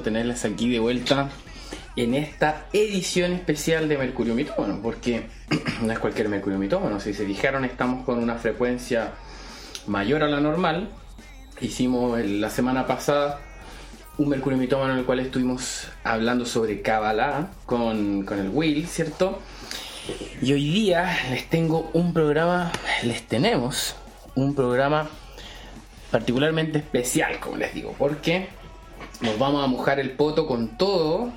gusto tenerles aquí de vuelta en esta edición especial de Mercurio Mitómano, porque no es cualquier Mercurio Mitómano, si se fijaron estamos con una frecuencia mayor a la normal. Hicimos la semana pasada un Mercurio Mitómano en el cual estuvimos hablando sobre Kabbalah con, con el Will, ¿cierto? Y hoy día les tengo un programa, les tenemos un programa particularmente especial, como les digo, porque nos vamos a mojar el poto con todo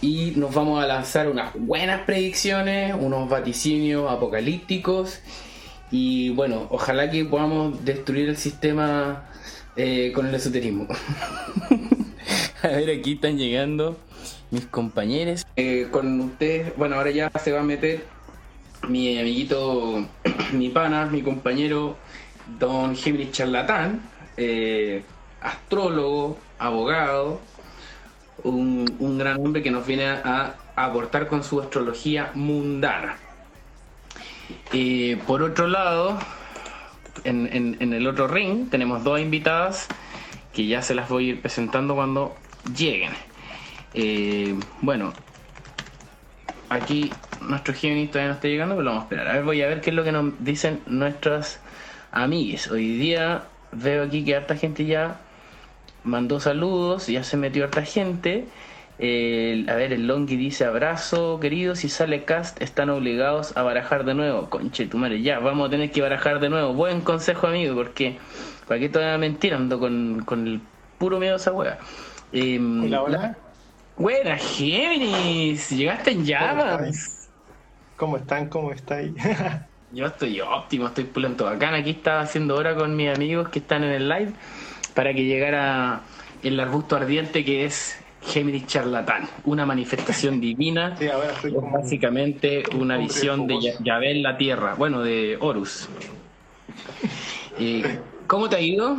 y nos vamos a lanzar unas buenas predicciones, unos vaticinios apocalípticos y bueno, ojalá que podamos destruir el sistema eh, con el esoterismo. a ver, aquí están llegando mis compañeros. Eh, con ustedes, bueno, ahora ya se va a meter mi amiguito, mi pana, mi compañero don Henry Charlatán, eh, astrólogo, abogado, un, gran hombre que nos viene a, aportar con su astrología mundana. Eh, por otro lado, en, el otro ring tenemos dos invitadas que ya se las voy a ir presentando cuando lleguen. Eh, bueno, aquí nuestro Géminis todavía no está llegando, pero lo vamos a esperar. A ver, voy a ver qué es lo que nos dicen nuestras amigues. Hoy día veo aquí que harta gente ya mandó saludos, ya se metió harta gente. a ver, el Longi dice abrazo, querido. Si sale cast, están obligados a barajar de nuevo. Conche tu madre, ya, vamos a tener que barajar de nuevo. Buen consejo, amigo, porque para qué todavía mentir, ando con, el puro miedo a esa. Eh, hola, hola. Buena, Géminis, llegaste en llamas. ¿Cómo están? ¿Cómo estáis? Yo estoy óptimo, estoy pulento bacán. Aquí estaba haciendo hora con mis amigos que están en el live para que llegara el arbusto ardiente que es Géminis charlatán, una manifestación divina, básicamente una visión de Yahvé en la tierra, bueno, de Horus. Eh, ¿Cómo te ha ido?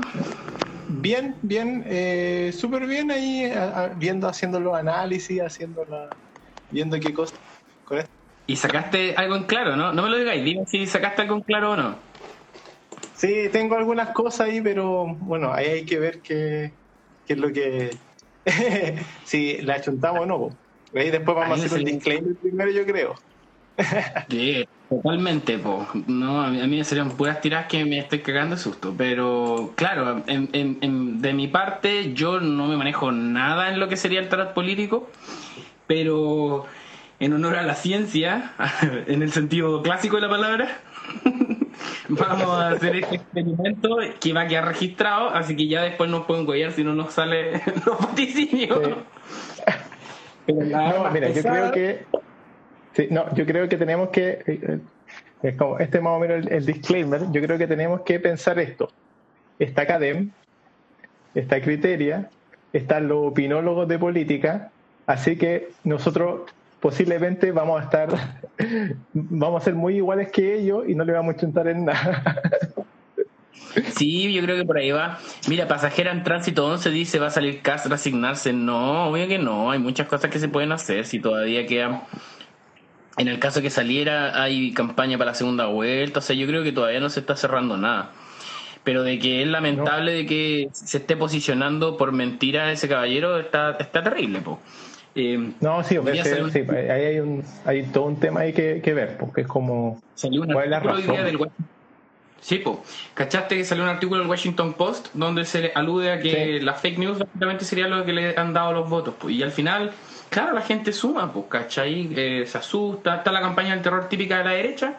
Bien, bien, eh, súper bien ahí, viendo, haciendo los análisis, haciendo la, viendo qué cosas con esto. Y sacaste algo en claro, ¿no? No me lo digáis, dime si sacaste algo en claro o no. Sí, tengo algunas cosas ahí, pero bueno, ahí hay que ver qué, es lo que. si la chuntamos o no. Ahí después vamos a hacer un disclaimer primero, yo creo. sí, totalmente, po. No, a mí, me serían puras tiras que me estoy cagando de susto. Pero claro, de mi parte, yo no me manejo nada en lo que sería el tarot político. Pero en honor a la ciencia, en el sentido clásico de la palabra, vamos a hacer este experimento que va a quedar registrado, así que ya después nos pueden guiar si no nos sale los vaticinios. no, mira, yo creo que no, yo creo que tenemos que eh, es como este más o menos el, disclaimer, yo creo que tenemos que pensar esto. Está Academ, está Criteria, están los opinólogos de política, así que nosotros posiblemente vamos a estar, vamos a ser muy iguales que ellos y no le vamos a chuntar en nada. Sí, yo creo que por ahí va. Mira, pasajera en tránsito 11 dice va a salir Castro a asignarse. No, obvio que no. Hay muchas cosas que se pueden hacer si todavía queda. En el caso que saliera, hay campaña para la segunda vuelta. O sea, yo creo que todavía no se está cerrando nada. Pero de que es lamentable de que se esté posicionando por mentira ese caballero, está, está terrible, po. Eh, no, sí, sí, ahí hay, un, hay todo un tema ahí que, que ver, porque es como. Salió un artículo del Sí, po. ¿Cachaste que salió un artículo del Washington Post donde se alude a que la fake news básicamente sería lo que le han dado los votos? Y al final, claro, la gente suma, pues, ¿cachai? Eh, se asusta, está la campaña del terror típica de la derecha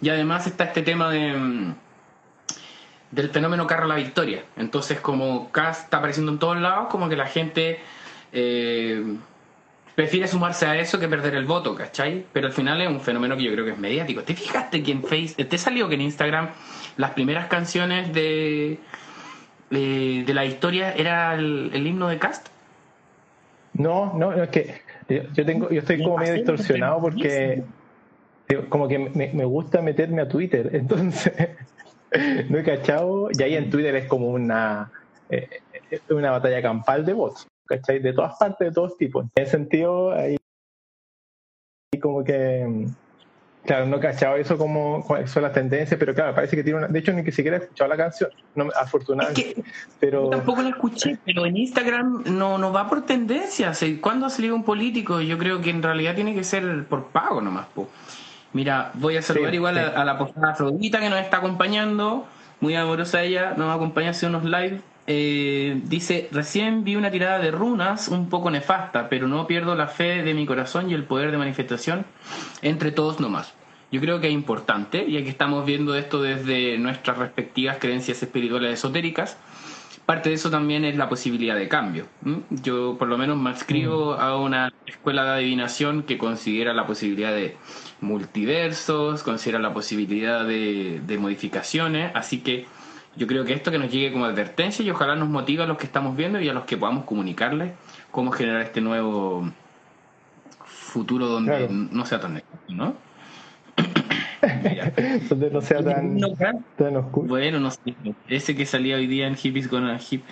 y además está este tema de mm, del fenómeno carro a la victoria. Entonces, como Cast está apareciendo en todos lados, como que la gente eh, prefiere sumarse a eso que perder el voto, ¿cachai? Pero al final es un fenómeno que yo creo que es mediático. ¿Te fijaste que en Facebook, te salió que en Instagram las primeras canciones de, de, la historia era el, himno de Cast? No, no, es que yo, tengo, yo estoy como medio distorsionado porque como que me, gusta meterme a Twitter, entonces no he cachado, y ahí en Twitter es como una, eh, una batalla campal de votos. ¿Cachai? De todas partes, de todos tipos. En ese sentido, ahí como que Claro, no he cachado eso como son las tendencias, pero claro, parece que tiene una. De hecho, ni que siquiera he escuchado la canción, no, afortunadamente. pero... Yo tampoco la escuché, pero en Instagram no, no va por tendencias. ¿Cuándo ha salido un político? Yo creo que en realidad tiene que ser por pago nomás. Po. Mira, voy a saludar igual A, la posada Afrodita que nos está acompañando. Muy amorosa ella, nos acompaña hace unos live. Eh, dice, recién vi una tirada de runas un poco nefasta, pero no pierdo la fe de mi corazón y el poder de manifestación entre todos nomás. Yo creo que es importante, ya que estamos viendo esto desde nuestras respectivas creencias espirituales esotéricas. Parte de eso también es la posibilidad de cambio. Yo por lo menos me inscribo mm. a una escuela de adivinación que considera la posibilidad de multiversos, considera la posibilidad de, de modificaciones, así que yo creo que esto que nos llegue como advertencia y ojalá nos motive a los que estamos viendo y a los que podamos comunicarles cómo generar este nuevo futuro donde no sea tan negativo, ¿no? donde no sea tan, oscuro. Bueno, no sé. Ese que salía hoy día en Hippies con Hip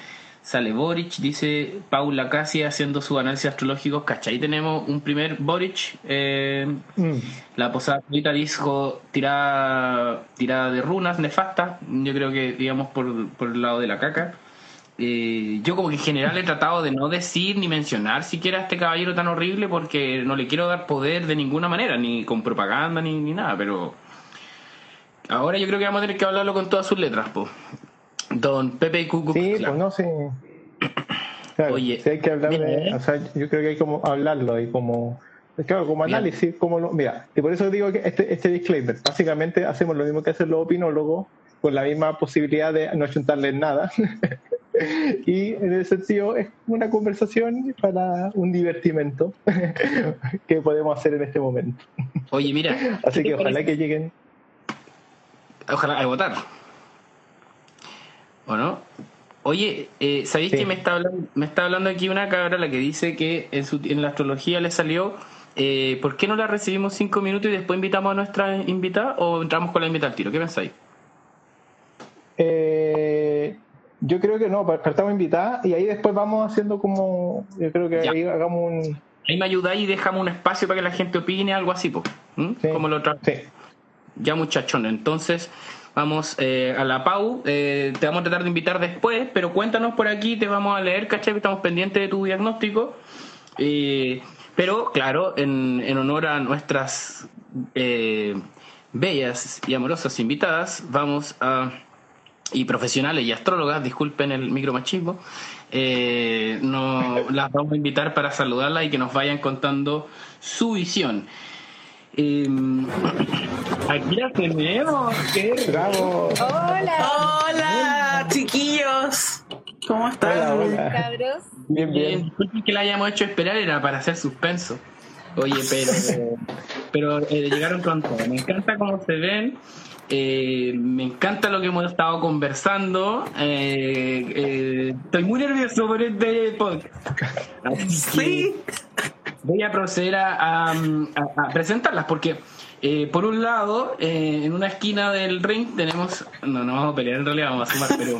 sale Boric, dice Paula Casi haciendo su análisis astrológico. ¿Cachai? Tenemos un primer Boric. Eh, mm. La posada ahorita dijo tirada, tirada de runas nefasta. Yo creo que, digamos, por, por el lado de la caca. Eh, yo como que en general he tratado de no decir ni mencionar siquiera a este caballero tan horrible porque no le quiero dar poder de ninguna manera, ni con propaganda ni, ni nada, pero ahora yo creo que vamos a tener que hablarlo con todas sus letras, po. Don Pepe y Cucu. Sí, pues no sé. Oye, hay que hablar de, o sea, yo creo que hay como hablarlo y como Claro, como análisis, como lo, mira, y por eso digo que este, este disclaimer, básicamente hacemos lo mismo que hacen los opinólogos, con la misma posibilidad de no chuntarles nada. y en ese sentido es una conversación para un divertimento que podemos hacer en este momento. Oye, mira. Así que ojalá que lleguen. Ojalá a votar. ¿O no? Oye, eh, ¿sabéis que me está, hablando, me está hablando aquí una cabra la que dice que en, su, en la astrología le salió eh, ¿por qué no la recibimos cinco minutos y después invitamos a nuestra invitada o entramos con la invitada al tiro? ¿Qué pensáis? Eh, yo creo que no, partamos invitada y ahí después vamos haciendo como. Yo creo que ahí hagamos un. Ahí me ayudáis y dejamos un espacio para que la gente opine, algo así, pues. Como lo. Sí. Ya, muchachón. Entonces, vamos eh, a la Pau. Eh, te vamos a tratar de invitar después, pero cuéntanos por aquí, te vamos a leer, ¿cachai? Estamos pendientes de tu diagnóstico. Eh, pero, claro, en, en, honor a nuestras bellas y amorosas invitadas, vamos a y profesionales y astrólogas, disculpen el micromachismo, eh, no, las vamos a invitar para saludarlas y que nos vayan contando su visión. Eh, aquí la tenemos. ¡Qué bravo! ¡Hola! ¡Hola, chiquillos! ¿Cómo están? Hola, Bien, bien. Disculpen que la hayamos hecho esperar, era para hacer suspenso. Oye, pero, pero eh, llegaron pronto. Me encanta cómo se ven. Eh, me encanta lo que hemos estado conversando. Eh, eh, estoy muy nervioso por este podcast. sí. Voy a proceder a, presentarlas porque, por un lado, en una esquina del ring tenemos. No, no vamos a pelear en realidad, vamos a sumar, pero.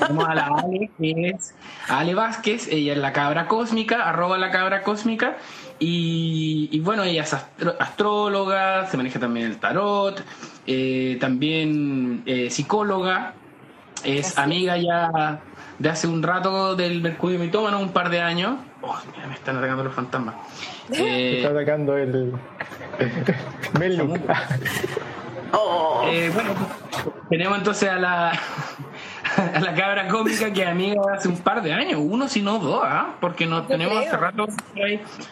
Tenemos a la Ale, que es Ale Vázquez, ella es la cabra cósmica, arroba la cabra cósmica, y, bueno, ella es astróloga, se maneja también el tarot, eh, también eh, psicóloga, es amiga ya de hace un rato del Mercurio Mitómano, un par de años. Oh, mira, me están atacando los fantasmas. Eh, está atacando el. oh. eh, bueno, tenemos entonces a la a la cabra cómica que amiga hace un par de años, uno si no dos, ¿ah? porque nos tenemos hace rato,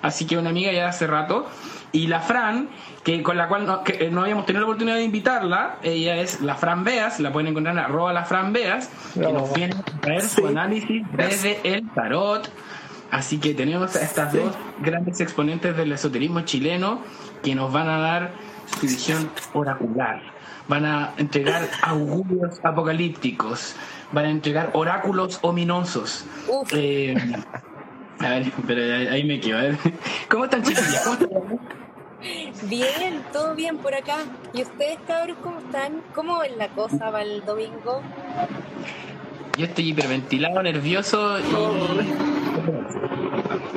así que una amiga ya hace rato. Y la Fran, que con la cual no, que no habíamos tenido la oportunidad de invitarla, ella es la Fran Beas, la pueden encontrar en arroba la Fran Beas, que nos viene a traer su análisis desde el tarot. Así que tenemos a estas dos grandes exponentes del esoterismo chileno que nos van a dar su visión oracular van a entregar augurios apocalípticos, van a entregar oráculos ominosos. Eh, a ver, pero ahí me quedo. A ver. ¿Cómo están, chiquillas? Bien, todo bien por acá. ¿Y ustedes, cabros, cómo están? ¿Cómo es la cosa para el domingo? Yo estoy hiperventilado, nervioso y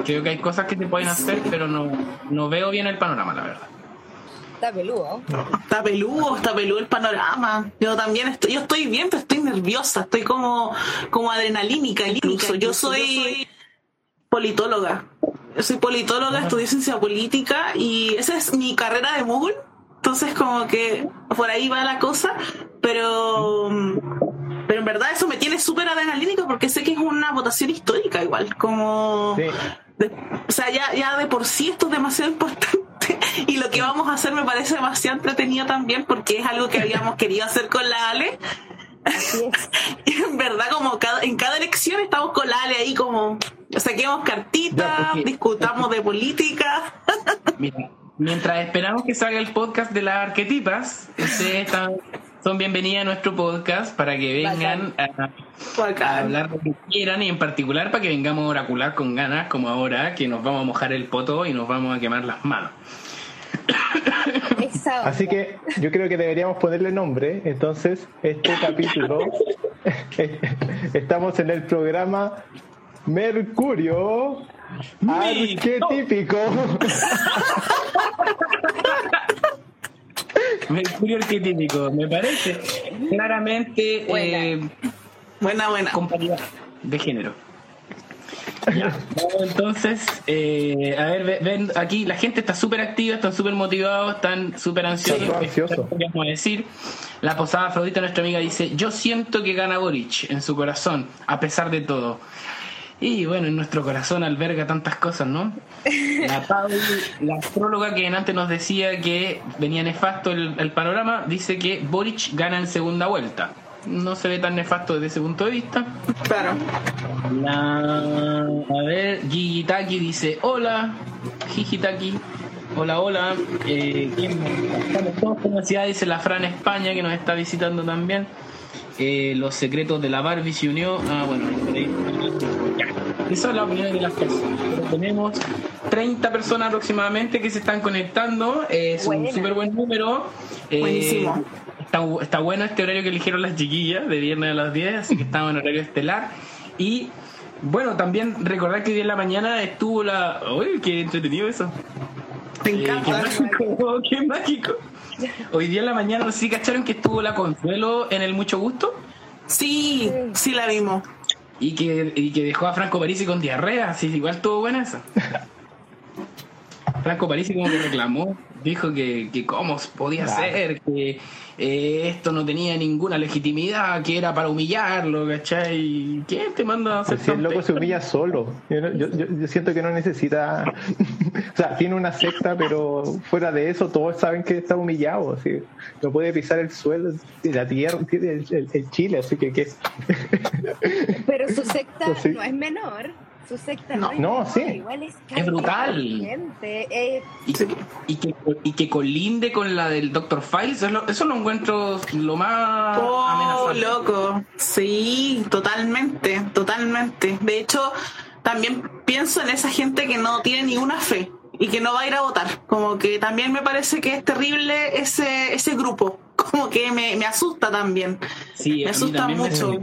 creo que hay cosas que se pueden hacer, pero no, no veo bien el panorama, la verdad. Está peludo. Está peludo, está peludo el panorama. Yo también estoy, yo estoy bien, pero estoy nerviosa, estoy como, como adrenalínica incluso. Yo soy politóloga. Yo soy politóloga, estudié ciencia política y esa es mi carrera de Google. Entonces como que por ahí va la cosa, pero pero en verdad eso me tiene súper adrenalínico porque sé que es una votación histórica igual, como... o sea, ya, ya de por sí esto es demasiado importante y lo que vamos a hacer me parece demasiado entretenido también porque es algo que habíamos querido hacer con la Ale. y en verdad como cada, en cada elección estamos con la Ale ahí como saquemos cartitas, discutamos de política. mientras esperamos que salga el podcast de las arquetipas, ustedes son bienvenidas a nuestro podcast para que vengan a, hablar lo que quieran y en particular para que vengamos a oracular con ganas como ahora que nos vamos a mojar el poto y nos vamos a quemar las manos. Así que yo creo que deberíamos ponerle nombre. Entonces, este capítulo, estamos en el programa Mercurio arquetípico. Mercurio arquetípico, me parece claramente buena, eh, buena, buena. compañía de género. entonces, eh, a ver, ven, aquí la gente está súper activa, están súper motivados, están súper ansiosos. Decir. La posada Afrodita, nuestra amiga, dice: Yo siento que gana Boric en su corazón, a pesar de todo. Y bueno, en nuestro corazón alberga tantas cosas, ¿no? La la astróloga que antes nos decía que venía nefasto el, panorama, dice que Boric gana en segunda vuelta. No se ve tan nefasto desde ese punto de vista. Claro. a ver, Gigitaki dice: Hola, Gigitaki. Hola, hola. Eh, Estamos todos con dice la Fran España que nos está visitando también. Eh, los secretos de la Barbie se unió. Ah, bueno, esa es la opinión de las personas. tenemos 30 personas aproximadamente que se están conectando. Es un súper buen número. Eh, Buenísimo. Está, bueno este horario que eligieron las chiquillas, de viernes a las 10, así que estamos en horario estelar. Y bueno, también recordar que hoy en la mañana estuvo la. ¡Uy, qué entretenido eso! Me eh, encanta. qué mágico, qué mágico. Hoy día en la mañana, ¿sí cacharon que estuvo la Consuelo en el Mucho Gusto? Sí, sí la vimos. Y que, y que dejó a Franco Parisi con diarrea, así igual estuvo buena esa. Franco Parisi como que reclamó, dijo que, que cómo podía ser, que eh, esto no tenía ninguna legitimidad, que era para humillarlo, ¿cachai? ¿Quién te manda a hacer Si el loco se humilla solo. Yo, yo, siento que no necesita. o sea, tiene una secta, pero fuera de eso, todos saben que está humillado. Así. No puede pisar el suelo, la tierra, tiene el, Chile, así que. ¿qué? pero su secta no es menor su secta no, no, sí. igual es, es brutal. Eh, y, que, y, que, colinde con la del Dr. Files, eso lo, encuentro lo más oh, loco. Sí, totalmente, totalmente. De hecho, también pienso en esa gente que no tiene ninguna fe y que no va a ir a votar. Como que también me parece que es terrible ese, ese grupo. Como que me, me asusta también. Sí, me asusta mucho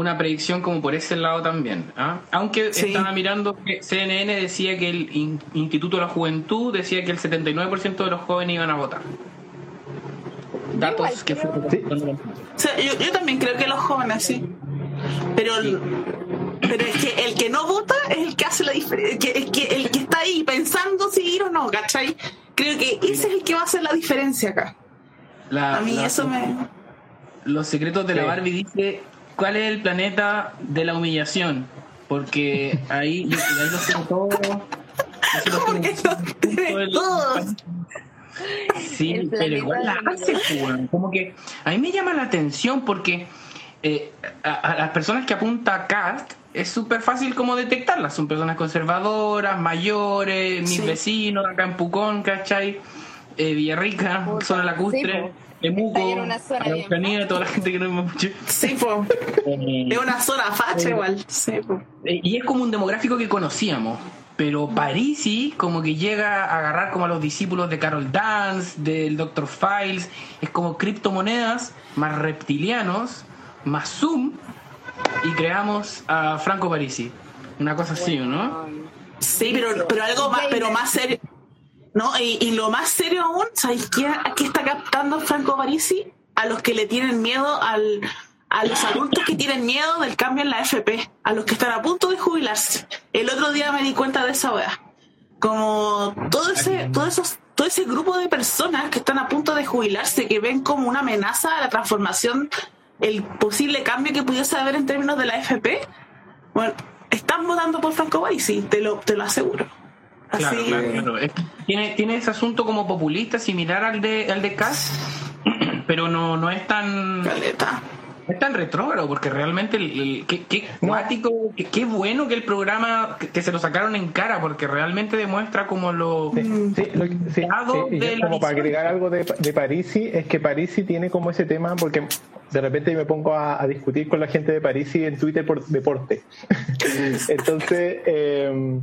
una predicción como por ese lado también. ¿ah? Aunque estaba mirando que CNN decía que el Instituto de la Juventud decía que el 79% de los jóvenes iban a votar. Datos que fue yo, también creo que los jóvenes, sí. Pero, pero es que el que no vota es el que hace la diferencia. El que, el que está ahí pensando si ir o no, ¿cachai? Creo que ese es el que va a hacer la diferencia acá. a mí eso me. Los secretos de la Barbie dice ¿Cuál es el planeta de la humillación? Porque ahí, ahí lo tengo todo. Sí, pero igual la hace, como que a mí me llama la atención porque eh, a, las personas que apunta Cast es súper fácil como detectarlas. Son personas conservadoras, mayores, mis vecinos acá en Pucón, ¿cachai? Eh, Villarrica, zona lacustre. Temuco, Araucanía, toda la gente que no es mapuche. Sí, po. Eh, es una zona facha eh, igual. Sí, po. Eh, y es como un demográfico que conocíamos. Pero Parisi como que llega a agarrar como a los discípulos de Carol Dance, del Dr. Files, es como criptomonedas más reptilianos, más Zoom, y creamos a Franco Parisi. Una cosa así, ¿no? Sí, pero, pero algo más, pero más serio No, y, lo más serio aún, ¿sabéis qué, qué está captando Franco Parisi? A los que le tienen miedo al, a los adultos que tienen miedo del cambio en la FP, a los que están a punto de jubilarse. El otro día me di cuenta de esa wea. Como todo ese, todo esos, todo ese grupo de personas que están a punto de jubilarse, que ven como una amenaza a la transformación, el posible cambio que pudiese haber en términos de la FP, bueno, están votando por Franco Baisi, te lo, te lo aseguro. Claro, claro, tiene, tiene ese asunto como populista similar al de al de Cass, pero no, no es tan es tan retrógrado porque realmente el, qué, qué qué, bueno que el programa que, se lo sacaron en cara porque realmente demuestra como lo, sí, como para agregar algo de, de Parisi es que Parisi tiene como ese tema porque de repente me pongo a, discutir con la gente de Parisi en Twitter por deporte. Entonces eh,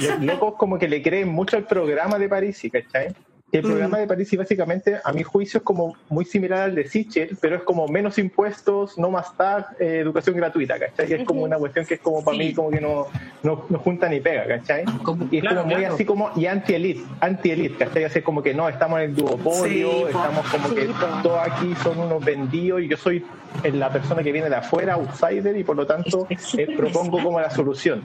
los locos como que le creen mucho al programa de París, ¿cachai? El programa de París básicamente, a mi juicio, es como muy similar al de Sichel, pero es como menos impuestos, no más tag, eh, educación gratuita, ¿cachai? Es como una cuestión que es como para mí como que no, no, junta ni pega, ¿cachai? y es como muy así como, y anti-elite, anti-elite, ¿cachai? Así como que no, estamos en el duopolio, estamos como que todos aquí son unos vendidos y yo soy la persona que viene de afuera, outsider, y por lo tanto eh, propongo como la solución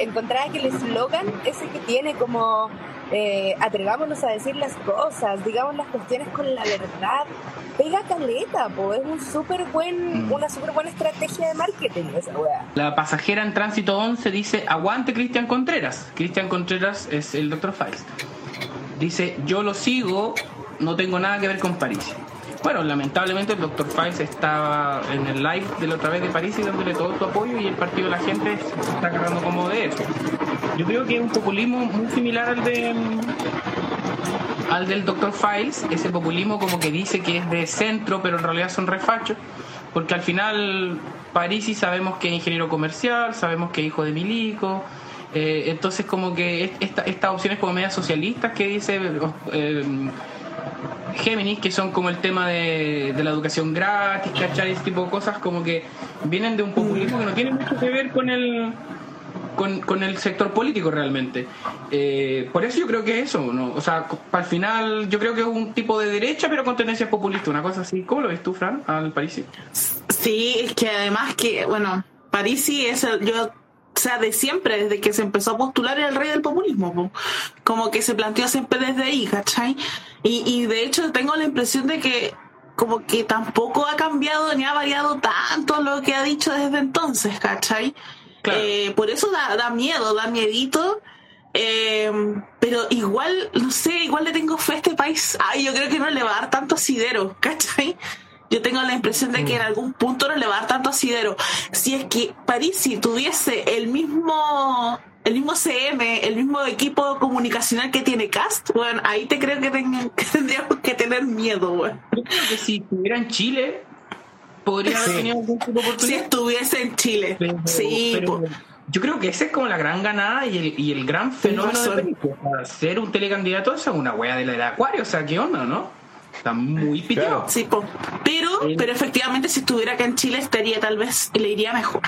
encontraba que el eslogan ese que tiene como eh, atrevámonos a decir las cosas, digamos las cuestiones con la verdad, pega caleta, es un super buen, mm. una súper buena estrategia de marketing esa weá. La pasajera en tránsito 11 dice, aguante Cristian Contreras. Cristian Contreras es el Dr. Files. Dice, yo lo sigo, no tengo nada que ver con París. Bueno, lamentablemente el Dr. Files estaba en el live de la otra vez de París y dándole todo su apoyo y el partido de la gente está agarrando como de eso. Yo creo que es un populismo muy similar al de al del Dr. Files, ese populismo como que dice que es de centro, pero en realidad son refachos, porque al final Parisi sabemos que es ingeniero comercial, sabemos que es hijo de Milico, eh, entonces como que estas opciones como medias socialistas que dice eh, Géminis, que son como el tema de, la educación gratis, ¿cachai? Ese tipo de cosas como que vienen de un populismo que no tiene mucho que ver con el con, el sector político realmente. Eh, por eso yo creo que eso, ¿no? O sea, al final yo creo que es un tipo de derecha, pero con tendencias populistas, una cosa así. ¿Cómo lo ves tú, Fran, al Parisi? Sí, es que además que, bueno, Parisi es el, yo o sea, de siempre, desde que se empezó a postular el rey del populismo, como que se planteó siempre desde ahí, ¿cachai? Y, y de hecho tengo la impresión de que como que tampoco ha cambiado ni ha variado tanto lo que ha dicho desde entonces, ¿cachai? Eh, por eso da, da, miedo, da miedito. Eh, pero igual, no sé, igual le tengo fe a este país. Ay, yo creo que no le va a dar tanto asidero, ¿cachai? Yo tengo la impresión de que en mm. algún punto no le va a dar tanto asidero. Si es que París si tuviese el mismo el mismo CM, el mismo equipo comunicacional que tiene Cast, bueno, ahí te creo que, tendríamos que tener miedo, bueno. Yo creo que si estuviera en Chile, podría haber tenido algún tipo de oportunidad. Si estuviese en Chile, sí. yo creo que esa es como la gran ganada y el, y el gran fenómeno de ser un telecandidato es una wea de la del acuario, o sea, ¿qué onda, no? Está muy piteado. Sí, pero, pero efectivamente si estuviera acá en Chile estaría tal vez, le iría mejor.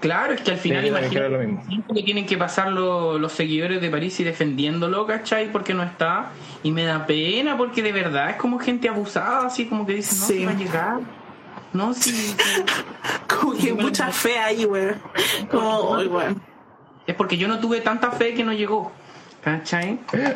Claro, es que al final imagínate que tienen que pasar los seguidores de París y defendiéndolo, ¿cachai? Porque no está. Y me da pena porque de verdad es como gente abusada, así como que dicen, no, se va a llegar. No, sí. como que mucha fe ahí, güey. Como, Es porque yo no tuve tanta fe que no llegó.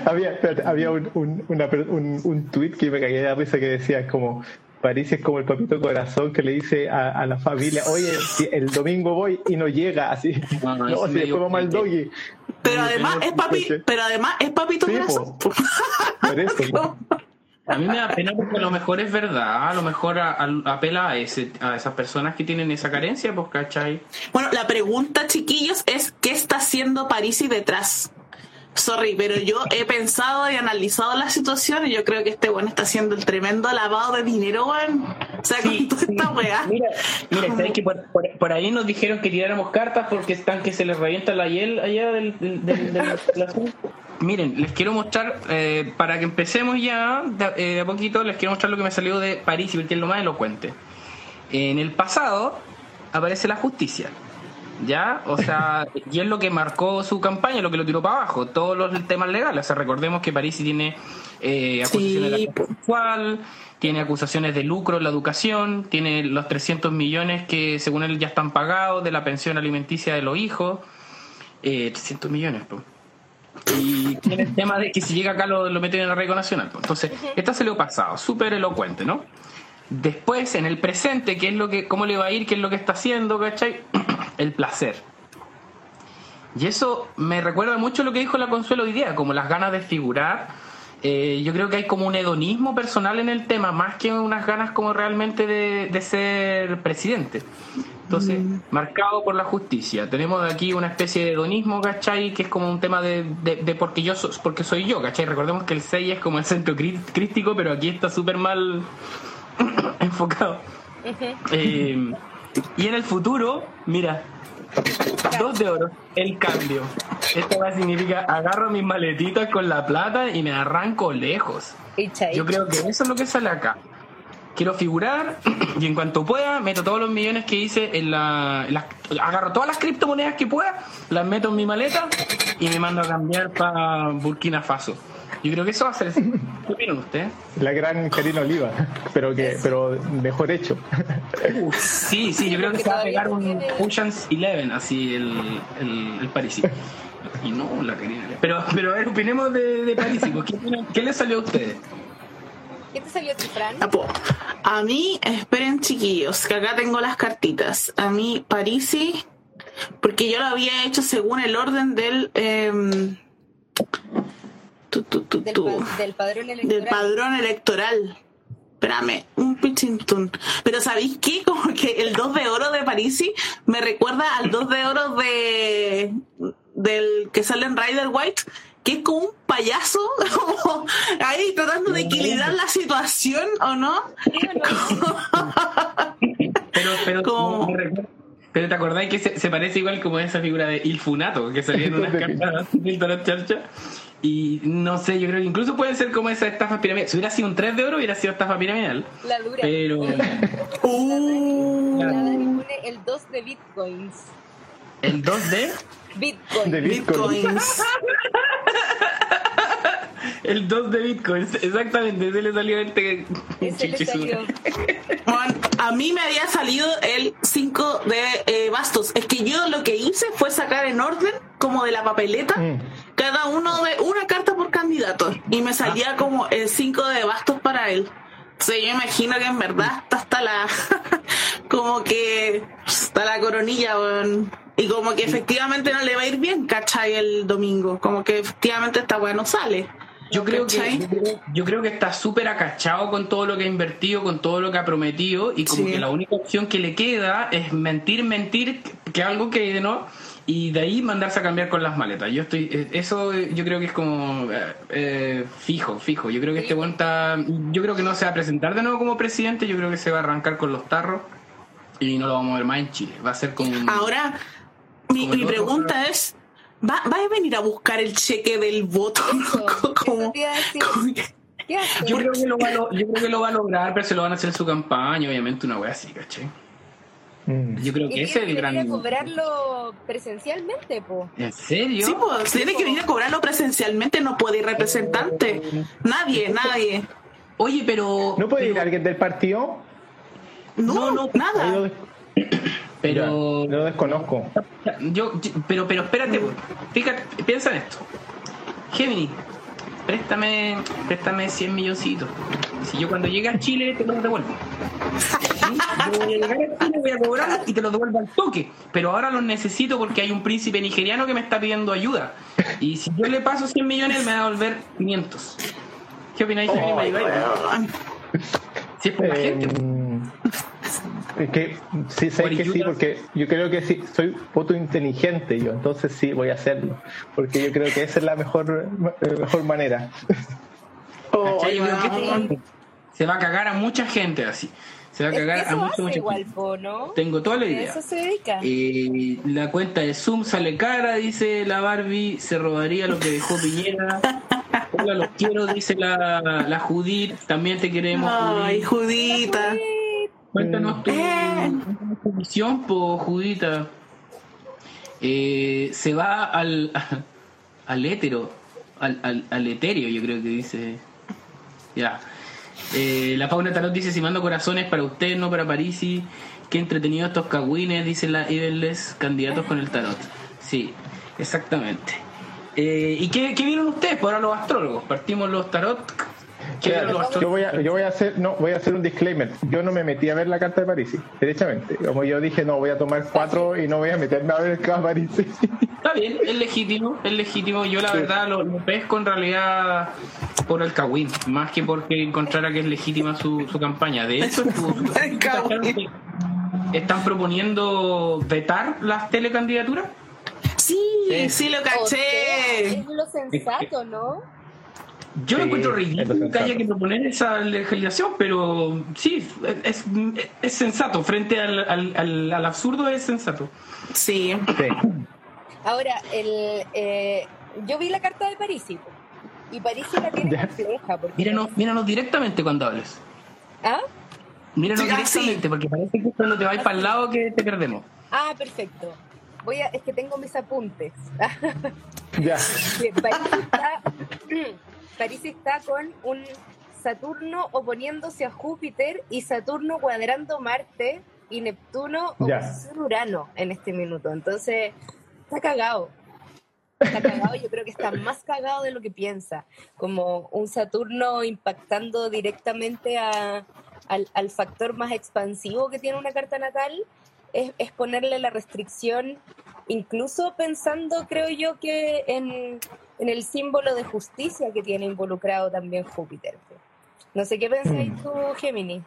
Había, había un, un, una, un, un tweet que me caía de risa que decía como París es como el papito corazón que le dice a, la familia, oye, el domingo voy y no llega, así. No, no, si después vamos al doggy. Pero además es papi, pero además es papito corazón. A mí me da pena porque a lo mejor es verdad, a lo mejor apela a, ese, a esas personas que tienen esa carencia, pues, ¿cachai? Bueno, la pregunta, chiquillos, es ¿qué está haciendo París y detrás? Sorry, pero yo he pensado y analizado la situación y yo creo que este bueno está haciendo el tremendo lavado de dinero, weón. O sea, con toda esta weá. Mira, mira ¿sabes que por, ahí nos dijeron que tiráramos cartas porque están que se les revienta la hiel allá del, del, Miren, les quiero mostrar, eh, para que empecemos ya eh, de, a poquito, les quiero mostrar lo que me salió de París y que es lo más elocuente. En el pasado aparece la justicia ¿ya? O sea, y es lo que marcó su campaña, lo que lo tiró para abajo, todos los temas legales. O sea, recordemos que París tiene eh, acusaciones de sexual, tiene acusaciones de lucro en la educación, tiene los 300 millones que según él ya están pagados de la pensión alimenticia de los hijos. Eh, 300 millones, pues. Y tiene el tema de que si llega acá lo, lo meten en el arraigo nacional. Entonces, esta se lo ha pasado, súper elocuente, ¿no? Después, en el presente, ¿qué es lo que, ¿cómo le va a ir? ¿Qué es lo que está haciendo? ¿Cachai? El placer. Y eso me recuerda mucho lo que dijo la Consuelo hoy día, como las ganas de figurar. Eh, yo creo que hay como un hedonismo personal en el tema, más que unas ganas como realmente de, de ser presidente. Entonces, marcado por la justicia. Tenemos aquí una especie de hedonismo, ¿cachai? Que es como un tema de, de, de porque yo so- porque soy yo, ¿cachai? Recordemos que el 6 es como el centro crí- crístico, pero aquí está súper mal enfocado. Eh, y en el futuro, mira, dos de oro, el cambio. Esto va a significar agarro mis maletitas con la plata y me arranco lejos. Yo creo que eso es lo que sale acá. Quiero figurar y en cuanto pueda meto todos los millones que hice en la, en las- agarro todas las criptomonedas que pueda, las meto en mi maleta y me mando a cambiar para Burkina Faso. Yo creo que eso va a ser. ¿Qué opinan ustedes? La gran Karina Oliva, pero que pero mejor hecho. Uh, sí, sí, yo creo que se va a pegar un Ocean's Eleven, así el, el, el París. Y no la Karina. Pero, pero a ver, opinemos de, de París. pues, ¿Qué? ¿Qué les salió a ustedes? ¿Qué te salió a ti, Fran? Ah. A mí, esperen chiquillos, que acá tengo las cartitas. A mí, Parisi, porque yo lo había hecho según el orden del... em, tu, tu, tu, Del, tu, pa- del padrón electoral. del padrón electoral. Espérame, un pichintún. Pero ¿sabéis qué? Como que el 2 de oro de Parisi me recuerda al 2 de oro de del que sale en Rider White, que es como un payaso, como ahí tratando de equilibrar la situación, ¿o no? Pero, pero, te acordáis que se, se parece igual como esa figura de Il Funato, que salía en unas cartas de la charcha. Y no sé, yo creo que incluso puede ser como esa estafa piramidal. Si hubiera sido un 3 de oro, hubiera sido estafa piramidal. La dura. Pero Uh, La pone el 2 de bitcoins. el 2 de. Bitcoin. De Bitcoin. bitcoins. El 2 de Bitcoin, exactamente, ese le salió a este salió. Bueno, a mí me había salido el 5 de eh, bastos. Es que yo lo que hice fue sacar en orden, como de la papeleta, Mm. cada uno de una carta por candidato. Y me salía como el 5 de bastos para él. Entonces yo imagino que en verdad está hasta la. como que. Está la coronilla, weón. Y como que efectivamente no le va a ir bien, ¿cachai? El domingo. Como que efectivamente esta weá no sale. Yo creo, que, yo, creo, yo creo que está súper acachado con todo lo que ha invertido, con todo lo que ha prometido, y como Sí. que la única opción que le queda es mentir, mentir, que algo que no, y de ahí mandarse a cambiar con las maletas. Yo estoy, eh, eso eh, yo creo que es como eh, fijo, fijo. Yo creo que este buen está, yo creo que no se va a presentar de nuevo como presidente, yo creo que se va a arrancar con los tarros y no lo vamos a ver más en Chile. Va a ser como Ahora, mi, Como pregunta es, ¿va, ¿va a venir a buscar el cheque del voto? Eso, Como- como que-. Yo creo, que lo va yo creo que lo va a lograr, pero se lo van a hacer en su campaña, obviamente, una wea así, ¿cachai? Mm. Yo creo que ese es tiene el que gran. venir a cobrarlo presencialmente, po. ¿En serio? Sí, pues tiene que venir a cobrarlo presencialmente, no puede ir representante. Nadie, nadie. Oye, pero. ¿No puede ir alguien del partido? No, No, nada. Pero. lo desconozco. Yo, yo- pero, pero espérate, fíjate, piensa en esto. Gemini, préstame, préstame 100 milloncitos. Si yo cuando llegue a Chile te los devuelvo. ¿Sí? Yo voy a llegar a Chile, voy a cobrar y te los devuelvo al toque. Pero ahora los necesito porque hay un príncipe nigeriano que me está pidiendo ayuda. Y si yo le paso 100 millones, me va a devolver 500. ¿Qué opináis, Gemini? ¿Me ayudáis? Si es por la gente. Es que sí, sé que sí, porque yo creo que sí, soy voto inteligente yo, entonces sí voy a hacerlo, porque yo creo que esa es la mejor, eh, mejor manera. Oh, se va a cagar a mucha gente así. Se va a Es que cagar a mucha, mucha igual, gente. ¿no? Tengo toda la idea. eso se dedica. Eh, la cuenta de Zoom sale cara, dice la Barbie, se robaría lo que dejó Piñera. Hola, los quiero, dice la, la Judith, también te queremos. Ay, Judith. Judita. Cuéntanos tu, Eh. tu visión, po, Judita. eh, se va al, al hétero, al, al, al etéreo, yo creo que dice. Ya. Eh, la Fauna Tarot dice: Si mando corazones para usted, no para Parisi. Qué entretenido estos cagüines, dicen las Evenless candidatos con el tarot. Sí, exactamente. Eh, ¿Y qué, qué vieron ustedes? Por ahora los astrólogos. Partimos los tarot. ¿Qué vieron los Yo voy, a, yo voy a hacer no voy a hacer un disclaimer. Yo no me metí a ver la carta de París, derechamente. Como yo dije, no voy a tomar cuatro y no voy a meterme a ver cada París. Está bien, es legítimo, es legítimo. Yo la verdad lo, lo pesco en realidad por el Kawin, más que porque encontrara que es legítima su, su campaña. De hecho, El Kawin. están proponiendo vetar las telecandidaturas. Sí, sí lo O sea, caché. es lo sensato, ¿no? Yo lo Sí, encuentro lo ridículo que sensato. haya que proponer esa legislación, pero sí, es, es sensato. Frente al, al, al, al absurdo es sensato. Sí. Sí. Ahora, el, eh, yo vi la carta de Parisi po, y Parisi la tiene compleja. Porque, Míranos, míranos directamente cuando hables. ¿Ah? Míranos Sí, ah, sí. directamente, porque parece que cuando te vais para el lado que te perdemos. ah, perfecto. Voy a, es que tengo mis apuntes. Ya. París está, París está con un Saturno oponiéndose a Júpiter y Saturno cuadrando Marte y Neptuno oposición a Urano en este minuto. Entonces, está cagado. Está cagado, yo creo que está más cagado de lo que piensa. Como un Saturno impactando directamente a- al, al factor más expansivo que tiene una carta natal, es, es ponerle la restricción, incluso pensando, creo yo, que en, en el símbolo de justicia que tiene involucrado también Júpiter. No sé qué pensáis tú, Gemini.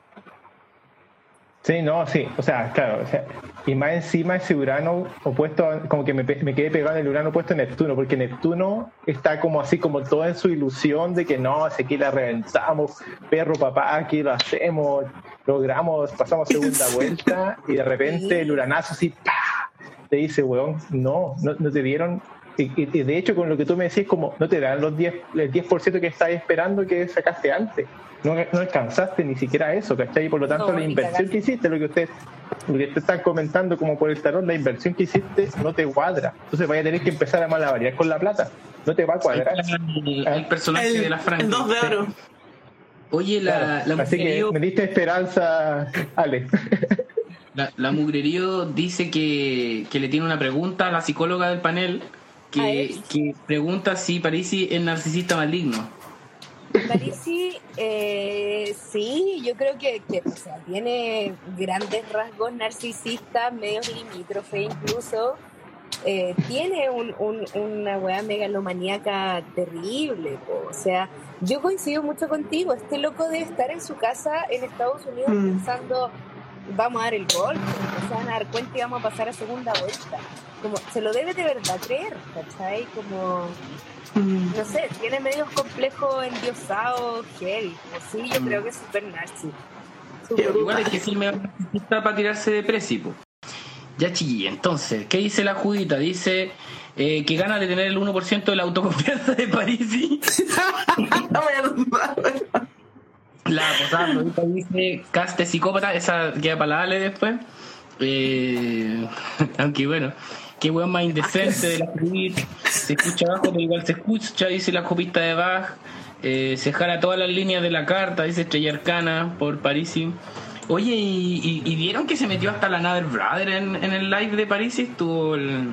Sí, no, sí, o sea, claro, o sea, y más encima ese Urano opuesto, a- como que me, me quedé pegado en el Urano opuesto a Neptuno, porque Neptuno está como así, como todo en su ilusión de que no, si aquí la reventamos, perro papá, aquí lo hacemos, logramos, pasamos segunda vuelta, y de repente el Uranazo así, ¡pah! te dice, weón, no, no, no te dieron, y, y- de hecho con lo que tú me decís, como no te dan los 10, el 10% que estabas esperando que sacaste antes. No, no alcanzaste ni siquiera eso, ¿cachai? Y por lo tanto No, la inversión que hiciste, lo que usted, lo que te están comentando como por el tarot, la inversión que hiciste no te cuadra. Entonces vaya a tener que empezar a malabarear con la plata. No te va a cuadrar. El, el personaje de la El, Frank. el dos de oro. Oye, la, Claro. la, Así que me diste esperanza, Ale. la, la mugrerío dice que, que le tiene una pregunta a la psicóloga del panel ¿A que, pregunta si Parisi es narcisista maligno. Parisi, eh, sí, yo creo que, que, o sea, tiene grandes rasgos narcisistas, medios limítrofe incluso. Eh, tiene un, un- una weá megalomaníaca terrible. po. O sea, yo coincido mucho contigo. Este loco debe estar en su casa en Estados Unidos Mm. pensando, vamos a dar el golpe, se van a dar cuenta y vamos a pasar a segunda vuelta. Como, se lo debe de verdad creer, ¿cachai? Como Mm. no sé, tiene medios complejos endiosados, heavy. Como sí, yo Mm. creo que es súper narci. Qué Súper. brutal. Igual es que el medio narcisista para tirarse de precipo. Ya chiquilla, entonces, ¿qué dice la Judita? Dice eh, que gana de tener el 1% de la autoconfianza de Parisi. La posada dice caste psicópata, esa queda para la Ale después. Eh, aunque bueno, qué weón más indecente de la Judita. Se escucha abajo, pero igual se escucha, dice la copista de Bach. Eh, se jala todas las líneas de la carta, dice Estrella Arcana por Parisi. Oye, ¿y, y- y vieron que se metió hasta la Nader Brother en, en el live de Parisi? Estuvo el,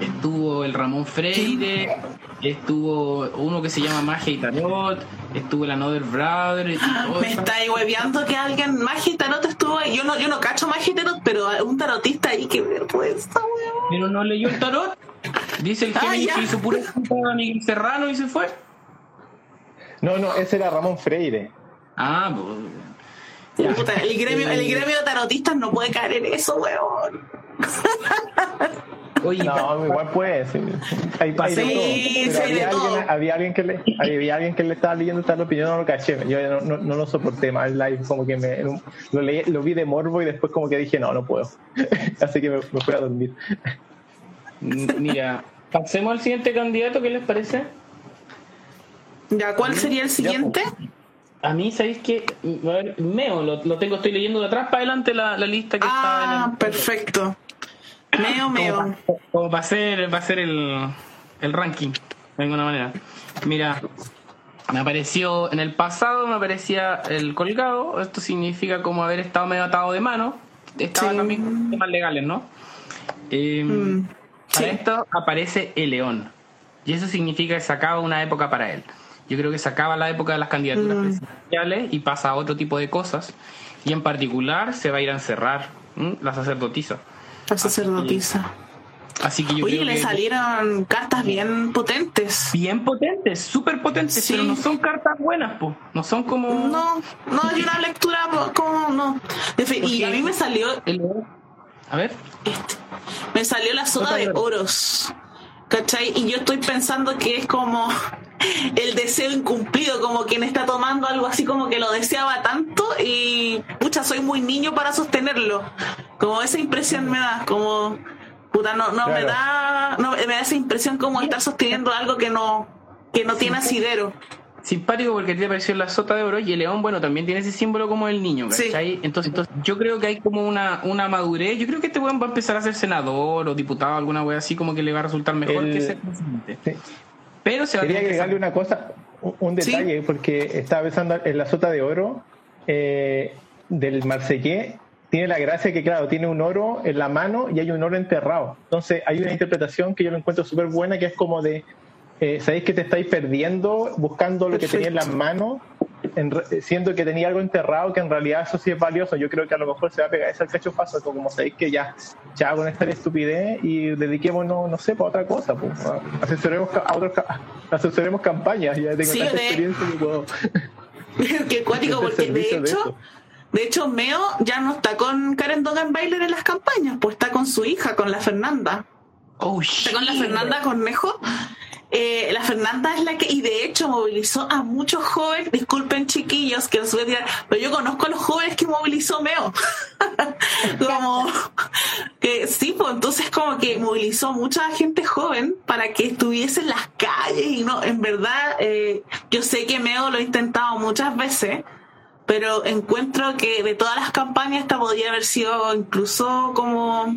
estuvo el Ramón Freire, estuvo uno que se llama Magia y Tarot, estuvo el Another Brother. y todo Me estáis hueveando que alguien Magia y Tarot estuvo ahí. Yo no, yo no cacho Magia y Tarot, pero un tarotista ahí que vergüenza, weón. Pero no leyó el tarot. Dice el Ah, que hizo pura puta a Miguel Serrano y se fue. No, no, ese era Ramón Freire. Ah, pues. Ya. Puta, el gremio, el gremio de tarotistas no puede caer en eso, weón. Oye, No, igual puede. Sí. Hay, hay de Sí, todo. sí, había, alguien, había alguien que le había alguien que le estaba leyendo tal opinión, no lo caché. Yo no, no, no lo soporté más el live, como que me lo, leí- lo vi de morbo y después como que dije, no, no puedo. Así que me, me fui a dormir. m- mira, pasemos al siguiente candidato, ¿qué les parece? Ya, ¿cuál sería el siguiente? A mí, ¿sabéis ver, Meo, lo, lo tengo, estoy leyendo de atrás para adelante la, la lista que está en Ah, el... perfecto. Meo, meo. Va a ser, va a ser el, el ranking, de alguna manera. Mira, me apareció en el pasado, me aparecía el colgado. Esto significa como haber estado medio atado de mano. Estaba Sí. también con temas legales, ¿no? Eh, Mm, Para sí. esto aparece el león. Y eso significa que se acaba una época para él. Yo creo que se acaba la época de las candidaturas Mm. presidenciales y pasa a otro tipo de cosas. Y en particular se va a ir a encerrar ¿m? la sacerdotisa. La sacerdotisa. Así que yo Oye, creo le que salieron cartas bien potentes. bien potentes, súper potentes, Sí. pero no son cartas buenas, po. No son como No, no hay una lectura como no. Fe- Y a mí me salió el. A ver, este, me salió la soda de oros. ¿Cachai? Y yo estoy pensando que es como el deseo incumplido, como quien está tomando algo así como que lo deseaba tanto y pucha, soy muy niño para sostenerlo. Como esa impresión me da, como puta, no, no me Claro. da, no, me da esa impresión como estar sosteniendo algo que no, que no tiene asidero. simpático porque a ti te apareció la sota de oro y el león, bueno, también tiene ese símbolo como el niño, Sí. ¿cachai? Entonces, entonces, yo creo que hay como una, una madurez. Yo creo que este weón va a empezar a ser senador o diputado, alguna wea así, como que le va a resultar mejor El- que ser presidente. Sí. Pero se va Quería agregarle una cosa, un- Sí. detalle, porque estaba pensando en la sota de oro eh, del Marseillais. Tiene la gracia que, claro, tiene un oro en la mano y hay un oro enterrado. Entonces, hay una interpretación que yo lo encuentro súper buena, que es como de, eh, sabéis que te estáis perdiendo buscando lo que tenía en las manos, siendo que tenía algo enterrado, que en realidad eso sí es valioso. Yo creo que a lo mejor se va a pegar ese cachofazo, como sabéis que ya, ya con esta estupidez y dediquémonos, no sé, para otra cosa. Pues, asesoremos, a otros asesoremos campañas, ya tengo Sí, tanta de- experiencia que puedo. Qué cuático, porque de hecho, de hecho, Meo ya no está con Karen Dogan Bailer en las campañas, pues está con su hija, con la Fernanda. Oh, Está con la. Fernanda Cornejo. Eh, la Fernanda es la que, y de hecho movilizó a muchos jóvenes, disculpen chiquillos que los voy a tirar, pero yo conozco a los jóvenes que movilizó Meo. como que sí, pues entonces como que movilizó mucha gente joven para que estuviese en las calles y no, en verdad, eh, yo sé que Meo lo ha intentado muchas veces, pero encuentro que de todas las campañas esta podría haber sido incluso como,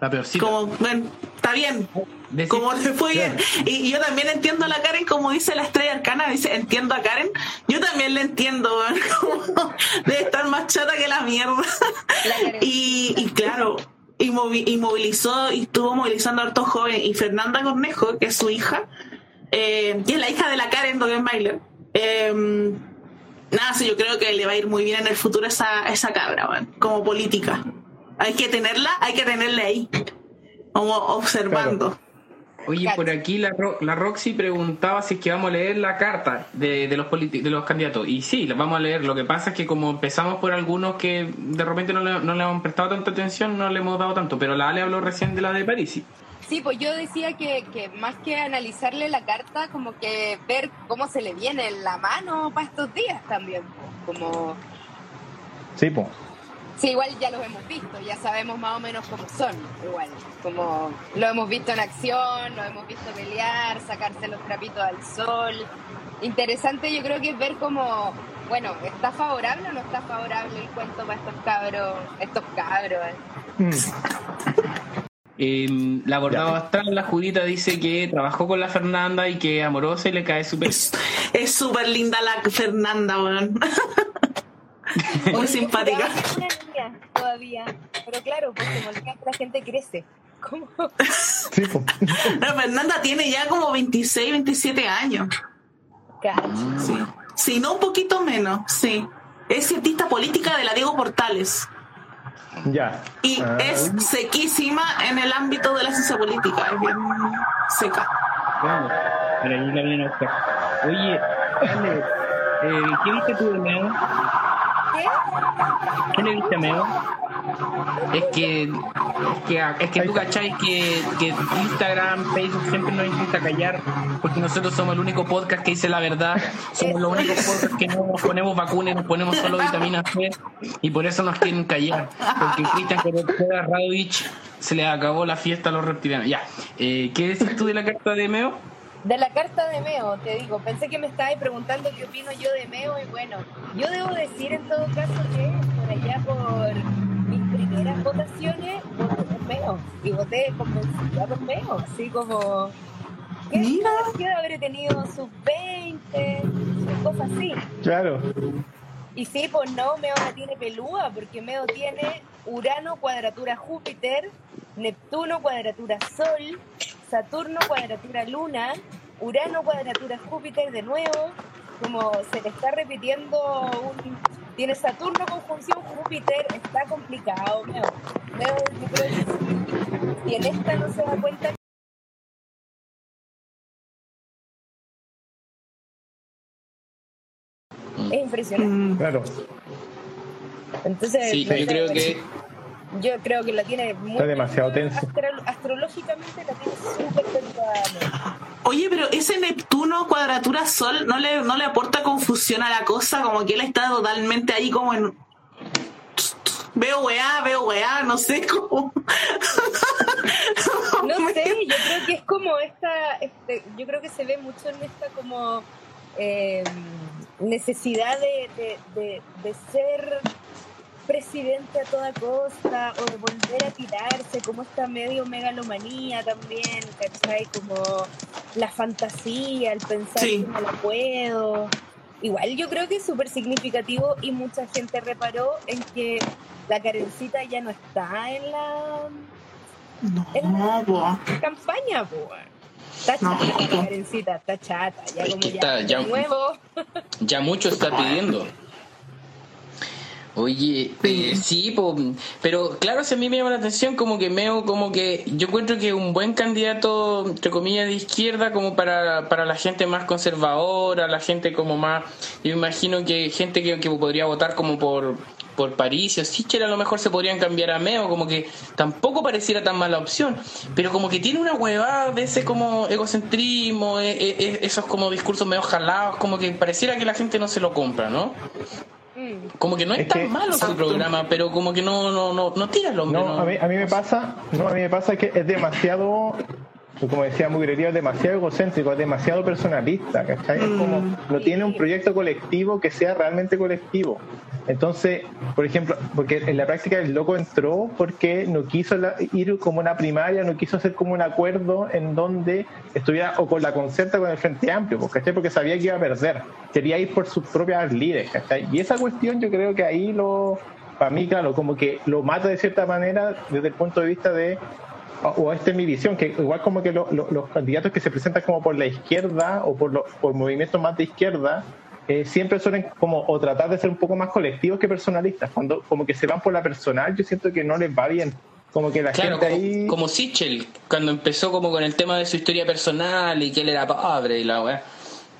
La peorcita. como, bueno, está bien, Decir- como le fue bien. Y, y yo también entiendo a la Karen, como dice la estrella arcana, dice, entiendo a Karen. Yo también le entiendo, como debe estar más chata que la mierda. La. Y, y claro, y, movi- y movilizó, y estuvo movilizando a hartos jóvenes. Y Fernanda Cornejo, que es su hija, eh, y es la hija de la Karen Dogenbailer. Eh, nada, sí, yo creo que le va a ir muy bien en el futuro esa, esa cabra, weón, como política. Hay que tenerla, hay que tenerla ahí, como observando. Oye, por aquí la, Ro- la Roxy preguntaba si es que vamos a leer la carta de, de los de los candidatos. Y sí, la vamos a leer. Lo que pasa es que como empezamos por algunos que de repente no le, no le hemos prestado tanta atención, no le hemos dado tanto. Pero la Ale habló recién de la de París. Sí, pues yo decía que, que más que analizarle la carta, como que ver cómo se le viene la mano para estos días también. pues, Como, Sí, pues. Sí, igual ya los hemos visto, ya sabemos más o menos cómo son, igual. Como lo hemos visto en acción, lo hemos visto pelear, sacarse los trapitos al sol. Interesante yo creo que es ver cómo, bueno, ¿está favorable o no está favorable el cuento para estos cabros, estos cabros? eh? Mm. Eh, la abordado astral, la Judita dice que trabajó con la Fernanda y que amorosa y le cae súper. Es es súper linda la Fernanda, weón. Muy simpática. Niña todavía, pero claro, pues como la gente crece. ¿Cómo? Sí, pues. La Fernanda tiene ya como 26, 27 años. Cacho. Sí. Si no, un poquito menos, sí. Es cientista política de la Diego Portales. Ya. Y Ah, es sequísima en el ámbito de la ciencia política. Es bien seca. Vamos, la vienen a. Oye, Ale, eh, ¿qué viste tú de Meo? ¿Qué? ¿Qué le viste Meo? Es que, es que, es que tú cacháis que, que Instagram, Facebook siempre nos intenta callar porque nosotros somos el único podcast que dice la verdad, somos los únicos podcasts que no nos ponemos vacunas, nos ponemos solo vitamina C y por eso nos quieren callar. Porque Cristian Correa Radovich se le acabó la fiesta a los reptilianos. Ya, eh, ¿qué decís tú de la carta de Meo? De la carta de Meo, te digo, pensé que me estabas preguntando qué opino yo de Meo y bueno, yo debo decir en todo caso que por allá por mis primeras votaciones voté por Meo y voté convencida por Meo, así como ¿Qué Mira. de haber tenido sus 20, sus cosas así? Claro. Y sí, pues no, Meo la tiene pelúa, porque Meo tiene Urano cuadratura Júpiter, Neptuno cuadratura Sol, Saturno cuadratura Luna, Urano cuadratura Júpiter de nuevo, como se le está repitiendo un... Tiene Saturno conjunción Júpiter, está complicado, Meo. Meo, yo creo que si en esta no se da cuenta es impresionante. Mm, Claro. Entonces, Sí, yo creo que yo creo que la tiene muy Está demasiado tenso. astro- astrológicamente la tiene súper pensada. Oye, pero ese Neptuno cuadratura Sol no le, no le aporta confusión a la cosa, como que él está totalmente ahí como en... Veo weá, veo weá, no sé cómo... No sé, yo creo que es como esta, este, yo creo que se ve mucho en esta como eh, necesidad de, de, de, de ser presidente a toda costa o de volver a tirarse, como esta medio megalomanía también, ¿cachai? Como la fantasía, el pensar Sí. que no la puedo. Igual yo creo que es súper significativo y mucha gente reparó en que la Karencita ya no está en la No, po. campaña, po. Está No, chata, po. Karencita, está chata. Ya como ya, está- ya- de nuevo. ya mucho está pidiendo. Oye, Sí. eh, sí, po, pero claro, si a mí me llama la atención como que Meo, como que yo encuentro que un buen candidato, entre comillas, de izquierda, como para, para la gente más conservadora, la gente como más, yo imagino que gente que, que podría votar como por por París o Sichel a lo mejor se podrían cambiar a Meo, como que tampoco pareciera tan mala opción, pero como que tiene una huevada de ese como egocentrismo, eh, eh, eh, esos como discursos medio jalados, como que pareciera que la gente no se lo compra, ¿no? Mm. Como que no es, Es tan que- malo su Exacto. programa, pero como que no no no no tira el hombre. No, ¿no? a mí, a mí me pasa, no, a mí me pasa que es demasiado, como decía Mugrería, es demasiado egocéntrico, es demasiado personalista, ¿cachai? Es como, no tiene un proyecto colectivo que sea realmente colectivo. Entonces, por ejemplo, porque en la práctica el loco entró porque no quiso ir como una primaria, no quiso hacer como un acuerdo en donde estuviera o con la concerta o con el Frente Amplio, pues, ¿cachai? Porque sabía que iba a perder. Quería ir por sus propias líderes, ¿cachai? Y esa cuestión yo creo que ahí lo, para mí, claro, como que lo mata de cierta manera desde el punto de vista de, o esta es mi visión, que igual como que lo- lo- los candidatos que se presentan como por la izquierda o por, los por movimientos más de izquierda, eh, siempre suelen como o tratar de ser un poco más colectivos que personalistas. Cuando como que se van por la personal, yo siento que no les va bien. Como que la Claro, gente como, ahí... como Sichel, cuando empezó como con el tema de su historia personal y que él era pobre y la weá,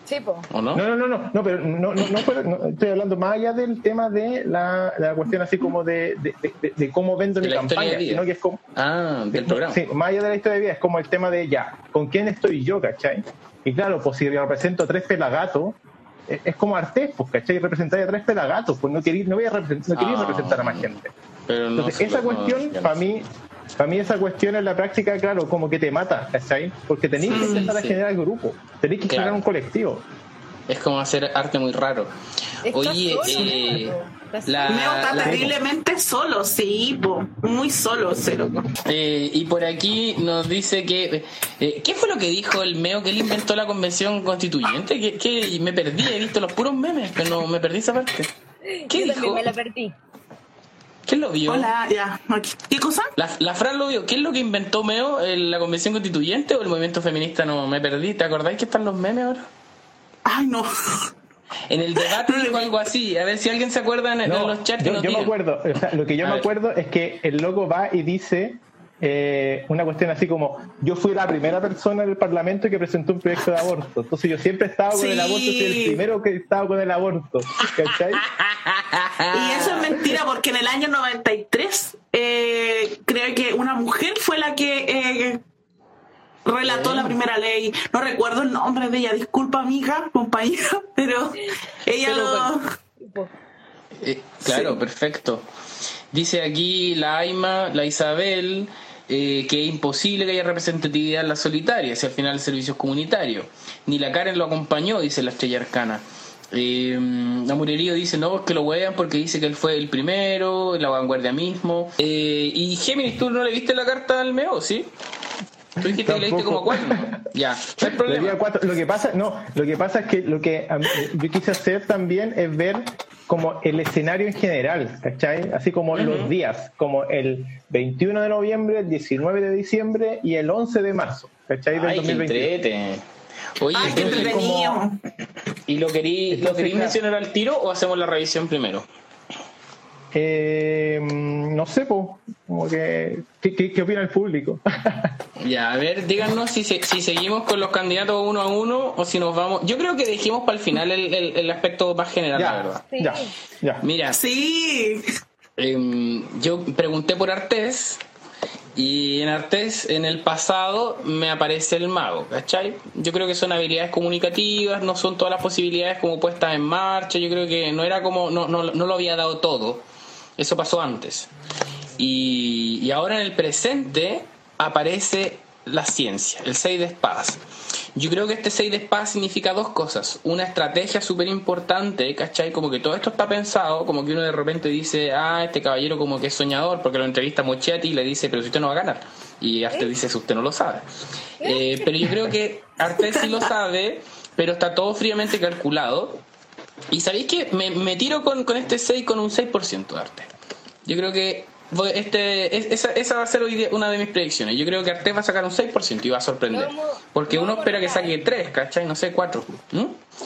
Sí, po. ¿o no? No, no, no, no, no, pero no, no, no, estoy hablando más allá del tema de la, la cuestión así como de, de, de- de cómo vendo De mi la historia campaña, de vida. sino que es como, Ah, del programa. Sí, más allá de la historia de vida, es como el tema de ya, ¿con quién estoy yo, cachai? Y claro, pues si represento a tres pelagatos, es, es como Artés, pues, cachai, representar a tres pelagatos, pues no quería, no voy a representar, no quería Ah. representar a más gente. Pero no Entonces, esa cuestión, para mí, para mí esa cuestión en la práctica, claro, como que te mata, ¿cachai? Porque tenéis que Sí, empezar a sí. generar grupo, tenéis que Claro. generar un colectivo. Es como hacer arte muy raro. Oye, solo, eh, la-. Meo está la- terriblemente solo, sí, po. muy solo, cero. Eh, y por aquí nos dice que. eh, ¿Qué fue lo que dijo el Meo que él inventó la convención constituyente? Que, me perdí, he visto los puros memes, pero no me perdí esa parte. ¿Qué Yo dijo? me la perdí. ¿Quién lo vio? Hola, ya. ¿Qué cosa? La, la Fran lo vio. ¿Qué es lo que inventó Meo? ¿El- ¿La convención constituyente o el movimiento feminista? No, me perdí. ¿Te acordáis que están los memes ahora? Ay, no. En el debate dijo algo así. A ver si alguien se acuerda en, en No, los chats. que yo, nos yo me acuerdo, o sea, lo que yo A me ver. acuerdo es que el loco va y dice eh, una cuestión así como, yo fui la primera persona en el Parlamento que presentó un proyecto de aborto, entonces yo siempre he estado con Sí. el aborto, soy el primero que he estado con el aborto, ¿cachai? Y eso es mentira porque en el año 93 eh, creo que una mujer fue la que eh, relató la primera ley. No recuerdo el nombre de ella, disculpa amiga, compañera, pero ella Pero lo... Eh, claro, perfecto. Dice aquí la Aima, la Isabel, eh, que es imposible que haya representatividad en la solitaria, si al final el servicio es comunitario. Ni la Karen lo acompañó, dice la estrella arcana. Eh, Murerío dice, no, que lo huean porque dice que él fue el primero, la vanguardia mismo. Eh, y Géminis, ¿tú no le viste la carta al Meo, sí? Tú dijiste que le diste como cuatro. Ya, no hay problema. Lo que pasa, no, lo que pasa es que lo que yo quise hacer también es ver como el escenario en general, ¿cachai? Así como los días, como el 21 de noviembre, el 19 de diciembre y el 11 de marzo, ¿cachai? Del Ay, Oye, Ay, ¿y lo queréis lo mencionar al tiro o hacemos la revisión primero? Eh, no sé, po, como que, ¿qué, opina el público? ya, a ver, díganos si, si seguimos con los candidatos uno a uno o si nos vamos. Yo creo que dejemos para el final el, el, aspecto más general, la verdad. Ya, ya. Mira, sí. Em, yo pregunté por Artés y en Artés, en el pasado, me aparece el mago, ¿cachai? Yo creo que son habilidades comunicativas, no son todas las posibilidades como puestas en marcha, yo creo que no era como, no, no, no lo había dado todo eso pasó antes. Y, ahora en el presente aparece la ciencia, el 6 de espadas. Yo creo que este 6 de espadas significa dos cosas. Una estrategia súper importante, ¿cachai? Como que todo esto está pensado, como que uno de repente dice, ah, este caballero como que es soñador, porque lo entrevista Mochetti y le dice, pero si usted no va a ganar. Y Arte dice, si usted no lo sabe. Eh, pero yo creo que Arte sí lo sabe, pero está todo fríamente calculado. Y sabéis que me, tiro con, con, este 6 con un 6% de arte. Yo creo que este, esa, esa, va a ser hoy día una de mis predicciones. Yo creo que Arte va a sacar un 6% y va a sorprender. Porque uno espera que saque 3, ¿cachai? No sé, 4.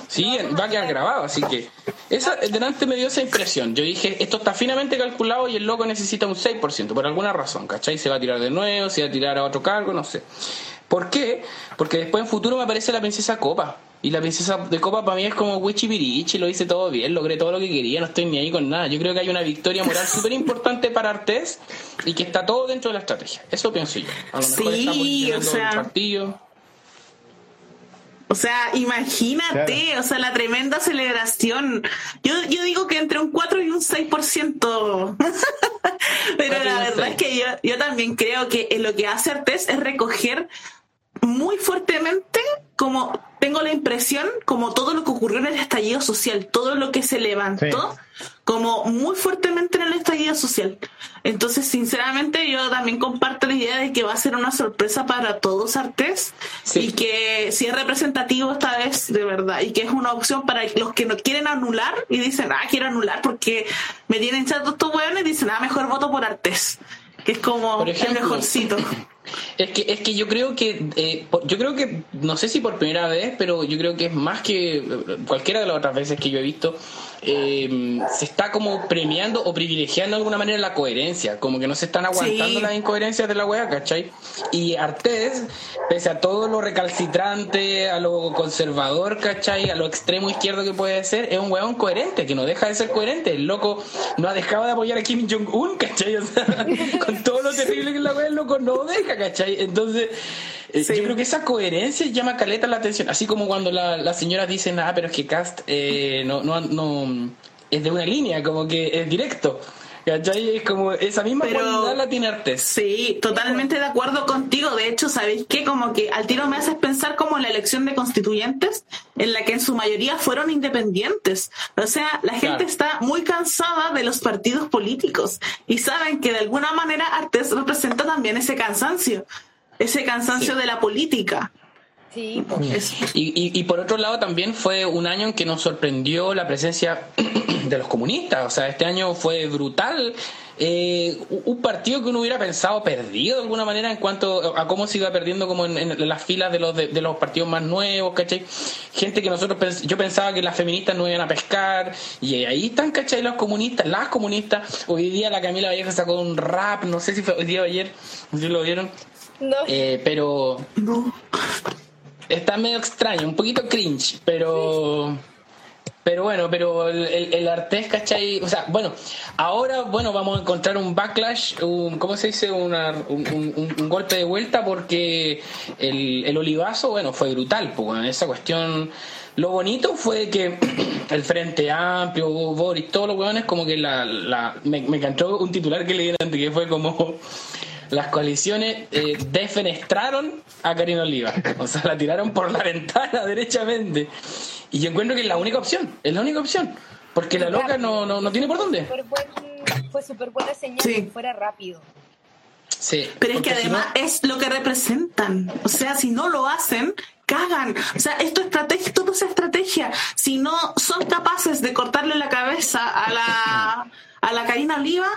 Sí, va a quedar grabado, así que. Esa, delante me dio esa impresión. Yo dije, esto está finamente calculado y el loco necesita un 6%, por alguna razón, ¿cachai? Se va a tirar de nuevo, se va a tirar a otro cargo, no sé. ¿Por qué? Porque después en futuro me aparece la princesa Copa. Y la princesa de Copa para mí es como Wichi Pirichi, lo hice todo bien, logré todo lo que quería, no estoy ni ahí con nada. Yo creo que hay una victoria moral súper importante para Artés y que está todo dentro de la estrategia. Eso pienso yo. A lo mejor sí, o sea, partido. O sea, imagínate, o sea, la tremenda celebración. Yo, yo digo que entre un 4 y un 6%. Pero la verdad es que yo, yo también creo que lo que hace Artés es recoger muy fuertemente como tengo la impresión como todo lo que ocurrió en el estallido social, todo lo que se levantó como muy fuertemente en el estallido social. Entonces, sinceramente, yo también comparto la idea de que va a ser una sorpresa para todos Artes y que si es representativo esta vez, de verdad, y que es una opción para los que no quieren anular y dicen, ah, quiero anular porque me tienen chato estos hueones y dicen, ah, mejor voto por Artes, que es como el mejorcito. Es que, es que yo creo que, eh, yo creo que, no sé si por primera vez, pero yo creo que es más que eh, cualquiera de las otras veces que yo he visto, eh, se está como premiando o privilegiando de alguna manera la coherencia, como que no se están aguantando las incoherencias de la wea, ¿cachai? Y Artés, pese a todo lo recalcitrante, a lo conservador, ¿cachai? A lo extremo izquierdo que puede ser, es un weón coherente, que no deja de ser coherente. El loco no ha dejado de apoyar a Kim Jong-un, ¿cachai? O sea, con todo lo terrible que es la wea, el loco no deja, ¿cachai? Entonces, eh, yo creo que esa coherencia llama caleta la atención. Así como cuando las señoras dicen, ah, pero es que Cast eh, no, no, no, es de una línea, como que es directo. ¿Cachai? Es como esa misma cualidad la tiene Artes. Sí, totalmente de acuerdo contigo. De hecho, ¿sabéis qué? Como que al tiro me haces pensar como en la elección de constituyentes, en la que en su mayoría fueron independientes. O sea, la gente está muy cansada de los partidos políticos y saben que de alguna manera Artes representa también ese cansancio ese cansancio de la política. Sí, pues. y, y, por otro lado también fue un año en que nos sorprendió la presencia de los comunistas. O sea, este año fue brutal. Eh, un partido que uno hubiera pensado perdido de alguna manera en cuanto a cómo se iba perdiendo como en, las filas de los de, los partidos más nuevos, ¿cachai? Gente que nosotros yo pensaba que las feministas no iban a pescar y ahí están, ¿cachai? Los comunistas, las comunistas. Hoy día la Camila Vallejo sacó un rap, no sé si fue hoy día o ayer, si lo vieron no. Eh, pero. Está medio extraño, un poquito cringe, pero. Pero bueno, pero el, el, Artés, ¿cachai? O sea, bueno, ahora, bueno, vamos a encontrar un backlash, un, ¿cómo se dice? Una, un, un, golpe de vuelta porque el, el olivazo, bueno, fue brutal, pues, en esa cuestión. Lo bonito fue que el Frente Amplio, Boris, todos los hueones, como que la. la me, me encantó un titular que leí antes, que fue como las coaliciones eh, defenestraron a Karina Oliva. O sea, la tiraron por la ventana derechamente. Y yo encuentro que es la única opción, es la única opción. Porque la loca no, no, no tiene por dónde. Super buen- fue súper buena señal Sí. que fuera rápido. Sí, Pero es que porque si no- además es lo que representan. O sea, si no lo hacen, cagan. O sea, esto es estrategia, todo es estrategia. Si no son capaces de cortarle la cabeza a la, a la Karina Oliva,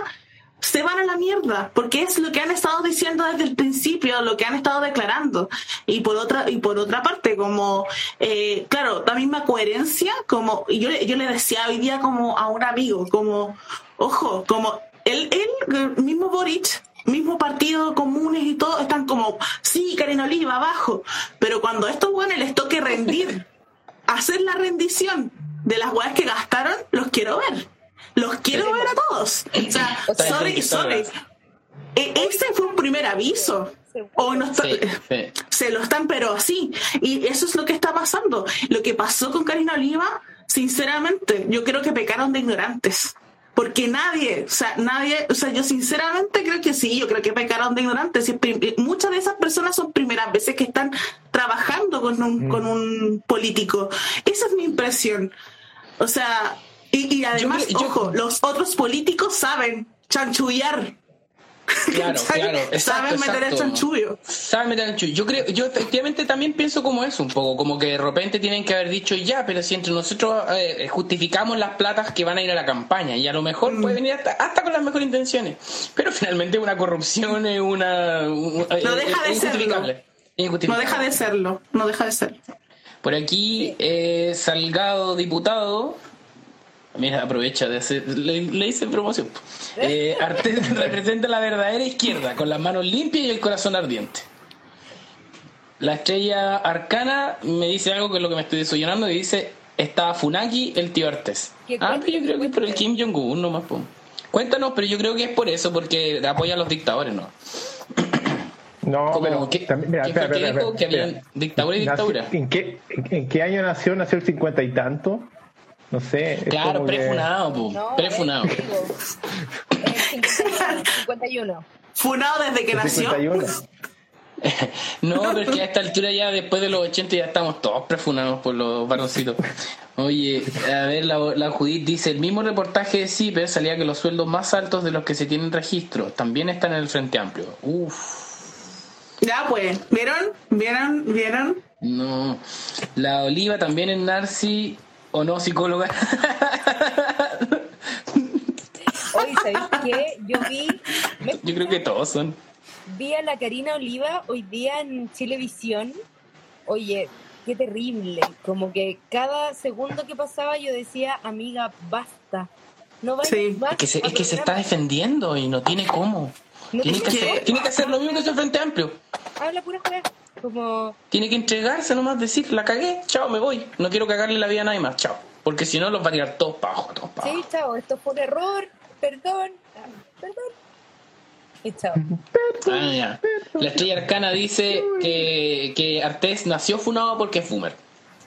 se van a la mierda, porque es lo que han estado diciendo desde el principio, lo que han estado declarando. Y por otra, y por otra parte, como, eh, claro, la misma coherencia, como, y yo, yo le decía hoy día como a un amigo, como, ojo, como él, él, mismo Boric, mismo partido comunes y todo, están como, sí, Karina Oliva, abajo. Pero cuando estos buenos les toque rendir, hacer la rendición de las weas que gastaron, los quiero ver. Los quiero ver a todos. O sea, sorry, sorry. E- Ese fue un primer aviso. O no está- Sí, sí. se lo están, pero así. Y eso es lo que está pasando. Lo que pasó con Karina Oliva, sinceramente, yo creo que pecaron de ignorantes. Porque nadie, o sea, nadie, o sea, yo sinceramente creo que sí, yo creo que pecaron de ignorantes. Y muchas de esas personas son primeras veces que están trabajando con un, con un político. Esa es mi impresión. O sea, y, y además, yo- ojo, los otros políticos saben chanchullar. Claro, claro, exacto, saben meter el chanchullo. Sabe meter el chullo. Yo creo, yo efectivamente también pienso como eso un poco, como que de repente tienen que haber dicho ya, pero si entre nosotros eh, justificamos las platas que van a ir a la campaña y a lo mejor puede venir hasta, hasta con las mejores intenciones, pero finalmente una corrupción es una un- eh, No deja de. Es No deja de serlo, no deja de serlo. Por aquí, eh, Salgado, diputado. Mira, aprovecha de hacer. Le, le hice promoción. Eh, Artés representa la verdadera izquierda, con las manos limpias y el corazón ardiente. La estrella arcana me dice algo que es lo que me estoy desayunando y dice: Está Funaki, el tío Artés. ¿Qué Ah, pero yo creo que es por el Kim Jong-un nomás. po. Cuéntanos, pero yo creo que es por eso, porque apoya a los dictadores, ¿no? No, Como, pero ¿qué- también, mira, qué espera, fue que espera, dijo? espera, Que habían espera. dictadura y dictadura. ¿En qué, en, en qué año nació? ¿Nació el cincuenta y tanto? No sé. Claro, como que- prefunado, po. No, prefunado. es, digo, es 51, 51. Funado desde que nació. 51. No, pero es que a esta altura ya después de los 80 ya estamos todos prefunados por los varoncitos. Oye, a ver, la, la Judith dice, el mismo reportaje de CIPER salía que los sueldos más altos de los que se tienen registro también están en el Frente Amplio. Uf, Ya pues, ¿vieron? ¿Vieron? ¿Vieron? no. La Oliva también es Narci o no psicóloga. Oye, ¿sabéis qué? Yo vi, me- Yo creo que todos son. vi a la Karina Oliva hoy día en Chilevisión. Oye, qué terrible. Como que cada segundo que pasaba yo decía, amiga, basta. No vayas Sí. más Es que se, es que se está defendiendo y no tiene cómo. Tiene que, hacer, tiene que hacer lo mismo que hizo el Frente Amplio. Habla pura juega. Como, Tiene que entregarse nomás, decir, la cagué, chao, me voy. No quiero cagarle la vida a nadie más, chao. Porque si no, los va a tirar todos para abajo, todos para sí, chao, esto fue un error, perdón, perdón. Y chao. Ah, ya. La estrella arcana dice que, que Artés nació funado porque es boomer.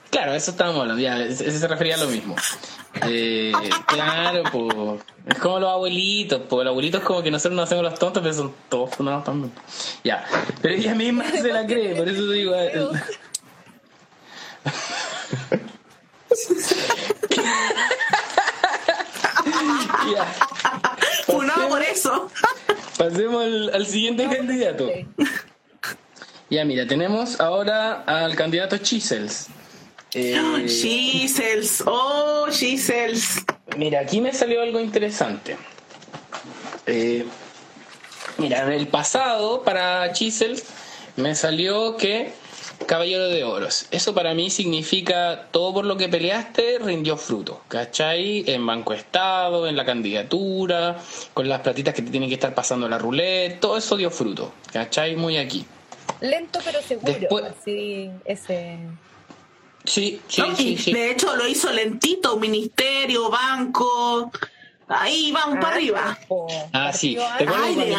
Claro, eso estábamos hablando, ya, ese se refería a lo mismo. Eh, claro, pues. Es como los abuelitos, pues los abuelitos como que nosotros no hacemos los tontos, pero son todos funados también. Ya. Pero ella misma se la cree, por eso digo. eh, ya. Funado por eso. Pasemos al, al siguiente candidato. Sí. Ya, mira, tenemos ahora al candidato Chisels. Eh, Gisels, oh, Gisels. mira, aquí me salió algo interesante. Eh, mira, en el pasado para Chisels me salió que Caballero de Oros. Eso para mí significa todo por lo que peleaste rindió fruto. ¿Cachai? En Banco Estado, en la candidatura, con las platitas que te tienen que estar pasando la roulette, todo eso dio fruto. ¿Cachai? Muy aquí. Lento pero seguro. Después- Así, ese. Sí, sí, No, sí. De hecho, lo hizo lentito, ministerio, banco. Ahí vamos para arriba. po, Ah, sí. Recuerden antes,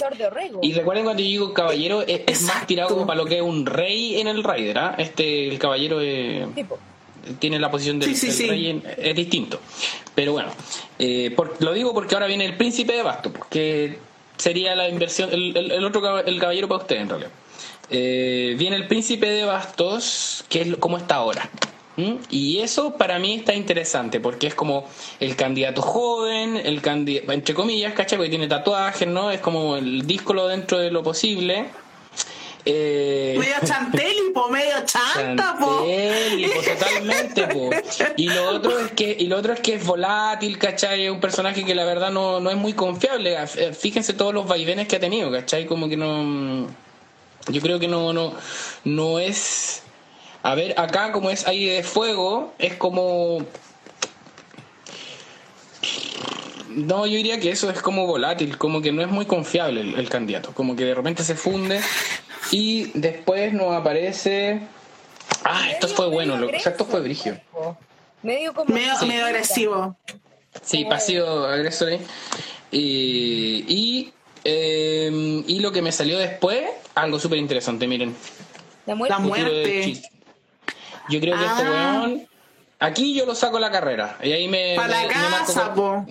cuando yo digo-. Y recuerden cuando yo digo caballero, es, es más tirado como para lo que es un rey en el Raider, ¿ah? Este, el caballero eh, Tipo, tiene la posición del, Sí, sí, del sí. rey, en- es distinto. Pero bueno, eh, por- lo digo porque ahora viene el príncipe de Basto, que sería la inversión, el, el- el otro el caballero para usted en realidad. Eh, viene el príncipe de Bastos, que es como está ahora. ¿Mm? Y eso para mí está interesante porque es como el candidato joven, el candidato, entre comillas, ¿cachai? Porque tiene tatuajes, ¿no? Es como el díscolo dentro de lo posible. Eh, medio chantélipo, medio chanta, po. totalmente, po. Y lo otro es que, y lo otro es que es volátil, ¿cachai? Es un personaje que la verdad no, no es muy confiable. Fíjense todos los vaivenes que ha tenido, ¿cachai? Como que no. Yo creo que no, no, no es a ver, acá como es aire de fuego, es como... No, yo diría que eso es como volátil, como que no es muy confiable el, candidato, como que de repente se funde y después nos aparece... Ah, esto fue bueno, lo, exacto fue brigio. Medio, como medio, agresivo. Sí, pasivo agresor. Y, y, eh, y lo que me salió después, algo súper interesante, miren. La muerte. La muerte. Yo creo que este ah. weón. Aquí yo lo saco la carrera. Y ahí me,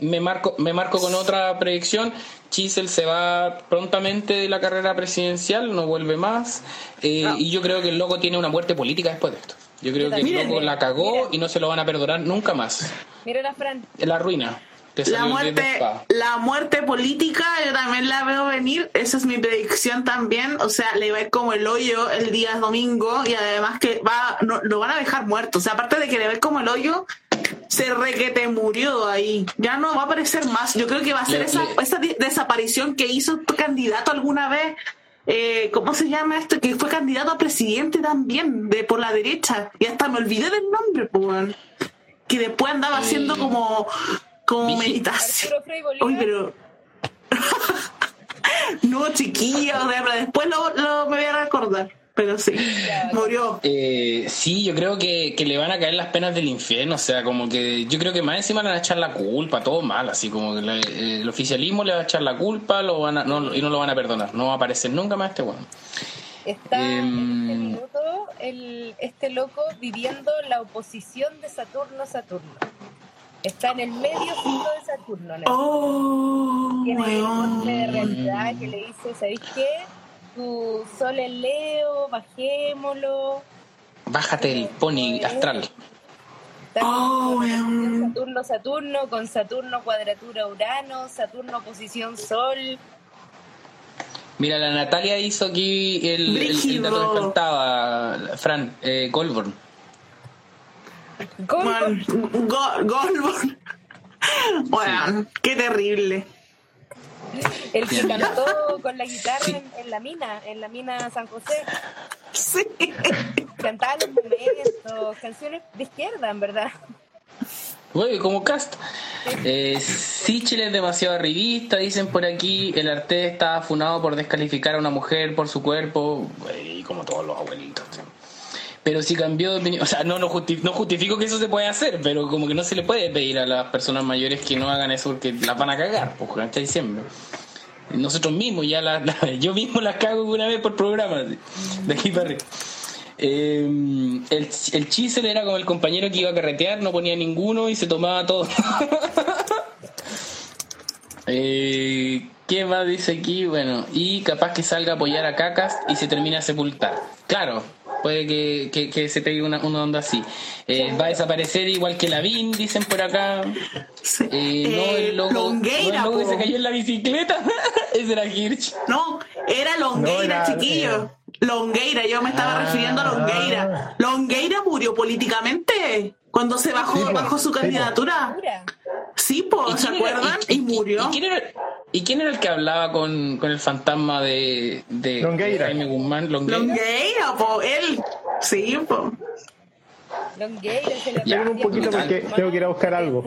me, marco me, marco, con otra predicción. Chisel se va prontamente de la carrera presidencial, no vuelve más. Eh. Y yo creo que el loco tiene una muerte política después de esto. Yo creo que el loco la cagó y no se lo van a perdonar nunca más. Mira la Fran. La ruina la muerte, la muerte política yo también la veo venir, esa es mi predicción también, o sea, le va a ir como el hoyo el día domingo y además que va, no, lo van a dejar muerto, o sea, aparte de que le va a ir como el hoyo, se re que te murió ahí, ya no va a aparecer más, yo creo que va a ser esa, esa desaparición que hizo tu candidato alguna vez, eh, ¿cómo se llama esto? Que fue candidato a presidente también, de por la derecha, y hasta me olvidé del nombre, pues, que después andaba haciendo como como meditación. Uy, pero. no, chiquillo, después lo, me voy a recordar. Pero sí, murió. Eh, sí, yo creo que, que, le van a caer las penas del infierno. O sea, como que yo creo que más encima le van a echar la culpa, todo mal. Así como que eh, el oficialismo le va a echar la culpa lo van a, no, y no lo van a perdonar. No va a aparecer nunca más este bueno. Está en este em, minuto el, este loco viviendo la oposición de Saturno a Saturno. Está en el medio punto de Saturno. Oh, Tiene un de realidad que le dice, ¿sabéis qué? Tu sol es Leo, bajémoslo. Bájate el pony astral. Oh, Saturno, Saturno, con Saturno cuadratura Urano, Saturno posición Sol. Mira, la Natalia hizo aquí el, el, dato que faltaba, Fran, eh, Goldborn. Goldborn. Bueno, qué terrible. El que cantó con la guitarra en, la mina, en la mina San José. Sí. Cantaba los momentos, canciones de izquierda, en verdad. Uy, como cast. Eh, Sichel es demasiado arribista, dicen por aquí. El arte está afunado por descalificar a una mujer por su cuerpo. Y como todos los abuelitos. Pero si cambió de opinión, o sea, no, no, justifico que eso se puede hacer, pero como que no se le puede pedir a las personas mayores que no hagan eso porque las van a cagar, pues, hasta diciembre. Nosotros mismos, ya la, yo mismo las cago una vez por programa, de aquí para arriba. Eh, el, el chisel era como el compañero que iba a carretear, no ponía ninguno y se tomaba todo. eh, ¿Qué más dice aquí? Bueno, y capaz que salga a apoyar a Cacas y se termina a sepultar. Claro, puede que, que, se pegue una, una onda así. Eh, va a desaparecer igual que la VIN, dicen por acá. Eh, no el loco, Longueira, no el loco que se cayó en la bicicleta. Ese era Hirsch. No, era Longueira, chiquillo. Longueira, yo me estaba refiriendo a Longueira. Longueira murió políticamente cuando se bajó bajo su candidatura. Sí, pues, ¿se acuerdan? Y, murió. ¿Y quién, era, el que hablaba con, con el fantasma de, de Longueira? Jaime Guzmán? Longueira, Longueira po, él. Sí, pues. Longueira se le Ya, un poquito porque tengo que ir a buscar algo.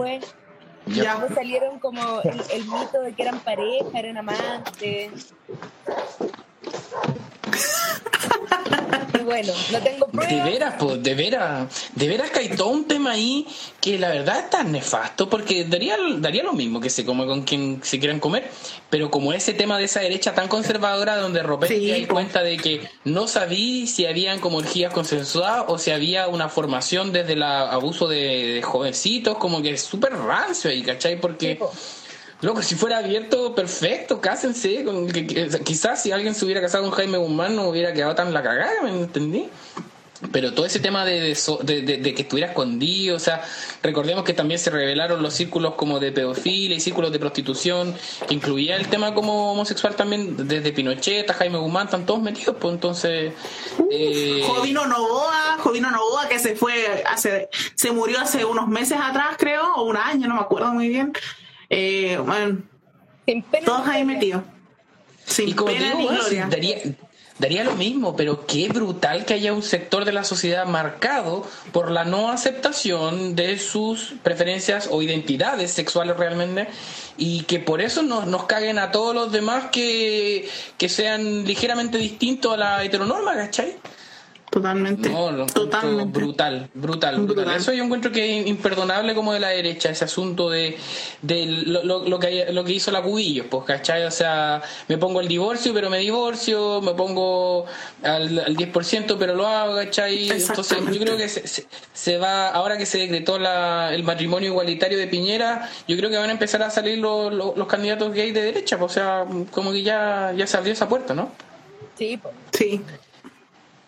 ya. salieron como el, el, mito de que eran pareja, eran amantes. bueno, no tengo pruebas. De veras, pues, de veras, de veras que hay todo un tema ahí que la verdad es tan nefasto porque daría, daría lo mismo que se come con quien se quieran comer, pero como ese tema de esa derecha tan conservadora donde de repente hay cuenta de que no sabí si habían como orgías consensuadas o si había una formación desde el abuso de, jovencitos, como que es súper rancio ahí, ¿cachai? Porque... Loco, si fuera abierto, perfecto, cásense. quizás si alguien se hubiera casado con Jaime Guzmán no hubiera quedado tan la cagada, ¿me entendí? pero todo ese tema de, de, que estuviera escondido, o sea, recordemos que también se revelaron los círculos como de pedofilia y círculos de prostitución, que incluía el tema como homosexual también, desde Pinochet a Jaime Guzmán, están todos metidos, pues entonces... Eh... Jovino Novoa, Jovino Novoa que se fue, hace se murió hace unos meses atrás, creo, o un año, no me acuerdo muy bien. Eh, bueno, todos ahí metidos. Sin pena ni gloria daría lo mismo, pero qué brutal que haya un sector de la sociedad marcado por la no aceptación de sus preferencias o identidades sexuales realmente y que por eso nos, nos caguen a todos los demás que, que sean ligeramente distintos a la heteronorma, ¿cachai? Totalmente. No, Totalmente. Brutal, brutal, brutal, Eso yo encuentro que es imperdonable como de la derecha, ese asunto de, de lo, lo, que, lo que hizo la Cubillos, pues, ¿cachai? O sea, me pongo el divorcio, pero me divorcio, me pongo al, al 10%, pero lo hago, ¿cachai? Entonces, yo creo que se, se, va, ahora que se decretó la, el matrimonio igualitario de Piñera, yo creo que van a empezar a salir los, los, candidatos gay de derecha, pues, o sea, como que ya, ya se abrió esa puerta, ¿no? Sí, pues. sí.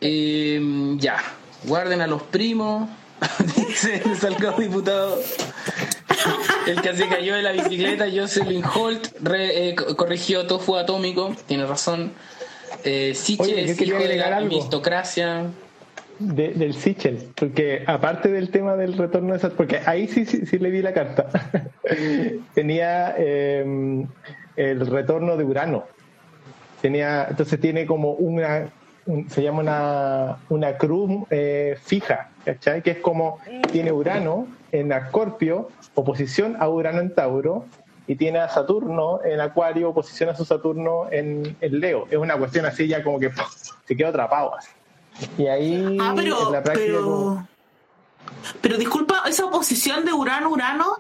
Eh, ya, guarden a los primos, dice el salcado diputado. El que se cayó de la bicicleta, Jocelyn Holt, eh, corrigió tofu atómico, tiene razón. Eh, Sichel es hijo de la aristocracia. del Sichel, porque aparte del tema del retorno de esas, porque ahí sí, sí, le vi la carta, tenía em, el retorno de Urano, tenía, entonces tiene como una se llama una, una cruz eh, fija, ¿cachai? Que es como tiene Urano en Escorpio, oposición a Urano en Tauro, y tiene a Saturno en Acuario, oposición a su Saturno en, en Leo. Es una cuestión así ya como que se quedó atrapado. Y ahí ah, pero, en la práctica. Pero, pero disculpa, esa oposición de Urano-Urano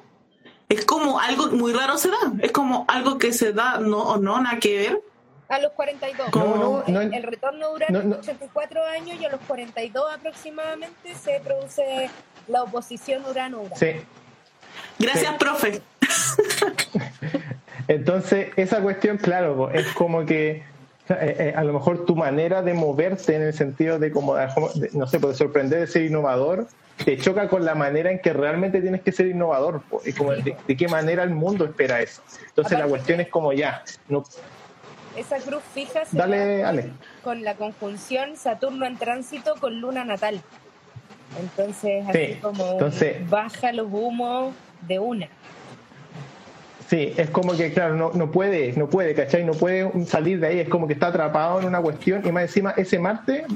es como algo muy raro se da. Es como algo que se da, no o no, nada que ver a los 42. No, no, el, retorno dura 84 años y a los 42 aproximadamente se produce la oposición Urano-Urano. Sí. Gracias, profe. Entonces, esa cuestión, claro, es como que eh, eh, a lo mejor tu manera de moverte en el sentido de como, no sé, puede sorprender de ser innovador, te choca con la manera en que realmente tienes que ser innovador, y como de, qué manera el mundo espera eso. Entonces la cuestión es como ya, no, esa cruz fija se Dale, con la conjunción Saturno en tránsito con Luna natal. Entonces, así como baja los humos de una. Sí, es como que, claro, no, no puede, no puede, ¿cachai? No puede salir de ahí, es como que está atrapado en una cuestión y más encima ese Marte,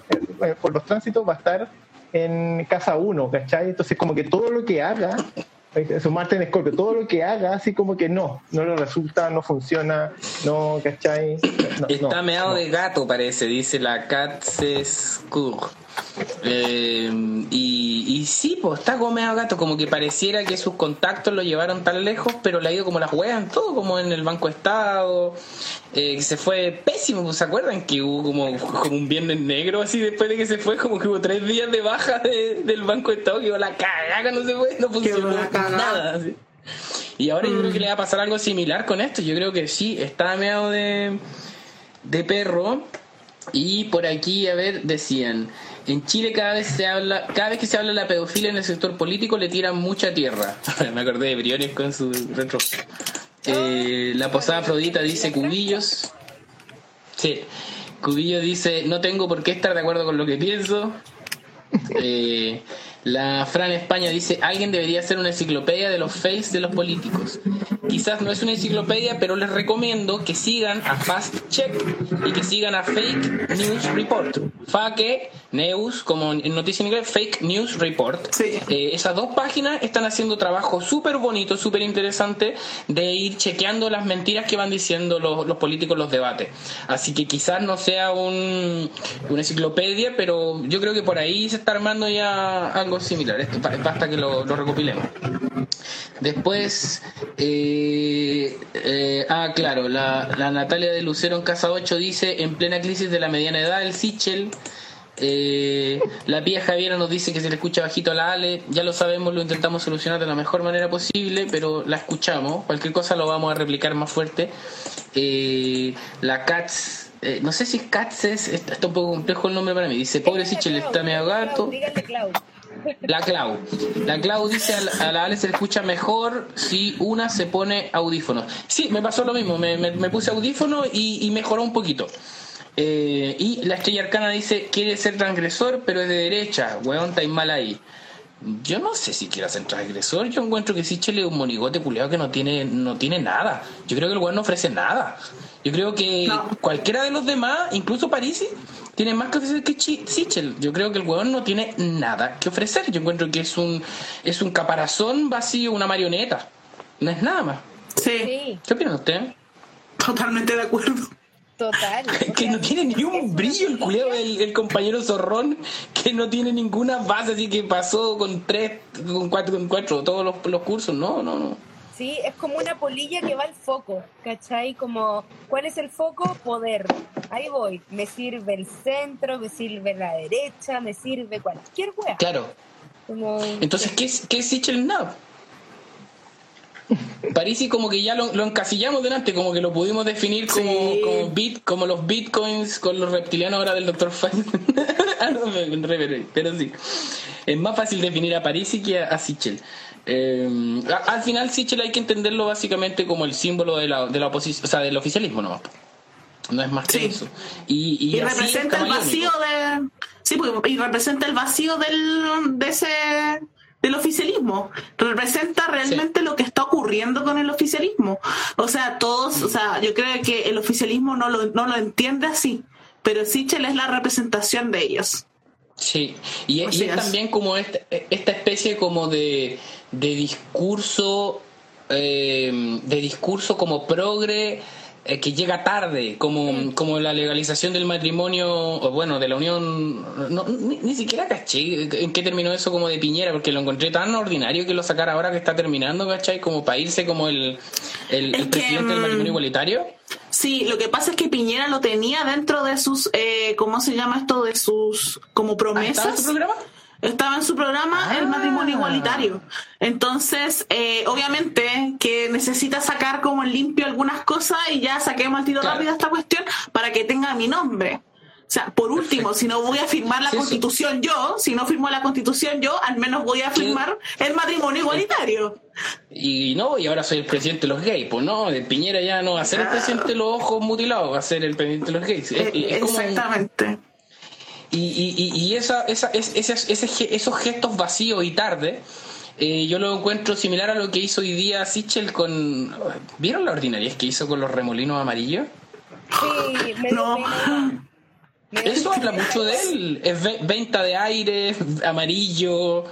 eh, por los tránsitos, va a estar en casa 1, ¿cachai? Entonces, como que todo lo que haga su Marte en Escorpio, todo lo que haga, así como que no, no le resulta, no funciona, no, ¿cachai? Está meado de gato, parece, dice la Katzeskur. Eh, y, y sí, pues está como medio gato, como que pareciera que sus contactos lo llevaron tan lejos, pero le ha ido como las en todo, como en el Banco Estado, eh, se fue pésimo, ¿se acuerdan? Que hubo como, como un viernes negro así después de que se fue, como que hubo tres días de baja del Banco Estado, que iba la cagada, no se fue, no funcionó nada. Y ahora yo creo que le va a pasar algo similar con esto, yo creo que sí, está meado de, de perro. Y por aquí, a ver, decían, en Chile cada vez se habla, cada vez que se habla de la pedofilia en el sector político le tiran mucha tierra. Me acordé de Briones con su retro. Eh, la posada Afrodita dice cubillos. Sí. Cubillo dice, no tengo por qué estar de acuerdo con lo que pienso. Eh, la Fran España dice, alguien debería hacer una enciclopedia de los face de los políticos. Quizás no es una enciclopedia, pero les recomiendo que sigan a Fast Check y que sigan a Fake News Report. Fake News, como en noticia en inglés, Fake News Report. Eh, esas dos páginas están haciendo trabajo súper bonito, súper interesante de ir chequeando las mentiras que van diciendo los, los políticos en los debates. Así que quizás no sea un, una enciclopedia, pero yo creo que por ahí se está armando ya algo similar. Esto basta que lo, recopilemos. Después, eh, eh, ah, claro, la, Natalia de Lucero en Casa 8 dice: en plena crisis de la mediana edad, el Sichel. Eh, la pía Javiera nos dice que se le escucha bajito a la Ale. Ya lo sabemos, lo intentamos solucionar de la mejor manera posible, pero la escuchamos. Cualquier cosa lo vamos a replicar más fuerte. la Cats eh, no sé si Katz es, está un poco complejo el nombre para mí. Dice, pobre Sichel está medio gato. La Clau. La Clau dice a la, Ale se le escucha mejor si una se pone audífonos. Sí, me pasó lo mismo. Me, me, puse audífono y, y, mejoró un poquito. Eh, y la estrella arcana dice, quiere ser transgresor, pero es de derecha. Weón, está mal ahí. Yo no sé si quiera ser transgresor. Yo encuentro que Sichel es un monigote puleado que no tiene, no tiene nada. Yo creo que el weón no ofrece nada. Yo creo que cualquiera de los demás, incluso Parisi, tiene más que ofrecer que Sichel. Yo creo que el weón no tiene nada que ofrecer. Yo encuentro que es un, es un caparazón vacío, una marioneta. No es nada más. Sí. ¿Qué opina usted? Totalmente de acuerdo. Total. que no tiene ni un brillo el culeo el, compañero zorrón, que no tiene ninguna base, así que pasó con tres, con cuatro, con cuatro, todos los, los cursos, no, no, no. Sí, es como una polilla que va al foco, ¿cachai? Como, ¿cuál es el foco? Poder. Ahí voy. Me sirve el centro, me sirve la derecha, me sirve cualquier wea. Claro. Entonces, ¿qué es, qué es Sichel Now? Parisi como que ya lo, encasillamos delante, como que lo pudimos definir como, como, bit, como los bitcoins con los reptilianos ahora del Dr. Fine. ah, no, pero sí. Es más fácil definir a Parisi que a, Sichel. Eh, al final Sichel hay que entenderlo básicamente como el símbolo de la, de la oposición, o sea, del oficialismo nomás. No es más que eso. Y, representa el vacío de... Sí, pues, y representa el vacío del, de ese del oficialismo. Representa realmente lo que está ocurriendo con el oficialismo. O sea, todos, o sea, yo creo que el oficialismo no lo, no lo entiende así, pero Sichel es la representación de ellos. Sí, y, es, también como esta, esta especie como de, de discurso, eh, de discurso como progre eh, que llega tarde, como, como la legalización del matrimonio, o bueno, de la unión, no, ni, siquiera caché en qué terminó eso como de Piñera, porque lo encontré tan ordinario que lo sacara ahora que está terminando, ¿cachai? Como para irse como el, el, presidente del matrimonio mm, igualitario. Sí, lo que pasa es que Piñera lo tenía dentro de sus, eh, ¿cómo se llama esto? De sus, como promesas. ¿Ah, su programa? Estaba en su programa el matrimonio ah. igualitario. Entonces, eh, obviamente que necesita sacar como en limpio algunas cosas y ya saquemos al tiro rápido esta cuestión para que tenga mi nombre. O sea, por último, si no voy a firmar la constitución yo, si no firmo la constitución yo, al menos voy a firmar el matrimonio igualitario. Y no, y ahora soy el presidente de los gays, pues no, de Piñera ya no va a ser el presidente de los ojos mutilados, va a ser el presidente de los gays. Exactamente. Y, y, y esa, esa, esos gestos vacíos y tarde, eh, yo lo encuentro similar a lo que hizo hoy día Sichel con... ¿Vieron la ordinaria que hizo con los remolinos amarillos? Sí, me no. Eso habla mucho de él. Es venta de aire, amarillo,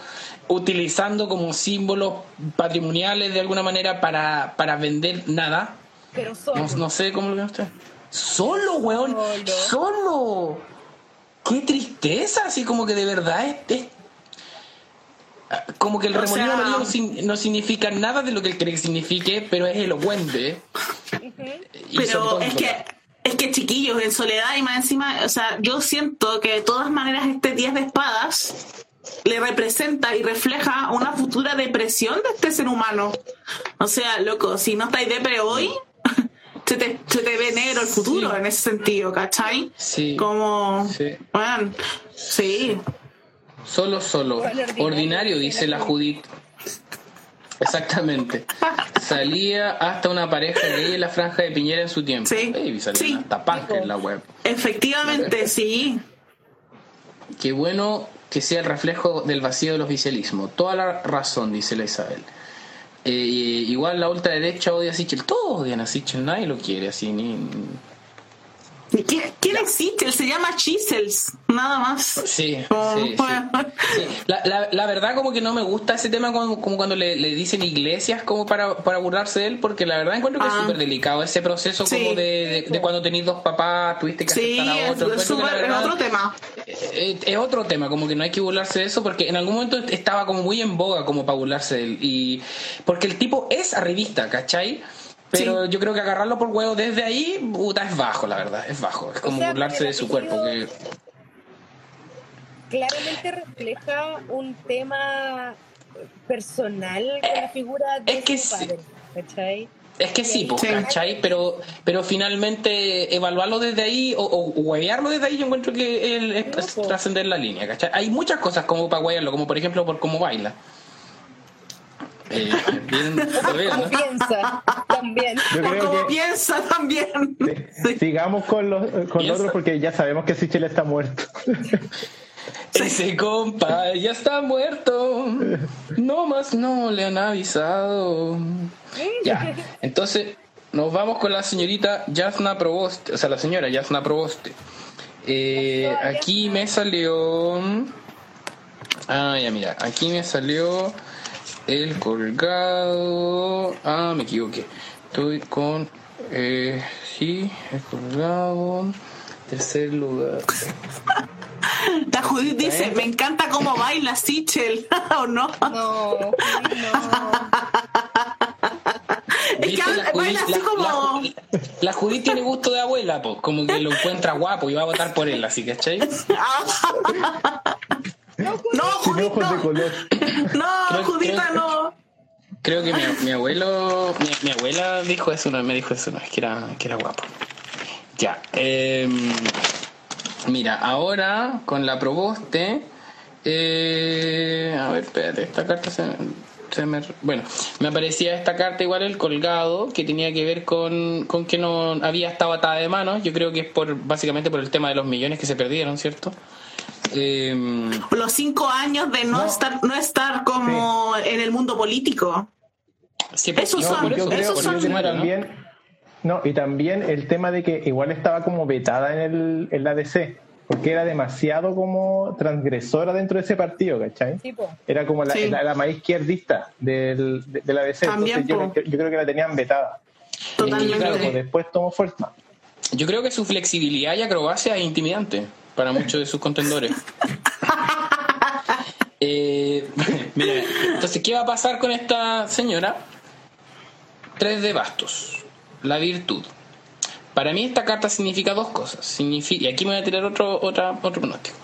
utilizando como símbolos patrimoniales de alguna manera para, para vender nada. Pero solo. No, sé cómo lo ve usted. Solo, weón. Solo qué tristeza, así como que de verdad es, como que el remolino amarillo no, significa nada de lo que él cree que signifique, pero es elocuente. pero es que es que chiquillos, en soledad y más encima, o sea, yo siento que de todas maneras este 10 de espadas le representa y refleja una futura depresión de este ser humano. O sea, loco, si no estáis depre hoy, se te, se te ve negro el futuro en ese sentido, ¿cachai? Sí. Como, sí. bueno, sí. Solo, solo. Ordinario, dice la Judith. Exactamente. Salía hasta una pareja gay en la franja de Piñera en su tiempo. Sí. sí. hasta en la web. Efectivamente, sí. Qué bueno que sea el reflejo del vacío del oficialismo. Toda la razón, dice la Isabel. Eh, igual la ultraderecha odia a Sichel, todos odian a Sichel, nadie lo quiere así, ni, ¿Quién, existe? Él se llama Chisels, nada más. Sí, sí, La, verdad como que no me gusta ese tema como, cuando le, dicen iglesias como para, para burlarse de él, porque la verdad encuentro que es ah. súper delicado ese proceso como de, cuando tenéis dos papás, tuviste que aceptar a otro. Es, otro tema. Es, es, otro tema, como que no hay que burlarse de eso, porque en algún momento estaba como muy en boga como para burlarse de él. Y porque el tipo es arribista, ¿cachai? Pero yo creo que agarrarlo por huevo desde ahí, puta, es bajo, la verdad, es bajo. Es como burlarse de su cuerpo. Que... Claramente refleja un tema personal con la figura de es que su padre, ¿cachai? Es que sí, pues, ¿cachai? Pero, pero finalmente evaluarlo desde ahí o, o huevearlo desde ahí, yo encuentro que es, trascender la línea, ¿cachai? Hay muchas cosas como para huevearlo, como por ejemplo por cómo baila. Eh, bien, ¿no? piensa también. como piensa también. Sigamos con los, con otros porque ya sabemos que Sichel está muerto. Ese compa ya está muerto. No más no le han avisado. Ya, entonces nos vamos con la señorita Jasna Proboste, o sea, la señora Jasna Proboste. Eh, aquí me salió. Ah, ya, mira, aquí me salió el colgado. Ah, me equivoqué. Estoy con. Eh, sí, el colgado. Tercer lugar. La Judith dice, me encanta cómo baila Sichel, ¿o no? No, no. Es que baila así como... La, Judith tiene gusto de abuela, pues, como que lo encuentra guapo y va a votar por él, así, ¿cachai? No, Judith, no. No, Judita, no. Creo que mi, mi abuelo, mi, mi, abuela dijo eso, no, me dijo eso, no, es que era, que era guapo. Ya, eh, Mira, ahora con la proboste, eh, a ver, espérate, esta carta se, me, bueno, me aparecía esta carta igual el colgado que tenía que ver con, con que no había estado atada de manos. Yo creo que es por básicamente por el tema de los millones que se perdieron, ¿cierto? Eh, los cinco años de no, estar no estar como en el mundo político. Sí, eso son, eso son también, no, y también el tema de que igual estaba como vetada en, el, en la DC, porque era demasiado como transgresora dentro de ese partido, ¿cachai? era como la, la, más izquierdista del, de, la DC, entonces yo, creo que la tenían vetada. Totalmente. Y claro, pues después tomó fuerza. Yo creo que su flexibilidad y acrobacia es intimidante para muchos de sus contendores. eh, mira, entonces, ¿qué va a pasar con esta señora? Tres de bastos la virtud. Para mí esta carta significa dos cosas. Significa, y aquí me voy a tirar otro, otra, otro pronóstico.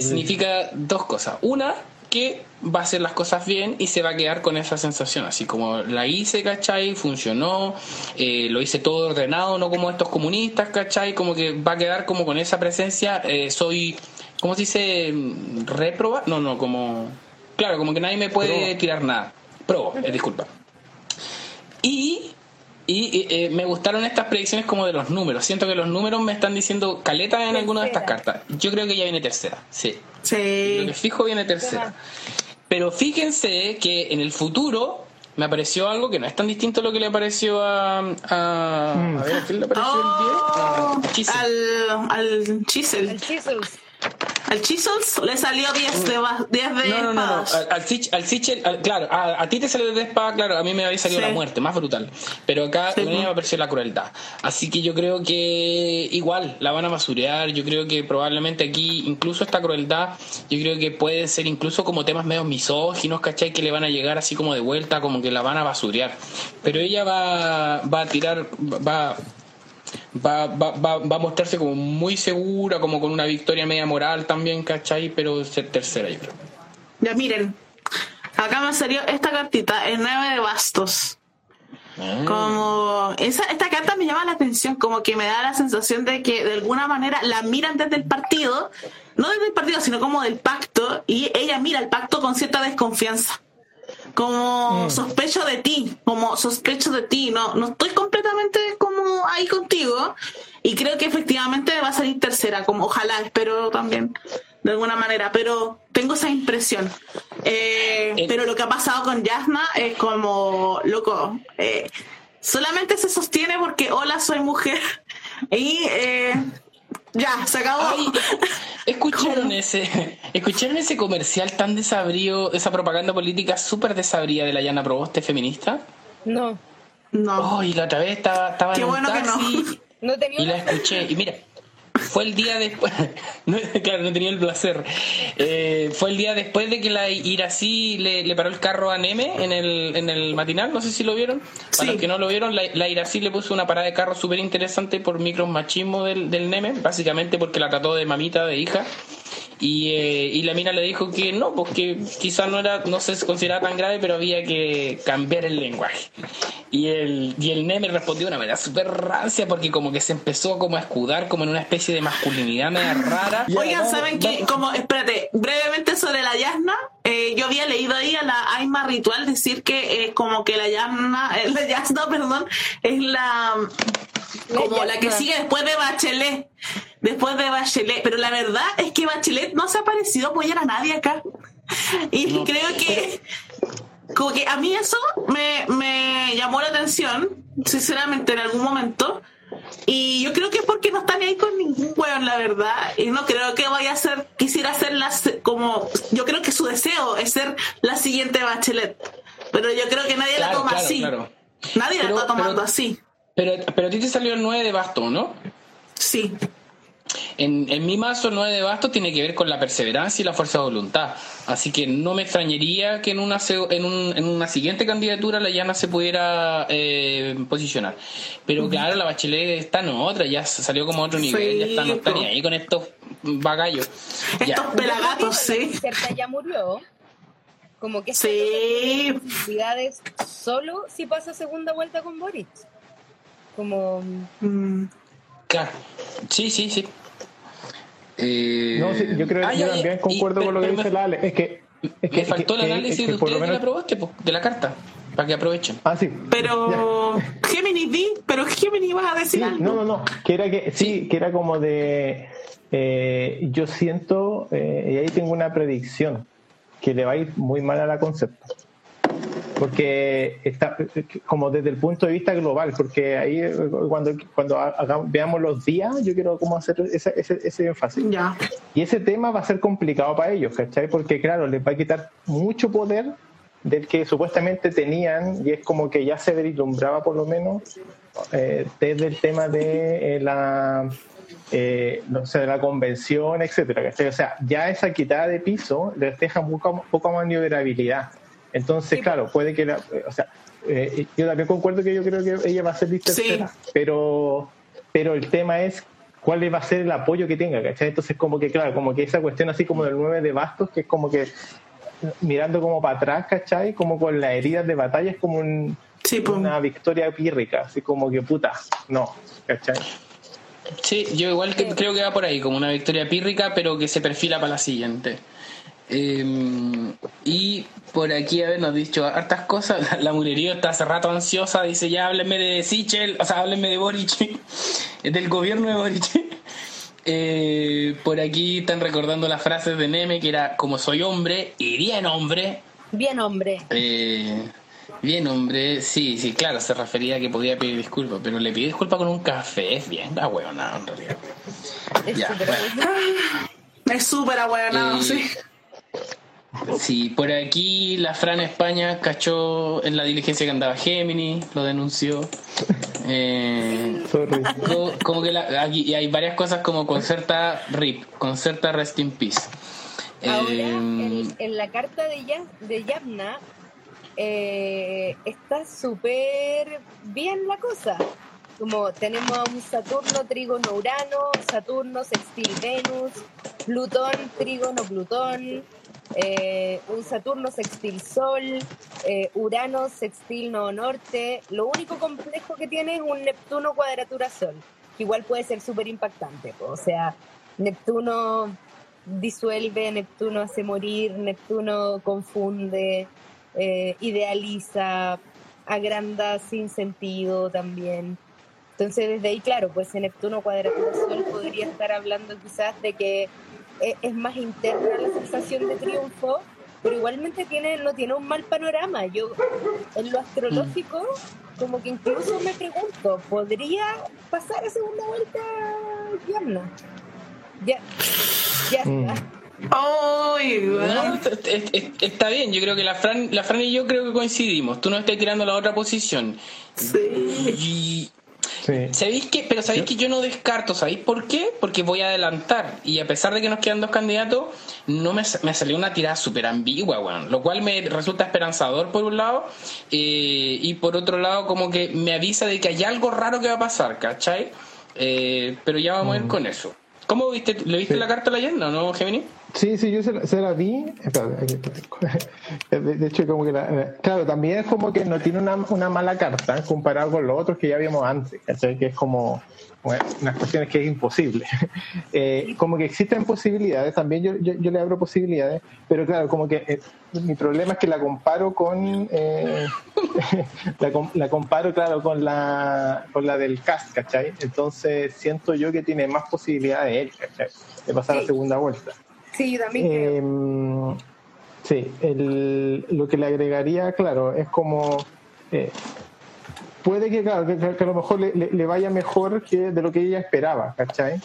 Significa dos cosas. Una, que va a hacer las cosas bien y se va a quedar con esa sensación, así como la hice, ¿cachai? Funcionó, eh, lo hice todo ordenado, no como estos comunistas, ¿cachai? Como que va a quedar como con esa presencia, eh, soy, ¿cómo se dice? ¿Reproba? No, no, como... Claro, como que nadie me puede tirar nada. Probo, eh, disculpa. Y y eh, me gustaron estas predicciones como de los números. Siento que los números me están diciendo caleta en alguna de estas cartas. Yo creo que ya viene tercera, sí. Sí. Lo que fijo viene tercera. Pero fíjense que en el futuro me apareció algo que no es tan distinto a lo que le apareció a. A, mm. a ver, ¿a quién le apareció el 10? Al, al Chisel. Al Chisel. Al Chisels le salió 10 de, 10 de no, no, no, Al, al, claro, a, ti te salió de espada, claro, a mí me había salido la muerte, más brutal. Pero acá a mí me apareció la crueldad. Así que yo creo que igual la van a basurear. Yo creo que probablemente aquí, incluso esta crueldad, yo creo que pueden ser incluso como temas medio misóginos, ¿cachai? Que le van a llegar así como de vuelta, como que la van a basurear. Pero ella va, va a tirar, va va, va, va, va, a mostrarse como muy segura, como con una victoria media moral también, ¿cachai? Pero ser tercera, yo creo. Ya miren, acá me salió esta cartita, el 9 de bastos. Ah. Como esa, esta carta me llama la atención, como que me da la sensación de que de alguna manera la miran desde el partido, no desde el partido, sino como del pacto, y ella mira el pacto con cierta desconfianza como mm. sospecho de ti, como sospecho de ti, no, no estoy completamente como ahí contigo y creo que efectivamente va a salir tercera, como ojalá, espero también de alguna manera, pero tengo esa impresión. Eh, eh. pero lo que ha pasado con Yasna es como, loco, eh, solamente se sostiene porque hola, soy mujer y ya, se acabó. ¿Escucharon ese, ¿Escucharon ese comercial tan desabrido, esa propaganda política súper desabrida de la Yana Proboste feminista? No. No. Oh, y la otra vez estaba, estaba en un taxi no. y la escuché. Y mira, fue el día después, claro, no tenía el placer. Eh, fue el día después de que la Irací le, le paró el carro a Neme en el, en el matinal, no sé si lo vieron. Para los que no lo vieron, la, la Irací le puso una parada de carro súper interesante por micromachismo del, del Neme, básicamente porque la trató de mamita, de hija. Y, eh, y la mina le dijo que no, porque quizás no era, no se consideraba tan grave, pero había que cambiar el lenguaje. Y el, y el Neme respondió de una manera súper rancia, porque como que se empezó como a escudar como en una especie de masculinidad media rara. Oigan, ¿saben qué? Como, espérate, brevemente sobre la Yasna, eh, yo había leído ahí a la Aima Ritual decir que eh, como que la Yasna, eh, la Yasna, perdón, es la como la que sigue después de Bachelet, después de Bachelet, pero la verdad es que Bachelet no se ha parecido a apoyar a nadie acá. Y creo que como que a mí eso me, me llamó la atención, sinceramente, en algún momento. Y yo creo que es porque no están ahí con ningún weón, la verdad. Y no creo que vaya a ser, quisiera ser las, como, yo creo que su deseo es ser la siguiente Bachelet. Pero yo creo que nadie la toma claro, así. claro. Nadie Pero- la está tomando pero- así. Pero, pero a ti te salió el 9 de basto, ¿no? Sí. En, en mi mazo el 9 de basto tiene que ver con la perseverancia y la fuerza de voluntad. Así que no me extrañaría que en una, en, un- en una siguiente candidatura la llana se pudiera eh, posicionar. Pero claro, la bachelet está en otra, ya salió como a otro nivel, ya está, no está ni ahí con estos bagallos. Ya. Estos pelagatos, sí. Ya murió. Como que Sí. posibilidades solo si pasa segunda vuelta con Boric. Como Mm. Claro. Sí, sí, sí. Eh, No, sí, yo creo ah, que ya, yo también concuerdo con lo que dice me- la Ale. Es que. Es que Me faltó el que- análisis que de por ustedes lo que la menos- aprobaste, po, de la carta, para que aprovechen. Ah, sí. Pero Géminis di, pero Géminis vas a decir Sí, algo. no, no, no. Que era que, sí, que era como de. eh, yo siento, eh, y ahí tengo una predicción, que le va a ir muy mal a la concepto. Porque está como desde el punto de vista global, porque ahí cuando, cuando veamos los días, yo quiero como hacer ese, ese, ese énfasis. Ya. Y ese tema va a ser complicado para ellos, ¿cachai? Porque, claro, les va a quitar mucho poder del que supuestamente tenían, y es como que ya se vislumbraba, por lo menos, eh, desde el tema de eh, la. eh, no sé, de la convención, etcétera, ¿cachai? O sea, ya esa quitada de piso les deja poca, poca maniobrabilidad. Entonces, claro, puede que la, eh, o sea, eh, yo también concuerdo que yo creo que ella va a ser lista Sí. tercera, pero, pero el tema es cuál va a ser el apoyo que tenga, ¿cachai? Entonces, como que, claro, como que esa cuestión así como del 9 de bastos, que es como que mirando como para atrás, ¿cachai? Como con las heridas de batalla, es como un- Sí, pues. una victoria pírrica, así como que puta, no, ¿cachai? Sí, yo igual que, creo que va por ahí, como una victoria pírrica, pero que se perfila para la siguiente. Eh, y por aquí, a ver, nos ha dicho hartas cosas. La, la mulería está hace rato ansiosa, dice ya háblenme de Sichel, o sea, háblenme de Boric, del gobierno de Boric. Eh, por aquí están recordando las frases de Neme, que era como soy hombre, iría en hombre. bien hombre. Eh, bien, hombre, sí, sí, claro, se refería a que podía pedir disculpas, pero le pidió disculpas con un café, es bien, da huevonada en realidad. Es Ya, súper bueno. Es súper ahueonado, Eh, sí. Sí, por aquí la Fran España cachó en la diligencia que andaba Gemini, lo denunció. Eh, Sorry. co- como que la- aquí y hay varias cosas como concerta RIP, concerta Rest in Peace. Ahora, Eh, en, en la carta de, Ya- de Yamna eh, está súper bien la cosa. Como tenemos un Saturno, Trígono, Urano, Saturno, Sextil, Venus, Plutón, Trígono, Plutón, eh, un Saturno, Sextil, Sol, eh, Urano, Sextil, Nodo Norte. Lo único complejo que tiene es un Neptuno, Cuadratura, Sol, que igual puede ser súper impactante. O sea, Neptuno disuelve, Neptuno hace morir, Neptuno confunde, eh, idealiza, agranda sin sentido también. Entonces desde ahí, claro, pues en Neptuno cuadratura Sol podría estar hablando quizás de que e- es más interna la sensación de triunfo, pero igualmente tiene, no tiene un mal panorama. Yo en lo astrológico, como que incluso me pregunto, ¿podría pasar a segunda vuelta Yamna? Ya, ya Mm. está. Ay, no, weón. est- est- est- está bien, yo creo que la Fran, la Fran y yo creo que coincidimos. Tú no estás tirando la otra posición. Sí. Y Sí. ¿Sabéis que, pero sabéis que yo no descarto, ¿sabéis por qué? Porque voy a adelantar. Y a pesar de que nos quedan dos candidatos, no me, me salió una tirada súper ambigua, weón. Lo cual me resulta esperanzador por un lado. eh, y por otro lado, como que me avisa de que hay algo raro que va a pasar, ¿cachai? Eh, pero ya vamos a ir con eso. ¿Cómo viste? ¿Le viste Sí. la carta a la o no, Gemini? Sí, sí, yo se la, vi. De, hecho, como que la, claro, también es como que no tiene una, una mala carta comparado con los otros que ya vimos antes, ¿cachai? Que es como bueno, unas cuestiones que es imposible. Eh, como que existen posibilidades, también yo, yo, le abro posibilidades, pero claro, como que eh, mi problema es que la comparo con, eh, la, comparo, claro, con la, con la del cast, ¿cachai? Entonces siento yo que tiene más posibilidades él, ¿cachai? De pasar a la segunda vuelta. Sí, también. Em, sí, el, lo que le agregaría, claro, es como puede que, claro, que, a lo mejor le, vaya mejor que de lo que ella esperaba, ¿cachai?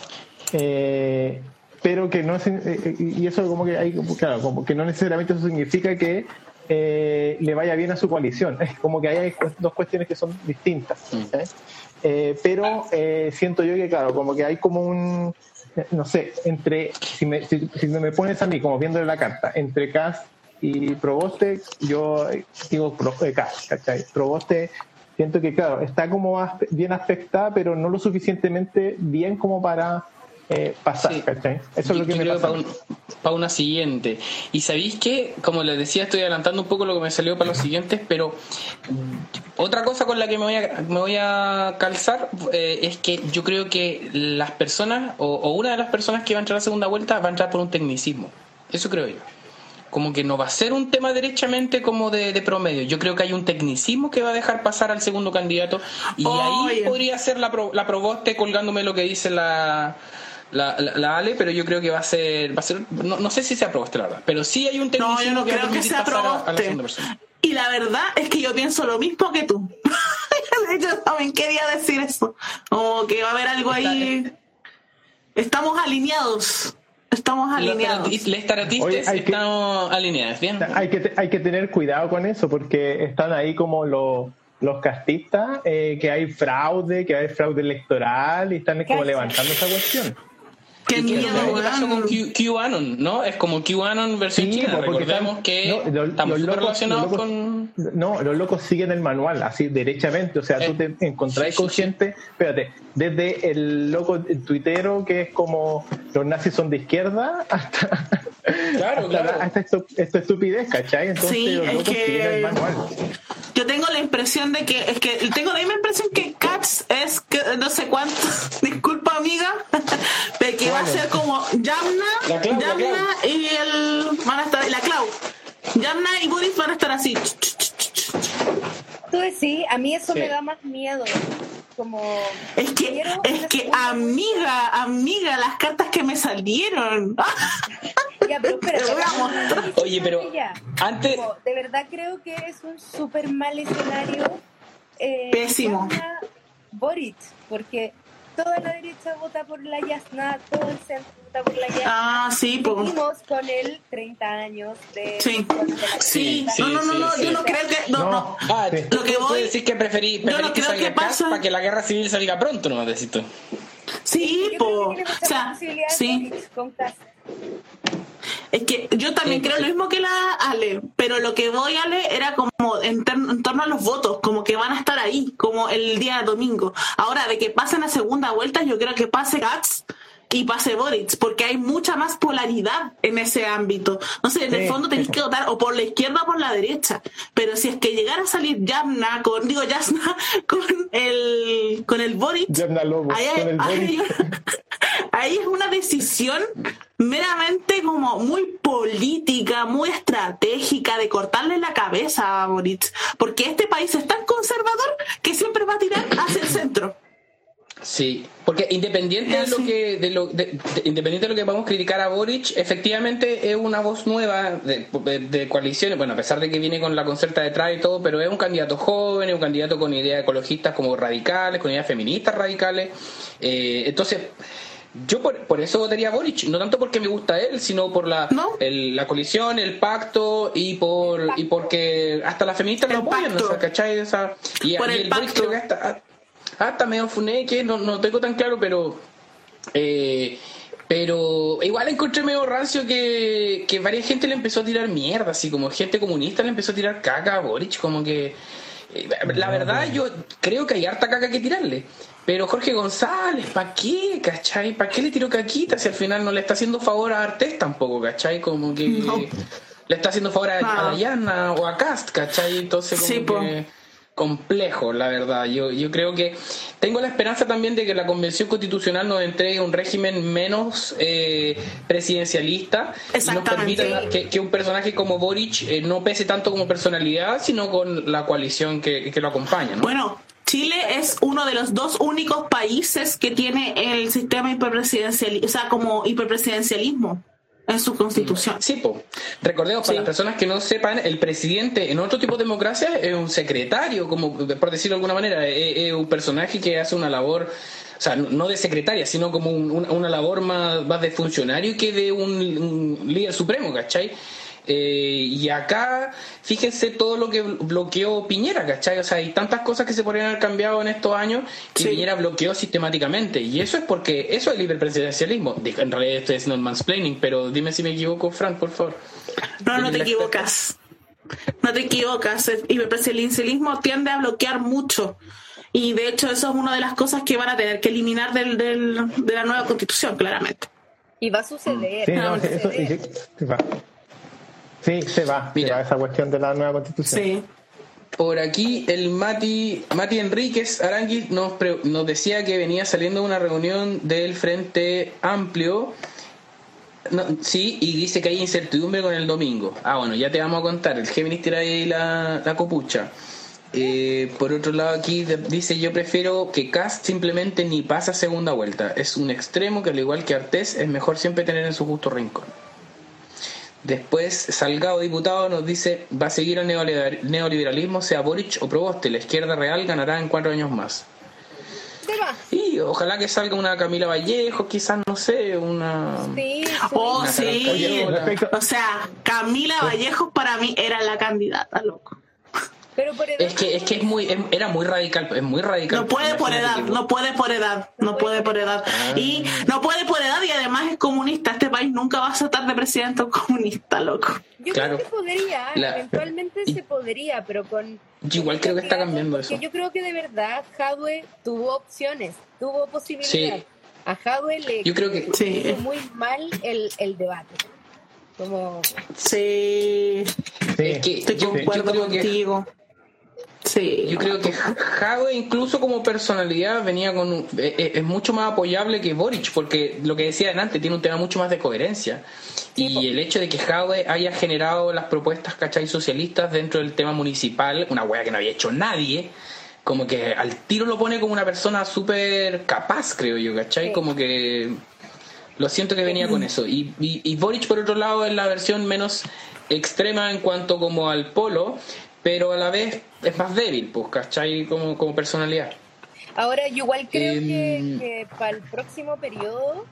Eh, pero que no es, eh, eh, y eso como que hay, claro, como que no necesariamente eso significa que le vaya bien a su coalición. Es como que hay dos cuestiones que son distintas. pero siento yo que, claro, como que hay como un, no sé, entre, si me, si, me pones a mí como viendo la carta, entre Cas y Proboste, yo digo Cas, ¿cachai? Proboste siento que, claro, está como bien afectada, pero no lo suficientemente bien como para eh, pasar. Eso es lo que me pasa. Para, una siguiente. Y sabéis que, como les decía, estoy adelantando un poco lo que me salió para los siguientes, pero otra cosa con la que me voy a, me voy a calzar eh, es que yo creo que las personas, o, o una de las personas que va a entrar a la segunda vuelta, va a entrar por un tecnicismo. Eso creo yo como que no va a ser un tema derechamente como de, promedio. Yo creo que hay un tecnicismo que va a dejar pasar al segundo candidato y ahí podría ser la, la proboste colgándome lo que dice la, la, Ale, pero yo creo que va a ser, va a ser no, sé si sea proboste la verdad, pero sí hay un tecnicismo no, yo no creo que sea proboste. y la verdad es que yo pienso lo mismo que tú. de hecho, también quería decir eso. Como que va a haber algo ahí. Estamos alineados. Estamos alineados. Los taratistas estamos alineados, ¿bien? Hay que, hay que tener cuidado con eso porque están ahí como los, los castistas, eh, que hay fraude, que hay fraude electoral y están como levantando esa cuestión. Qué miedo, ¿Qué pasó con QAnon, ¿no? Es como QAnon versión sí, china. Recordemos que no, estamos relacionados con... No, los locos siguen el manual, así, derechamente. O sea, tú eh, te encontrás con gente, espérate, desde el loco tuitero que es como los nazis son de izquierda hasta... Claro, claro. Hasta esto, estupidez, ¿cachai? Entonces sí, los locos siguen el manual. Yo tengo la impresión de que, es que tengo la misma impresión que Katz es que no sé cuánto, disculpa amiga, de que va a ser como Yamna, Yamna y el van a estar, la Clau. Yamna y Boris van a estar así. Tú decís, a mí eso me da más miedo. Como es que, es que amiga, amiga, las cartas que me salieron. Ya, pero espera, Oye, pero antes. de verdad creo que es un súper mal escenario. Eh, Pésimo. Boric, porque toda la derecha vota por la Yasna, todo el centro vota por la Yasna. Ah, sí, pues. con él 30 años de. Sí, sí, no, no, no, no, yo no creo que. No, no. Ah, lo que voy. decir que preferí, preferí no que creo que pasa. para que la guerra civil salga pronto, no decís tú. Sí, pues. O sea, sí. Es que yo también creo lo mismo que la Ale, pero lo que voy a leer era como en, torno a los votos, como que van a estar ahí, como el día domingo. Ahora, de que pasen a segunda vuelta, yo creo que pase Gats y pase Boric, porque hay mucha más polaridad en ese ámbito. No sé, en el fondo tenéis que votar o por la izquierda o por la derecha. Pero si es que llegara a salir Yamna con, digo Yasna, con el, con el Boric, ahí, es una decisión meramente como muy política, muy estratégica de cortarle la cabeza a Boric. Porque este país es tan conservador que siempre va a tirar hacia el centro. Sí, porque independiente de lo que de lo, independiente de lo que podamos criticar a Boric, efectivamente es una voz nueva de, coaliciones, bueno, a pesar de que viene con la concerta detrás y todo, pero es un candidato joven, es un candidato con ideas ecologistas como radicales, con ideas feministas radicales. Eh, entonces, yo por, eso votaría a Boric, no tanto porque me gusta él, sino por la, la coalición, el pacto y por y porque hasta las feministas lo apoyan, ¿cachai? Esa, y, el, el Boric creo que hasta hasta ah, medio funeque, no, no tengo tan claro, pero. Eh, pero igual encontré medio rancio que, que varias gente le empezó a tirar mierda, así como gente comunista le empezó a tirar caca a Boric, como que. eh, la verdad yo creo que hay harta caca que tirarle. Pero Jorge González, ¿para qué, cachai? ¿Para qué le tiró caquita si al final no le está haciendo favor a Artés tampoco, cachai? Como que le está haciendo favor a, a Dayana o a Cast, cachai? Entonces como que complejo, la verdad. Yo, yo creo que tengo la esperanza también de que la Convención Constitucional nos entregue un régimen menos eh, presidencialista y nos permita que, un personaje como Boric eh, no pese tanto como personalidad, sino con la coalición que, lo acompaña. Bueno, Chile es uno de los dos únicos países que tiene el sistema hiperpresidencial, o sea, como hiperpresidencialismo en su constitución. Sí, pues. Recordemos, para las personas que no sepan, el presidente en otro tipo de democracia es un secretario, como por decirlo de alguna manera, es, un personaje que hace una labor, o sea, no de secretaria, sino como una labor más, más de funcionario que de un, un líder supremo, ¿cachai? Eh, y acá, fíjense todo lo que bloqueó Piñera, ¿cachai? O sea, hay tantas cosas que se podrían haber cambiado en estos años que Piñera bloqueó sistemáticamente. Y eso es porque eso es libre presidencialismo. En realidad estoy haciendo el mansplaining, pero dime si me equivoco, Fran, por favor. No, no te equivocas. No te equivocas. El hiperpresidencialismo tiende a bloquear mucho. Y de hecho, eso es una de las cosas que van a tener que eliminar del, de la nueva constitución, claramente. Y va a suceder. Sí, no, Eso, Sí, se va, Mira, esa cuestión de la nueva constitución. Sí. Por aquí el Mati, Mati Enríquez Aranguis nos, nos decía que venía saliendo una reunión del Frente Amplio. sí, y dice que hay incertidumbre con el domingo. Ah, bueno, ya te vamos a contar. El Géminis tira ahí la, la copucha. Eh, por otro lado, aquí dice: Yo prefiero que Cast simplemente ni pasa segunda vuelta. Es un extremo que, al igual que Artés, es mejor siempre tener en su justo rincón. Después, Salgado, diputado, nos dice, va a seguir el neoliberalismo, sea Boric o Proboste, la izquierda real ganará en cuatro años más. Y ojalá que salga una Camila Vallejo, quizás, no sé, una... Sí, Oh, sí. O sea, Camila Vallejo para mí era la candidata, loco es que es que es muy era muy radical es muy radical no puede por edad no puede por edad no puede por edad. Ah. y no puede por edad y además es comunista. Este país nunca va a tratar de presidente comunista loco. Yo creo que podría eventualmente se podría pero con yo igual creo que está cambiando eso. yo creo que de verdad Jadwe tuvo opciones tuvo posibilidades. A Jadwe le yo creo que sí. muy mal el, el debate. Como sí, sí. es que estoy yo, contigo que yo creo que Jadwe incluso como personalidad venía con eh, eh, es, mucho más apoyable que Boric porque lo que decía antes tiene un tema mucho más de coherencia y el hecho de que Jadwe haya generado las propuestas ¿cachai? socialistas dentro del tema municipal una wea que no había hecho nadie como que al tiro lo pone como una persona súper capaz creo yo ¿cachai? como que lo siento que venía con eso y, y, y Boric por otro lado es la versión menos extrema en cuanto como al polo pero a la vez es más débil, pues, ¿cachai? Como, como personalidad. Ahora, yo igual creo que, em, que, para el próximo periodo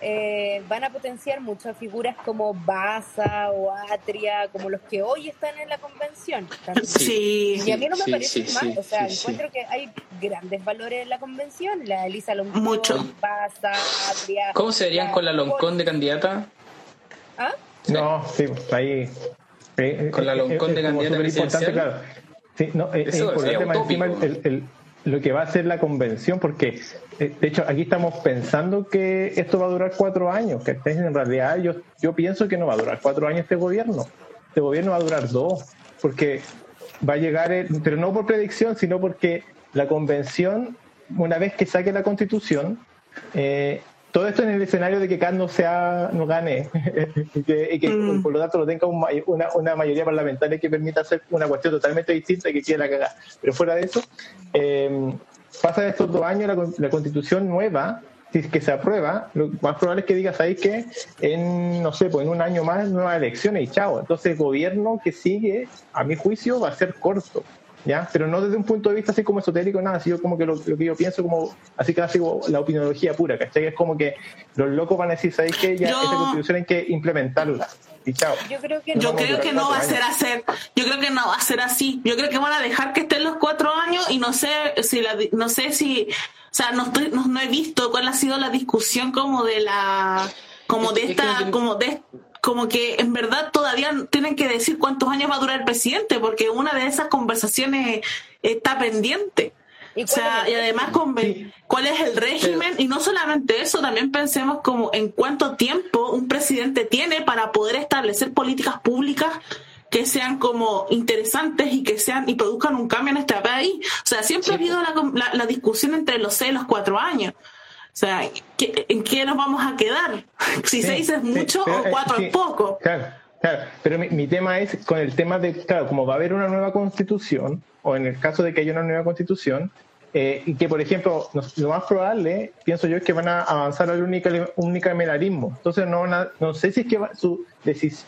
eh, van a potenciar muchas figuras como Baza o Atria, como los que hoy están en la convención. Sí. Y a mí no me parece mal, o sea, encuentro que hay grandes valores en la convención. La Elisa Loncón, Mucho. Baza, Atria. ¿Cómo se verían con la Loncón de candidata? ¿Ah? No, sí, ahí con la Loncón de candidata presidencial. Claro. Sí, no, es importante más encima el, el, lo que va a ser la convención, porque eh, de hecho aquí estamos pensando que esto va a durar cuatro años, que en realidad yo, yo pienso que no va a durar cuatro años este gobierno, este gobierno va a durar dos, porque va a llegar, pero no por predicción, sino porque la convención, una vez que saque la constitución, eh, todo esto en el escenario de que Kant no, sea, no gane y que, mm. por lo tanto no tenga una, una, mayoría parlamentaria que permita hacer una cuestión totalmente distinta y que quiera cagar. Pero fuera de eso, eh, pasa estos dos años la, constitución nueva, si es que se aprueba, lo más probable es que digas ahí que en, no sé, pues en un año más nuevas elecciones y chao. Entonces el gobierno que sigue, a mi juicio, va a ser corto. ¿Ya? Pero no desde un punto de vista así como esotérico, nada, sino como que lo, que yo pienso como, así casi como la opiniología pura, ¿cachai? Es como que los locos van a decir, ¿sabéis que ya esa constitución hay que implementarla? Y chao. Yo creo que, yo creo que no va a ser hacer, yo creo que no va a ser así. Yo creo que van a dejar que estén los cuatro años y no sé si la, no sé si, o sea, no estoy, no, he visto cuál ha sido la discusión como de la, como de esta, como de como que en verdad todavía tienen que decir cuántos años va a durar el presidente, porque una de esas conversaciones está pendiente. ¿Y o sea, y además con cuál es el régimen y no solamente eso, también pensemos como en cuánto tiempo un presidente tiene para poder establecer políticas públicas que sean como interesantes y que sean y produzcan un cambio en este país. O sea, siempre ha habido la, la, discusión entre los seis y los cuatro años. O sea, ¿en qué nos vamos a quedar? Si seis es mucho o cuatro es poco. Claro, claro. Pero mi, mi, tema es con el tema de, claro, como va a haber una nueva constitución, o en el caso de que haya una nueva constitución, eh, y que, por ejemplo, lo más probable, pienso yo, es que van a avanzar al unicameralismo. Entonces, no, no sé si es que su,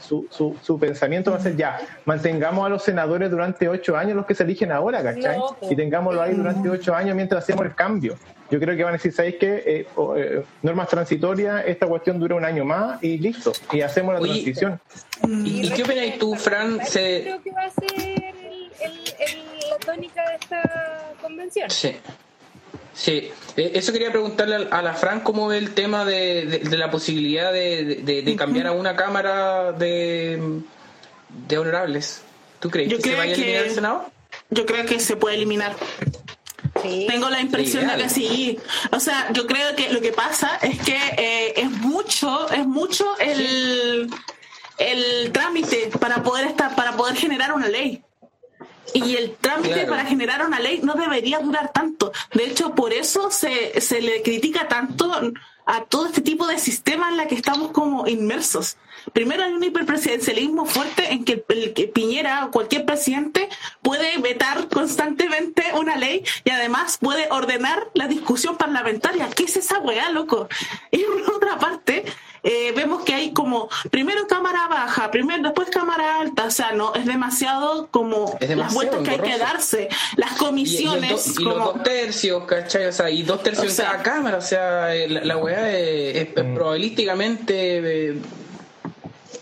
su, su, su, pensamiento va a ser ya, mantengamos a los senadores durante ocho años los que se eligen ahora, ¿cachai? y tengámoslo ahí durante ocho años mientras hacemos el cambio. Yo creo que van a decir, ¿sabéis qué? Eh, eh, normas transitorias, esta cuestión dura un año más y listo, y hacemos la transición. ¿Y, qué opinas tú, Fran? Creo que va a ser la tónica de esta convención. Sí. Sí, eh, eso quería preguntarle a la Fran cómo ve el tema de, la posibilidad de, cambiar a una cámara de, de honorables. ¿Tú crees que se vaya a eliminar el Senado? Yo creo que se puede eliminar. Tengo la impresión de que sí. O sea, yo creo que lo que pasa es que eh, es mucho, es mucho el, el trámite para poder estar, para poder generar una ley. Y el trámite para generar una ley no debería durar tanto. De hecho, por eso se, se le critica tanto a todo este tipo de sistema en la que estamos como inmersos. Primero hay un hiperpresidencialismo fuerte en que, el, Piñera o cualquier presidente puede vetar constantemente una ley y además puede ordenar la discusión parlamentaria. ¿Qué es esa weá, loco? Y por otra parte, eh, vemos que hay como primero cámara baja, primero después cámara alta, o sea, no es demasiado como las vueltas que hay que darse, las comisiones. Y, los dos tercios, ¿cachai? O sea, y dos tercios en cada cámara, o sea, eh, la, la weá es, mm. probabilísticamente eh,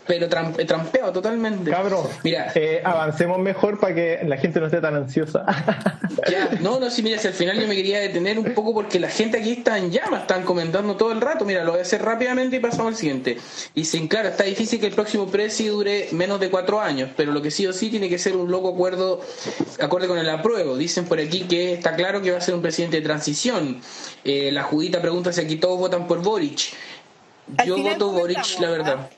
pero trampeado totalmente. Cabrón, mira, eh, avancemos mejor para que la gente no esté tan ansiosa. no, no, sí, mira, si al final yo me quería detener un poco porque la gente aquí está en llamas, están comentando todo el rato. Mira, lo voy a hacer rápidamente y pasamos al siguiente. Y sin claro, está difícil que el próximo presi dure menos de cuatro años, pero lo que sí o sí tiene que ser un loco acuerdo, acorde con el apruebo. Dicen por aquí que está claro que va a ser un presidente de transición. Eh, la Judita pregunta si aquí todos votan por Boric. Yo voto Boric, la verdad.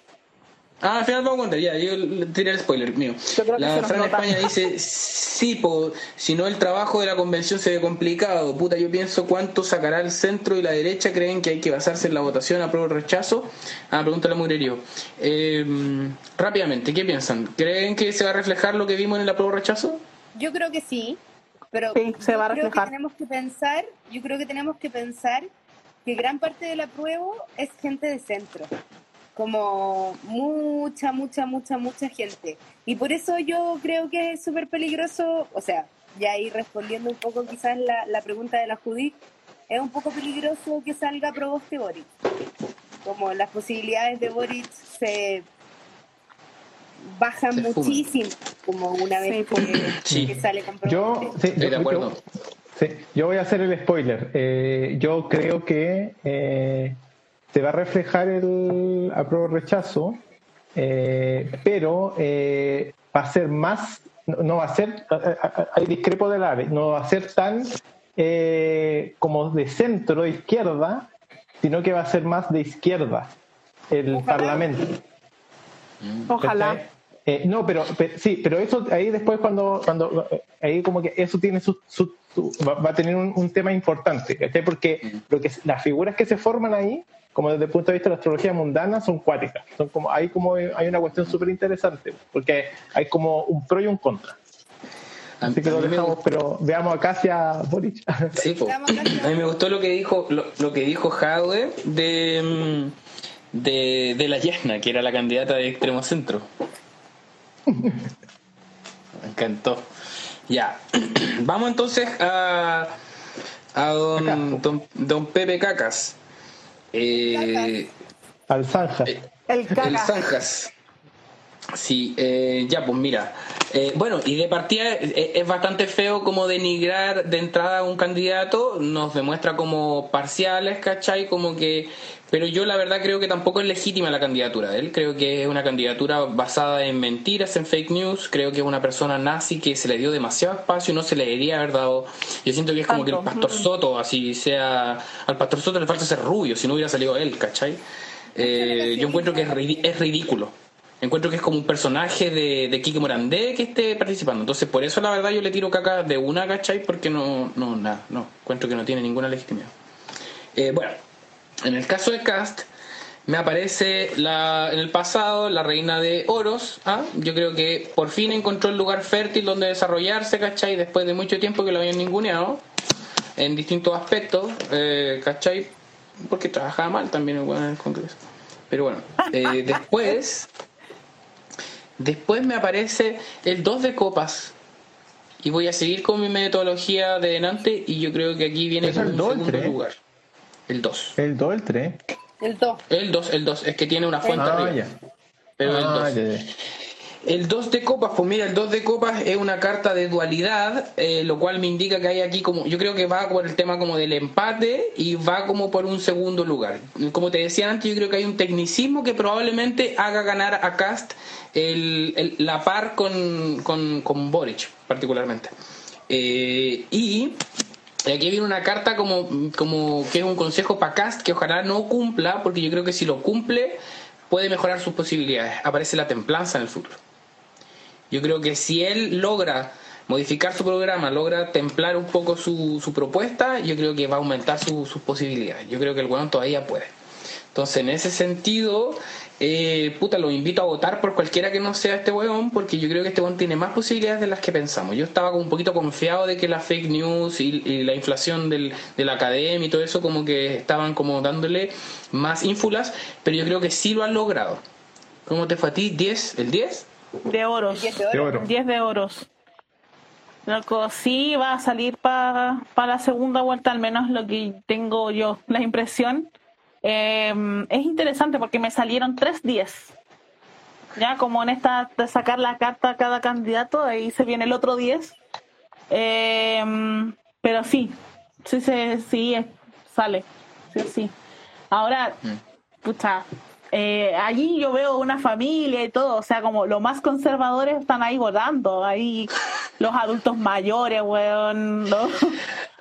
Ah, al final vamos a contar, ya, yo tiré el spoiler mío. La Fran España dice, sí, po, si no el trabajo de la convención se ve complicado. Puta, yo pienso cuánto sacará el centro y la derecha, creen que hay que basarse en la votación a prueba rechazo. Ah, pregúntale a Murerio. Eh, rápidamente, ¿qué piensan? ¿Creen que se va a reflejar lo que vimos en el apruebo rechazo? Yo creo que sí, pero se va a reflejar. tenemos que pensar, yo creo que tenemos que pensar que gran parte del apruebo es gente de centro como mucha, mucha, mucha, mucha gente. Y por eso yo creo que es súper peligroso, o sea, ya ahí respondiendo un poco quizás la, la pregunta de la Judith, es un poco peligroso que salga Proboste Boric. Como las posibilidades de Boric se bajan muchísimo, como una vez que, sale con Proboste. Yo, sí, de acuerdo. sí, yo voy a hacer el spoiler. Eh, yo creo que eh, se va a reflejar el apruebo rechazo, eh, pero eh, va a ser más, no, va a ser, hay discrepo de la no va a ser tan eh, como de centro, de izquierda, sino que va a ser más de izquierda el Parlamento. Ojalá. no, pero, sí, pero eso ahí después cuando, cuando ahí como que eso tiene su, va, a tener un, tema importante, Porque lo que las figuras que se forman ahí como desde el punto de vista de la astrología mundana, son cuáticas. Son como, hay, como, hay una cuestión súper interesante, porque hay como un pro y un contra. Así que lo dejamos, pero veamos acá hacia Boric. Sí, a mí me gustó lo que dijo, lo, que dijo Jadwe de, de, de la Yasna, que era la candidata de extremo centro. Me encantó. Ya. Vamos entonces a, a don, don, don Pepe Cacas. Eh, Al Zanja. Eh, el, Zanjas. Sí, eh, ya, pues mira, Eh, bueno, y de partida eh, es, bastante feo como denigrar de entrada a un candidato, nos demuestra como parciales, ¿cachai? Como que... Pero yo la verdad creo que tampoco es legítima la candidatura de él, creo que es una candidatura basada en mentiras, en fake news, creo que es una persona nazi que se le dio demasiado espacio y no se le debería haber dado... Yo siento que es como que el pastor Soto, así sea... Al pastor Soto le falta ser rubio, si no hubiera salido él, ¿cachai? Eh, yo encuentro que es ridículo encuentro que es como un personaje de, de Kike Morandé que esté participando. Entonces, por eso la verdad yo le tiro caca de una, ¿cachai? Porque no, no, nada, no, encuentro que no tiene ninguna legitimidad. Eh, bueno, en el caso de Cast, me aparece la, en el pasado la reina de oros. ¿ah? Yo creo que por fin encontró el lugar fértil donde desarrollarse, ¿cachai? Después de mucho tiempo que lo habían ninguneado en distintos aspectos, eh, ¿cachai? Porque trabajaba mal también en el Congreso. Pero bueno, eh, después Después me aparece el 2 de copas. Y voy a seguir con mi metodología de delante y yo creo que aquí viene el 2 segundo lugar. El 2. ¿El 2 el 3? El 2. El 2, el 2. Es que tiene una fuente ah, arriba. Pero el 2. Ah, el 2 de copas, pues mira, el 2 de copas es una carta de dualidad, eh, lo cual me indica que hay aquí como, yo creo que va por el tema como del empate y va como por un segundo lugar. Como te decía antes, yo creo que hay un tecnicismo que probablemente haga ganar a Cast el, la par con, con, con Boric, particularmente. Eh, y aquí viene una carta como, como que es un consejo para Cast que ojalá no cumpla, porque yo creo que si lo cumple puede mejorar sus posibilidades. Aparece la templanza en el futuro. Yo creo que si él logra modificar su programa, logra templar un poco su, su propuesta, yo creo que va a aumentar sus posibilidades. Yo creo que el weón todavía puede. Entonces, en ese sentido, eh, puta, lo invito a votar por cualquiera que no sea este weón, porque yo creo que este weón tiene más posibilidades de las que pensamos. Yo estaba como un poquito confiado de que la fake news y, la inflación del, de la academia y todo eso, como que estaban como dándole más ínfulas, pero yo creo que sí lo han logrado. ¿Cómo te fue a ti? ¿10? ¿El 10? De oros. 10 de, oro. 10 de oros. Loco, sí va a salir para la segunda vuelta, al menos lo que tengo yo, la impresión. Em, es interesante porque me salieron tres 10. Ya, como en esta de sacar la carta a cada candidato, ahí se viene el otro 10. Em, pero sí, sí, sí, sí, sale. Sí, sí. Ahora, mm. pucha, eh, allí yo veo una familia y todo, o sea, como los más conservadores están ahí votando, ahí los adultos mayores, weón,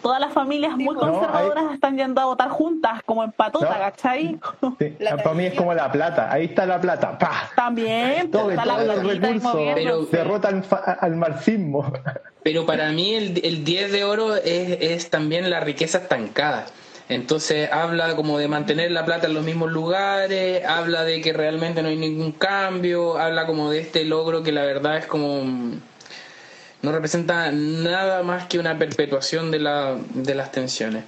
todas las familias muy conservadoras están yendo a votar juntas, como en patota, ¿cachai? para mí es como la plata, ahí está la plata, ¡pah! También, todo, está la pero, derrota al, marxismo. Pero para mí el, el 10 de oro es, es también la riqueza estancada. Entonces habla como de mantener la plata en los mismos lugares, habla de que realmente no hay ningún cambio, habla como de este logro que la verdad es como no representa nada más que una perpetuación de, la, de las tensiones.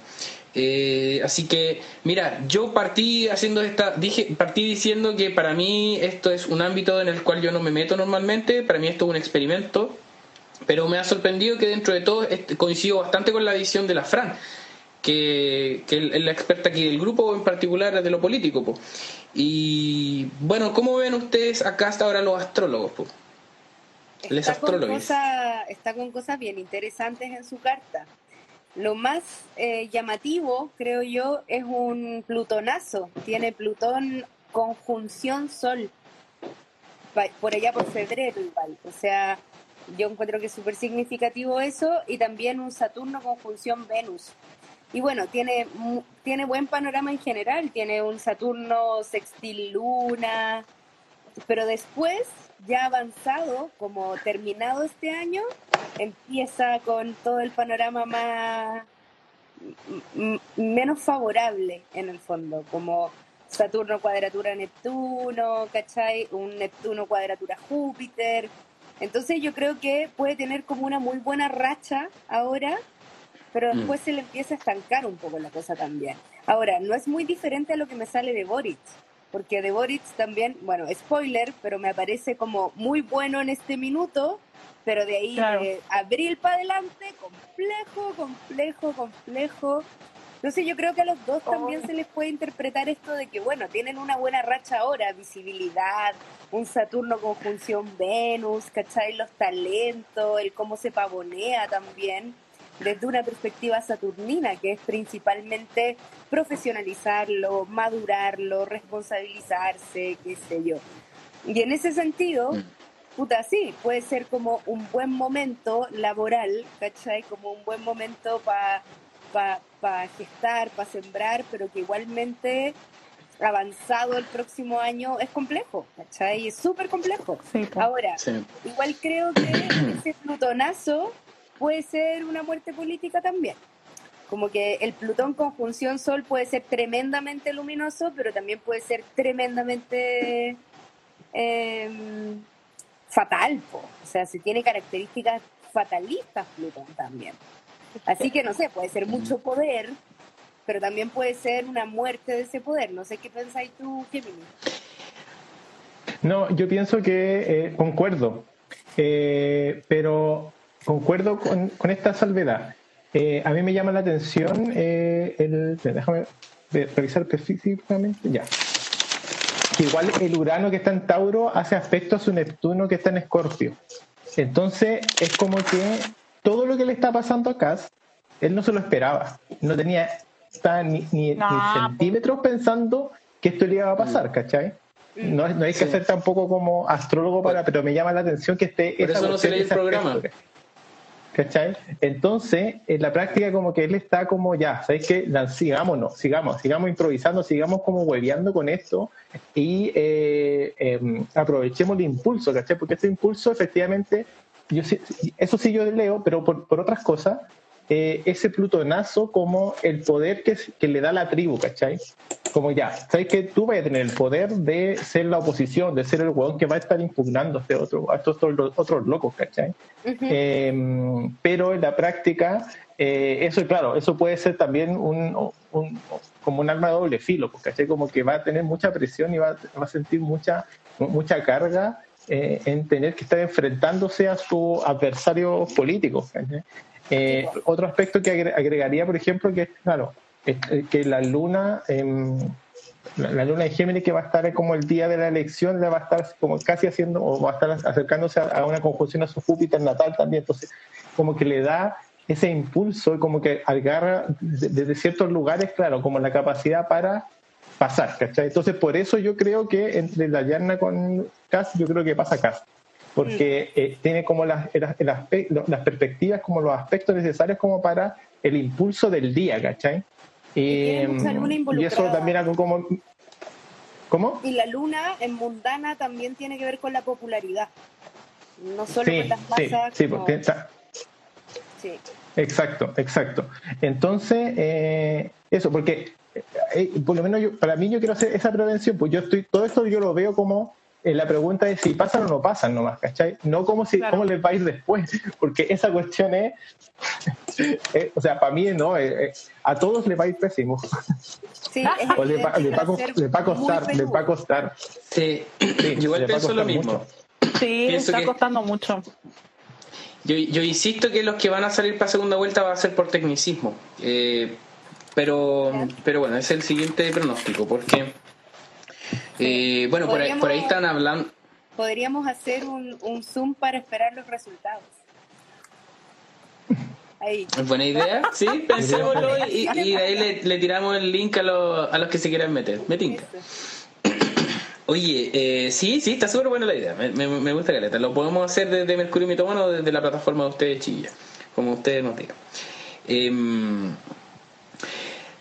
Eh, así que, mira, yo partí haciendo esta, dije, partí diciendo que para mí esto es un ámbito en el cual yo no me meto normalmente, para mí esto es un experimento, pero me ha sorprendido que dentro de todo coincido bastante con la visión de la Fran que, es la experta aquí del grupo, en particular de lo político. Y bueno, ¿cómo ven ustedes acá hasta ahora los astrólogos? Po? Les está, con está con cosas bien interesantes en su carta. Lo más eh, llamativo, creo yo, es un plutonazo. Tiene Plutón conjunción Sol. Por allá por febrero igual. O sea, yo encuentro que es súper significativo eso. Y también un Saturno conjunción Venus. Y bueno, tiene, tiene buen panorama en general, tiene un Saturno sextil luna, pero después, ya avanzado, como terminado este año, empieza con todo el panorama más menos favorable en el fondo, como Saturno cuadratura Neptuno, ¿cachai? Un Neptuno cuadratura Júpiter. Entonces yo creo que puede tener como una muy buena racha ahora pero mm. después se le empieza a estancar un poco la cosa también. Ahora, no es muy diferente a lo que me sale de Boric, porque de Boric también, bueno, spoiler, pero me aparece como muy bueno en este minuto, pero de ahí de abril para adelante, complejo, complejo, complejo. Entonces yo creo que a los dos también oh. se les puede interpretar esto de que, bueno, tienen una buena racha ahora, visibilidad, un Saturno conjunción Venus, ¿cachai? Los talentos, el cómo se pavonea también, desde una perspectiva saturnina, que es principalmente profesionalizarlo, madurarlo, responsabilizarse, qué sé yo. Y en ese sentido, mm. puta, sí, puede ser como un buen momento laboral, ¿cachai? Como un buen momento para pa, gestar, para sembrar, pero que igualmente avanzado el próximo año es complejo, ¿cachai? Es súper complejo. Ahora, igual creo que ese plutonazo puede ser una muerte política también. Como que el Plutón conjunción Sol puede ser tremendamente luminoso, pero también puede ser tremendamente em, fatal. O sea, si tiene características fatalistas Plutón también. Así que no sé, puede ser mucho poder, pero también puede ser una muerte de ese poder. No sé qué pensáis tú, Gemini. No, yo pienso que eh, concuerdo, eh, pero concuerdo con, esta salvedad. Eh, a mí me llama la atención el. Déjame revisar específicamente. Ya. Que igual el Urano que está en Tauro hace aspecto a su Neptuno que está en Escorpio. Entonces es como que todo lo que le está pasando a Cass, él no se lo esperaba. No tenía ni, ni, centímetros pensando que esto le iba a pasar, ¿cachai? No, no hay que ser tampoco como astrólogo para, pero me llama la atención que esté. Por eso no se lee el programa. ¿Cachai? Entonces, en la práctica, como que él está como ya, ¿sabes qué? Sigámonos, sigamos, sigamos improvisando, sigamos como hueveando con esto y eh, em, aprovechemos el impulso, ¿cachai? Porque este impulso, efectivamente, eso sí yo leo, pero por, por otras cosas, eh, ese plutonazo como el poder que, que, le da la tribu, ¿cachai? Como ya, ¿sabes que tú vas a tener el poder de ser la oposición, de ser el hueón que va a estar impugnando a, este otro, a estos otros, locos, ¿cachai? Em, pero en la práctica, eh, eso, claro, eso puede ser también un, un, como un arma de doble filo, pues, ¿cachai? Como que va a tener mucha presión y va, va a sentir mucha, mucha carga eh, en tener que estar enfrentándose a su adversario político. Eh, otro aspecto que agregaría, por ejemplo, que claro, eh, que la luna, la, luna de Géminis que va a estar como el día de la elección, le va a estar como casi haciendo, o va a estar acercándose a, una conjunción a su Júpiter natal también, entonces como que le da ese impulso, como que agarra desde ciertos lugares, claro, como la capacidad para pasar, ¿cachai? Entonces, por eso yo creo que entre la Yarna con Cass, yo creo que pasa Cass. Porque eh, tiene como las, las perspectivas, como los aspectos necesarios como para el impulso del día, ¿cachai? y eso también algo como... ¿Cómo? Y la luna en mundana también tiene que ver con la popularidad. No solo con las masas. Sí, sí, porque sí. Exacto, exacto. Entonces, eh, eso, porque eh, eh, por lo menos yo, para mí yo quiero hacer esa prevención, pues yo estoy, todo esto yo lo veo como eh, la pregunta es si pasan o no pasan nomás, ¿cachai? No como si, cómo les va a ir después, porque esa cuestión es, o sea, para mí no, a todos les va a ir pésimo. Sí, o le va, a costar, le va a costar. Sí, sí igual pienso lo mismo. Sí, está costando mucho. Yo, yo, insisto que los que van a salir para segunda vuelta va a ser por tecnicismo. Eh, pero, pero bueno, es el siguiente pronóstico, porque, eh, bueno, por ahí, por ahí están hablando. Podríamos hacer un, un Zoom para esperar los resultados. Ahí. Buena idea, sí, pensémoslo y, y, de ahí le, tiramos el link a, los, a los que se quieran meter. Me tinca. Oye, eh, sí, sí, está súper buena la idea. Me, me, me gusta Caleta. Lo podemos hacer desde Mercurio Mitomano o desde la plataforma de ustedes, Chilla. Como ustedes nos digan. Eh,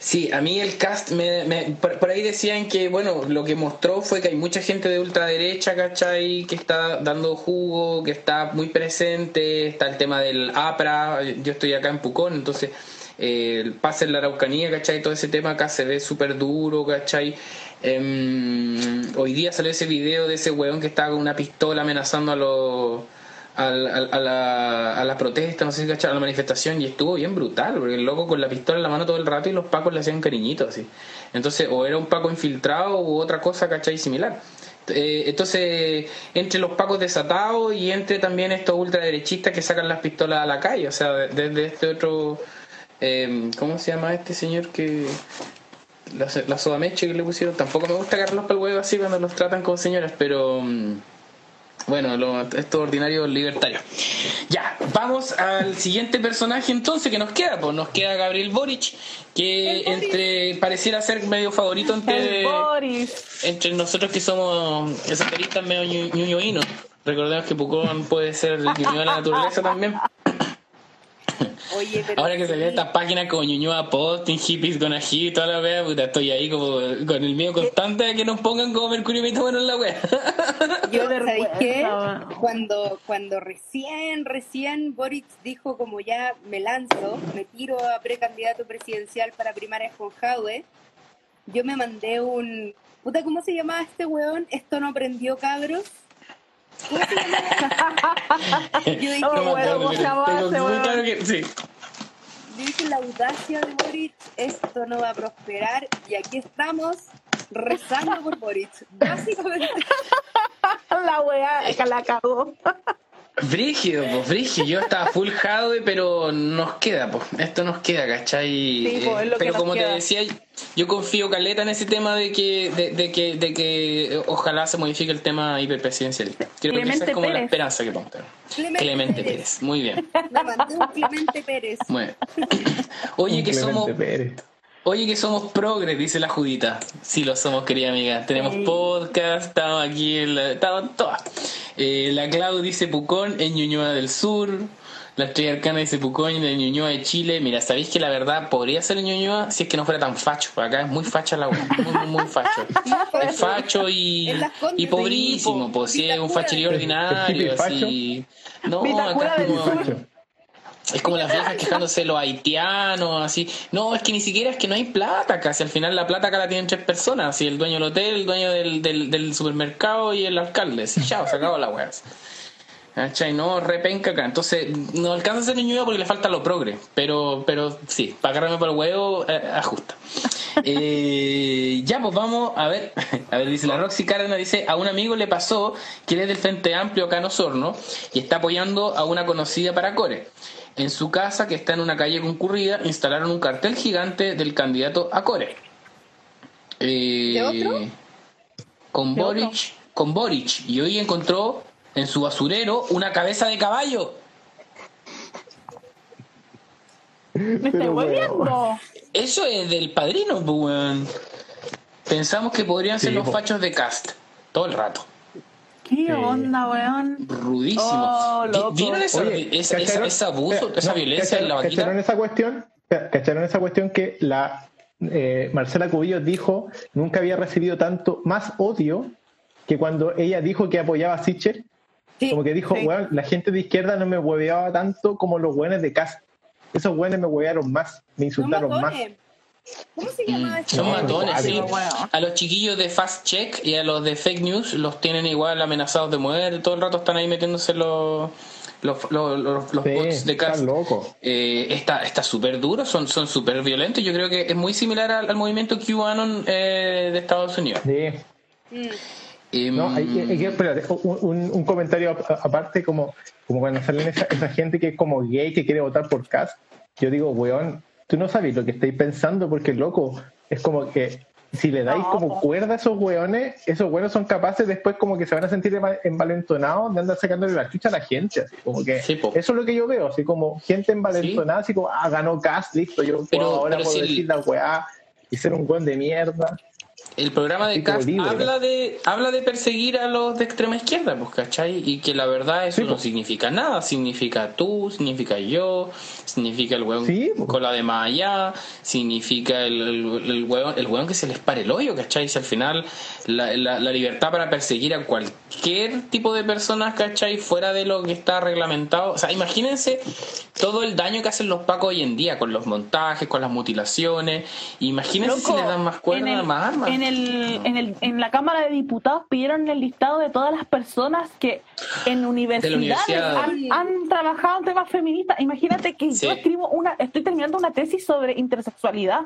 Sí, a mí el cast, me, por, ahí decían que, bueno, lo que mostró fue que hay mucha gente de ultraderecha, ¿cachai? Que está dando jugo, que está muy presente, está el tema del APRA, yo estoy acá en Pucón, entonces eh, el pase en la Araucanía, ¿cachai? Todo ese tema acá se ve súper duro, ¿cachai? Em, hoy día salió ese video de ese weón que estaba con una pistola amenazando a los a, la, a la protesta, no sé si cachar, a la manifestación y estuvo bien brutal, porque el loco con la pistola en la mano todo el rato y los pacos le hacían cariñitos así. Entonces, o era un paco infiltrado u otra cosa, ¿cachai? Similar. Eh, entonces, entre los pacos desatados y entre también estos ultraderechistas que sacan las pistolas a la calle, o sea, desde este otro, eh, ¿cómo se llama este señor que la, la sodameche que le pusieron. Tampoco me gusta agarrarlos para el huevo así cuando los tratan como señoras, pero. Bueno, lo, estos ordinarios libertarios. Ya, vamos al siguiente personaje entonces que nos queda. Pues nos queda Gabriel Boric, que El entre pareciera ser medio favorito entre, entre nosotros que somos esoteristas medio ñu- ñuñoínos. Recordemos que Pucón puede ser el de la naturaleza también. Oye, pero Ahora que se ve sí. estas páginas como Ñuñoa Posting, Hippies con ají y toda la wea, puta, estoy ahí como con el miedo constante de que nos pongan como Mercurio Mitómano en la wea. Yo, ¿sabéis qué? Cuando, cuando recién, recién Boric dijo como ya me lanzo, me tiro a precandidato presidencial para primarias con Jadwe, yo me mandé un... Puta, ¿cómo se llamaba este weón? Esto no aprendió, cabros. Yo dije, No me me acuerdo acuerdo, cómo se pero llamaba tengo ese muy weón. claro que sí. yo dije la audacia de Boric, esto no va a prosperar y aquí estamos rezando por Boric. Básicamente, La weá, que la cagó. Brígido, pues brígido. Yo estaba full Jadwe, pero nos queda, pues. Esto nos queda, ¿cachai? Sí, pues, es lo que pero como te decía, yo confío caleta en ese tema de que, de, de que, de que ojalá se modifique el tema hiperpresidencial. Creo que esa Clemente es como la esperanza que podemos tener. Clemente Clemente Pérez. Pérez, muy bien. me mandé un Clemente Pérez. Bueno. Oye, que Clemente somos Pérez. Oye, que somos progres, dice la Judita. Sí, lo somos, querida amiga. Tenemos Sí. podcast, estamos aquí, en la, estamos todas. Eh, la Clau dice Pucón en Ñuñoa del Sur. La Estrella Arcana dice Pucón en Ñuñoa de Chile. Mira, sabéis que la verdad podría ser en Ñuñoa si es que no fuera tan facho. Acá es muy facha la web. Muy, muy, muy facho. Es facho y, y pobrísimo. Pues sí, es un facherío ¿El ordinario. Así. No, acá es como-. Es como las viejas quejándose los haitianos, así. No, es que ni siquiera es que no hay plata casi. Al final la plata acá la tienen tres personas. Así, el dueño del hotel, el dueño del, del, del supermercado y el alcalde. Así, chao, se acabó la weá. ¿Cachai? No, repenca acá. Entonces, no alcanza a ser niño porque le falta lo progre. Pero, pero sí, para agarrarme por el huevo, eh, ajusta. Eh, ya, pues vamos a ver. A ver, dice la Roxy Cárdenas, dice, a un amigo le pasó que él es del Frente Amplio acá en Osorno y está apoyando a una conocida para Core. En su casa, que está en una calle concurrida, instalaron un cartel gigante del candidato a Core. Eh, ¿De otro? Con ¿De Boric, con Boric. Y hoy encontró en su basurero una cabeza de caballo. Me estoy volviendo. Eso es del padrino, pues. Pensamos que podrían ser Sí, los fachos de cast todo el rato. ¿Qué onda, weón? Rudísimo. Oh, loco. ¿Vieron esa, Oye, esa, ese abuso, Espera, esa no, violencia en la ¿cacharon- vaquita? ¿Cacharon esa cuestión? ¿Cacharon esa cuestión que la eh, Marcela Cubillos dijo nunca había recibido tanto más odio que cuando ella dijo que apoyaba a Sichel? Sí, Como que dijo, sí. weón, la gente de izquierda no me hueveaba tanto como los weones de casa. Esos weones me huevearon más, me insultaron más. ¿Cómo se llama Mm, este? son matones, sí. A los chiquillos de Fast Check y a los de Fake News los tienen igual amenazados de muerte. Todo el rato están ahí metiéndose los, los, los, los, los Sí, bots de cast. están locos. Eh, está está súper duro, son son súper violentos. Yo creo que es muy similar al, al movimiento QAnon eh, de Estados Unidos. Sí. Mm. No, hay, hay que- espérate, un, un- comentario aparte, como, como cuando salen esa, esa gente que es como gay que quiere votar por Cass. Yo digo, weón, tú no sabes lo que estáis pensando porque, loco, es como que si le dais No, como cuerda a esos weones, esos weones son capaces después como que se van a sentir enva- envalentonados de andar sacándole la chucha a la gente. Así como que Sí, eso es lo que yo veo, así como gente envalentonada, así como, ah, ganó Cass, listo, yo Pero- puedo- ahora pero puedo si el- decir la weá y ser un weón de mierda. El programa de Cast habla de, habla de perseguir a los de extrema izquierda, pues, ¿cachai? Y que la verdad eso Sí, no pues. significa nada. Significa tú, significa yo, significa el hueón Sí, pues. con la de más allá, significa el, el, el hueón, el hueón que se les pare el hoyo, ¿cachai? Si al final la, la, la libertad para perseguir a cualquier tipo de personas, ¿cachai? Fuera de lo que está reglamentado. O sea, imagínense todo el daño que hacen los pacos hoy en día con los montajes, con las mutilaciones. Imagínense si les dan más cuerda, en el- más armas. En, el, en, el, en la Cámara de Diputados pidieron el listado de todas las personas que en universidades universidad. han, han trabajado en temas feministas. Imagínate que Sí. yo escribo una, estoy terminando una tesis sobre intersexualidad.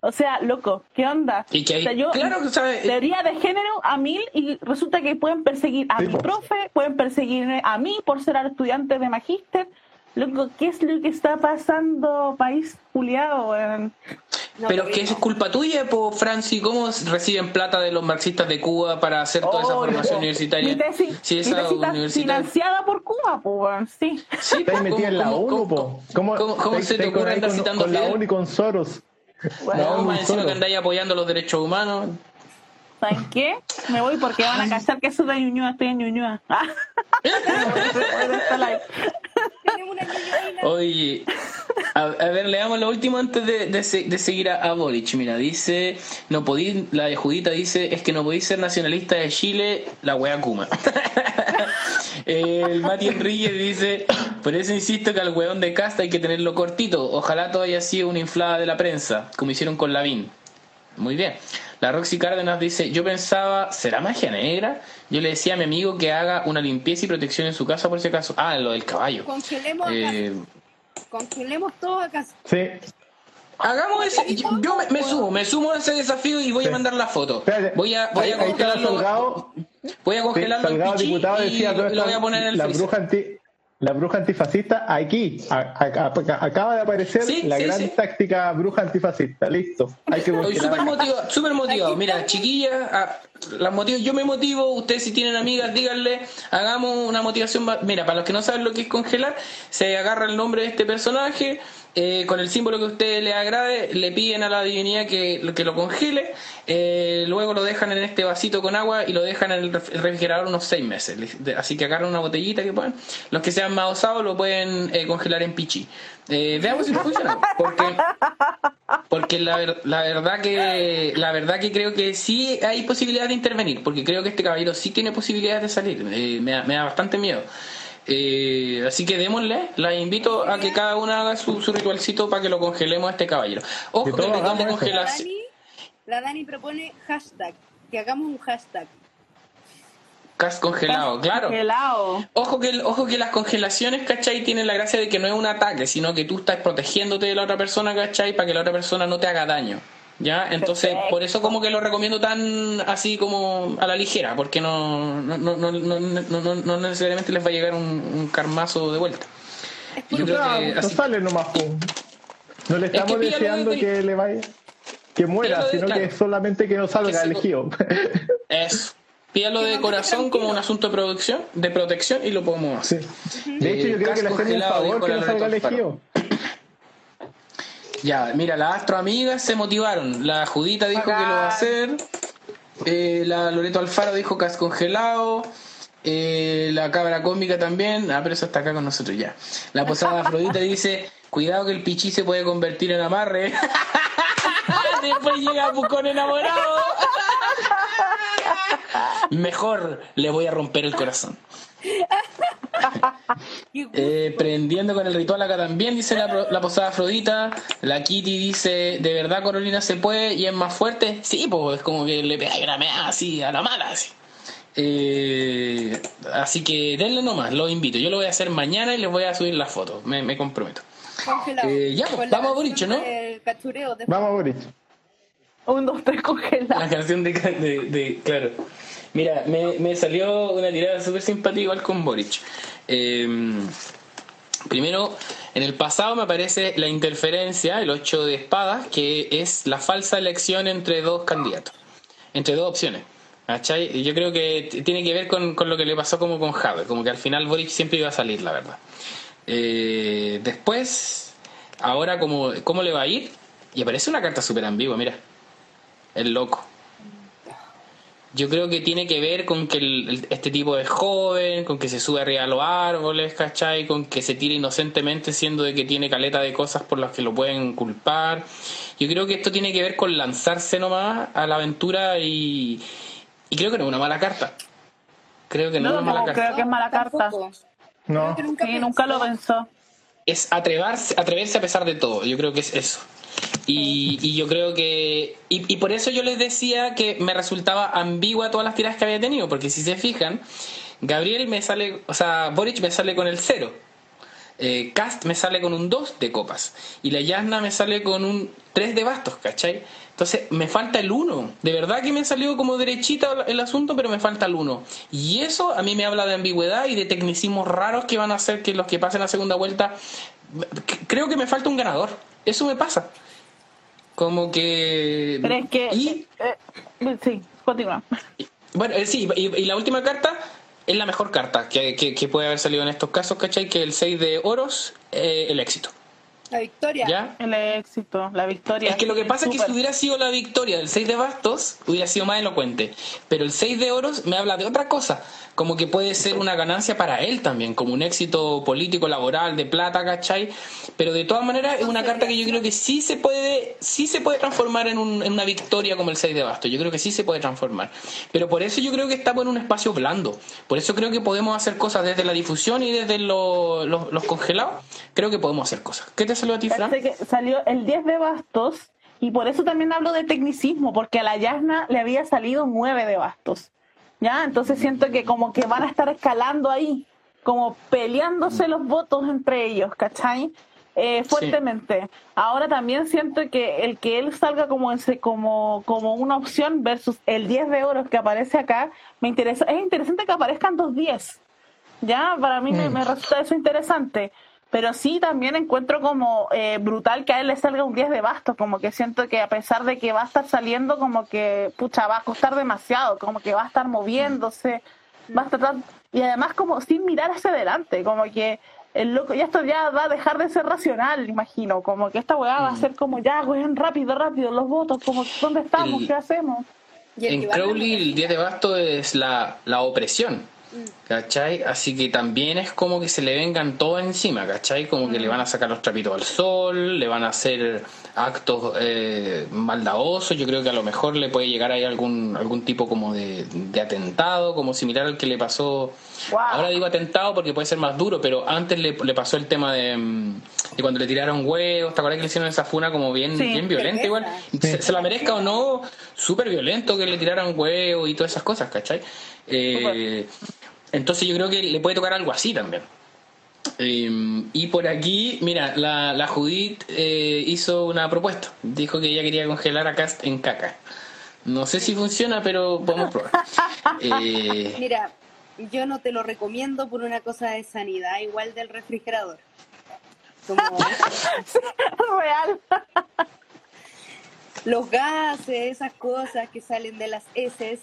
O sea, loco, ¿qué onda? Y que hay- O sea, yo- claro que sabe, teoría de género a mil y resulta que pueden perseguir a mi po. profe, pueden perseguirme a mí por ser estudiante de magíster. Loco, ¿qué es lo que está pasando, país juliado? weón? pero que es culpa tuya, pues, Franci, ¿cómo reciben plata de los marxistas de Cuba para hacer toda esa formación universitaria? Mi tesis, Sí, mi esa tesis está universitaria. financiada por Cuba, pues, sí. Sí, Estáis metida en la ¿cómo- ONU, cómo- po. ¿Cómo, cómo- cómo estáis- se te ocurre andar con- citando con la? ONU y con Soros? Bueno, La No, encima que Soros. andáis apoyando los derechos humanos. ¿Saben qué? Me voy porque van a cachar que soy de Ñuñoa, estoy en Ñuñoa. Ah. Oye, a, a ver, leamos lo último antes de, de se- de seguir a, a Boric. Mira, dice, no podí, la Judita dice, es que no podéis ser nacionalista de Chile, la wea Kuma. El Mati Enrique dice, por eso insisto que al weón de casta hay que tenerlo cortito. Ojalá todo haya una inflada de la prensa, como hicieron con Lavín. Muy bien. La Roxy Cárdenas dice, yo pensaba, ¿será magia negra? Yo le decía a mi amigo que haga una limpieza y protección en su casa por si acaso. Ah, lo del caballo. Congelemos. Eh, Congelemos todo acá. Sí. Hagamos ese. Yo yo me, me sumo, me sumo a ese desafío y voy a Sí. mandar la foto. Voy a, voy a congelarlo. Voy a Sí, congelarlo Salgado, pichí diputado, y decía, lo, ¿dónde lo voy a poner en el la bruja anti la bruja antifascista aquí A- a- a- acaba de aparecer Sí, la sí, gran sí. táctica bruja antifascista listo hay que Estoy súper motivado, súper motivado. Mira, chiquillas, ah, las motivo, yo me motivo, ustedes si tienen amigas, díganle, hagamos una motivación. Mira, para los que no saben lo que es congelar, se agarra el nombre de este personaje, eh, con el símbolo que a ustedes les agrade, le piden a la divinidad que, que lo congele, eh, luego lo dejan en este vasito con agua y lo dejan en el ref- el refrigerador unos seis meses. Así que agarran una botellita que puedan. Los que sean más osados lo pueden eh, congelar en pichi. Eh, veamos si funciona. Porque porque la, la verdad que la verdad que creo que sí hay posibilidad de intervenir porque creo que este caballero sí tiene posibilidades de salir Eh, me, da, me da bastante miedo Eh, así que démosle la invito a que cada una haga su, su ritualcito para que lo congelemos a este caballero ojo el de. La congelación Dani, la Dani propone hashtag. Que hagamos un hashtag. cas congelado claro. Ojo que, ojo que las congelaciones, ¿cachai? Tienen la gracia de que no es un ataque, sino que tú estás protegiéndote de la otra persona, ¿cachai? Para que la otra persona no te haga daño. ¿Ya? Entonces, Perfecto. por eso como que lo recomiendo tan así como a la ligera, porque no, no, no, no, no, no- no- no necesariamente les va a llegar un, un carmazo de vuelta. Yo creo que no así- sale nomás pum. no le estamos deseando de- que le vaya que muera de- sino claro. que solamente que no salga Que elegido Eso. Pídalo de corazón como un asunto de producción, de protección y lo podemos hacer. Sí. de hecho yo creo que le hacen un congelado, favor que no salga elegido Ya, mira, las astroamigas se motivaron. La Judita dijo que lo va a hacer. Eh, la Loreto Alfaro dijo que has congelado. Eh, la cabra cómica también. Ah, pero eso está acá con nosotros ya. La posada Afrodita dice: Cuidado que el pichí se puede convertir en amarre. Después llega Pucón enamorado. Mejor le voy a romper el corazón. Eh, prendiendo con el ritual acá también, dice la, la posada Afrodita. La Kitty dice, ¿de verdad Carolina se puede y es más fuerte? Sí, pues es como que le pega una mea así a la mala. Así. Eh, así que denle nomás, los invito. Yo lo voy a hacer mañana y les voy a subir las fotos, me, me comprometo. Congelado. eh, ya, la vamos a Boricho, ¿no? vamos Boris Un, dos, tres, La congelado. canción de, de, de- claro. Mira, me, salió una tirada súper simpática igual con Boric. Eh, primero, en el pasado me aparece la interferencia, el 8 de espadas, que es la falsa elección entre dos candidatos, entre dos opciones. Yo creo que tiene que ver con, con lo que le pasó como con Jave, como que al final Boric siempre iba a salir, la verdad. Eh, después, ahora, ¿cómo, ¿cómo le va a ir? Y aparece una carta súper ambigua, mira. El loco. Yo creo que tiene que ver con que el- el- este tipo es joven, con que se sube arriba a los árboles, ¿cachai? Con que se tira inocentemente siendo de que tiene caleta de cosas por las que lo pueden culpar. Yo creo que esto tiene que ver con lanzarse nomás a la aventura y, y creo que no es una mala carta. Creo que no, es una mala no, carta. creo que es mala carta. Tampoco. no nunca Sí, nunca lo pensó. es atreverse, atreverse a pesar de todo. Yo creo que es eso. Y, y yo creo que. Y, por eso yo les decía que me resultaba ambigua todas las tiradas que había tenido, porque si se fijan, Gabriel me sale. O sea, Boric me sale con el cero. Eh, Cast me sale con un 2 de copas. Y la Yasna me sale con un 3 de bastos, ¿cachai? Entonces me falta el 1. De verdad que me salió como derechita el asunto, pero me falta el 1. Y eso a mí me habla de ambigüedad y de tecnicismos raros que van a hacer que los que pasen a segunda vuelta. Creo que me falta un ganador. Eso me pasa. Como que. Pero es que. Y, eh, sí, continúa. bueno, eh, sí, y, y la última carta es la mejor carta que, que- que puede haber salido en estos casos, ¿cachai? Que el 6 de oros, eh, el éxito. La victoria. ¿Ya? El éxito, la victoria. Es que lo que pasa es que si hubiera sido la victoria del 6 de bastos, hubiera sido más elocuente. Pero el 6 de oros me habla de otra cosa. Como que puede ser una ganancia para él también, como un éxito político, laboral, de plata, ¿cachai? Pero de todas maneras es una carta que yo creo que sí se puede, sí se puede transformar en, un- en una victoria como el 6 de bastos. Yo creo que sí se puede transformar. Pero por eso yo creo que estamos en un espacio blando. Por eso creo que podemos hacer cosas desde la difusión y desde lo- los- los congelados. Creo que podemos hacer cosas. ¿Qué te salió a ti, Fran? Que salió el 10 de bastos y por eso también hablo de tecnicismo, porque a la Yasna le había salido 9 de bastos. ¿Ya? Entonces siento que como que van a estar escalando ahí, como peleándose los votos entre ellos, ¿cachai? Eh, fuertemente. Ahora también siento que el que él salga como ese, como, como una opción versus el 10 de oro que aparece acá, me interesa, es interesante que aparezcan dos 10. Ya, para mí me, me resulta eso interesante. Pero sí también encuentro como eh, brutal que a él le salga un 10 de bastos, como que siento que a pesar de que va a estar saliendo, como que, pucha, va a costar demasiado, como que va a estar moviéndose, va a estar tan- y además como sin mirar hacia adelante, como que el loco, y esto ya va a dejar de ser racional, imagino, como que esta weá va a ser como, ya, weón, rápido, rápido, los votos, como, ¿dónde estamos? El- ¿Qué hacemos? Y el En Crowley el 10 de basto es la, la opresión, ¿cachai? Así que también es como que se le vengan todo encima, ¿cachai? Como que le van a sacar los trapitos al sol, le van a hacer actos eh, maldadosos, yo creo que a lo mejor le puede llegar ahí algún, algún tipo como de, de atentado, como similar al que le pasó, Wow. ahora digo atentado porque puede ser más duro, pero antes le, le pasó el tema de, de cuando le tiraron huevos, ¿te acuerdas que le hicieron esa funa como bien, Sí. bien violenta igual? Se, se la merezca o no, súper violento que le tiraran huevos y todas esas cosas, ¿cachai? Eh, entonces yo creo que le puede tocar algo así también. Eh, y por aquí, mira, la, la Judith eh, hizo una propuesta. Dijo que ella quería congelar a Cast en caca. No sé si funciona, pero podemos probar. Eh, Mira, yo no te lo recomiendo por una cosa de sanidad, igual del refrigerador. Como Real. los gases, esas cosas que salen de las heces,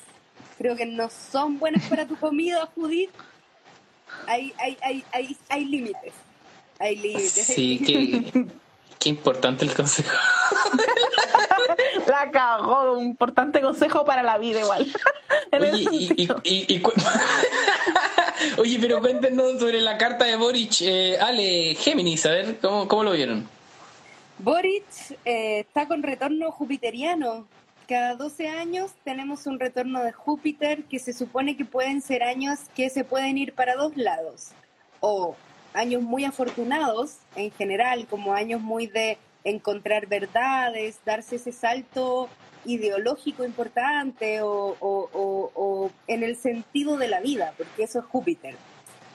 creo que no son buenas para tu comida, Judith. Hay, hay, hay, hay, hay límites. Hay límites. sí, que, qué importante el consejo. La cagó, un importante consejo para la vida igual. Oye, y, y- y- y cu- Oye, pero cuéntenos sobre la carta de Boric. Eh, Ale, Géminis, a ver, ¿cómo, cómo lo vieron? Boric eh, está con retorno jupiteriano. Cada 12 años tenemos un retorno de Júpiter que se supone que pueden ser años que se pueden ir para dos lados. O años muy afortunados en general, como años muy de encontrar verdades, darse ese salto ideológico importante o, en el sentido de la vida, porque eso es Júpiter.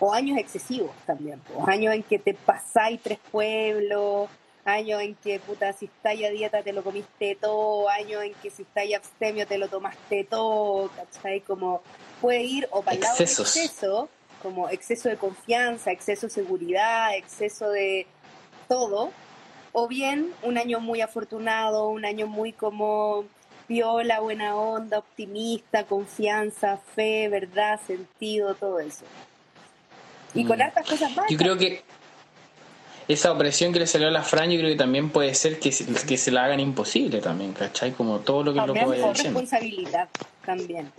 O años excesivos también, años en que te pasáis tres pueblos, años en que puta si estáis a dieta te lo comiste todo, años en que si estáis abstemio te lo tomaste todo, ¿cachai? Como puede ir o para el lado Excesos. exceso, como exceso de confianza, exceso de seguridad, exceso de todo, o bien un año muy afortunado, un año muy como viola, buena onda, optimista, confianza, fe, verdad, sentido, todo eso. Y con Mm. hartas cosas más. Yo creo que esa opresión que le salió a la Fran, yo creo que también puede ser que, se- que se la hagan imposible también, ¿cachai? Como todo lo que lo con diciendo. responsabilidad también.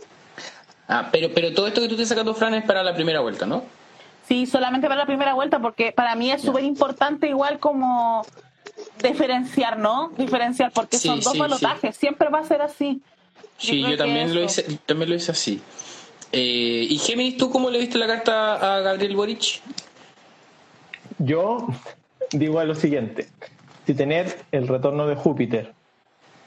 Ah, pero, pero todo esto que tú estás sacando, Fran, es para la primera vuelta, ¿no? Sí, solamente para la primera vuelta, porque para mí es súper importante igual como diferenciar, ¿no? Diferenciar, porque Sí, son dos sí, balotajes, siempre va a ser así. Sí, yo que también lo hice, también lo hice así. Eh, y Géminis, ¿tú cómo le viste la carta a Gabriel Boric? Yo digo lo siguiente: si tener el retorno de Júpiter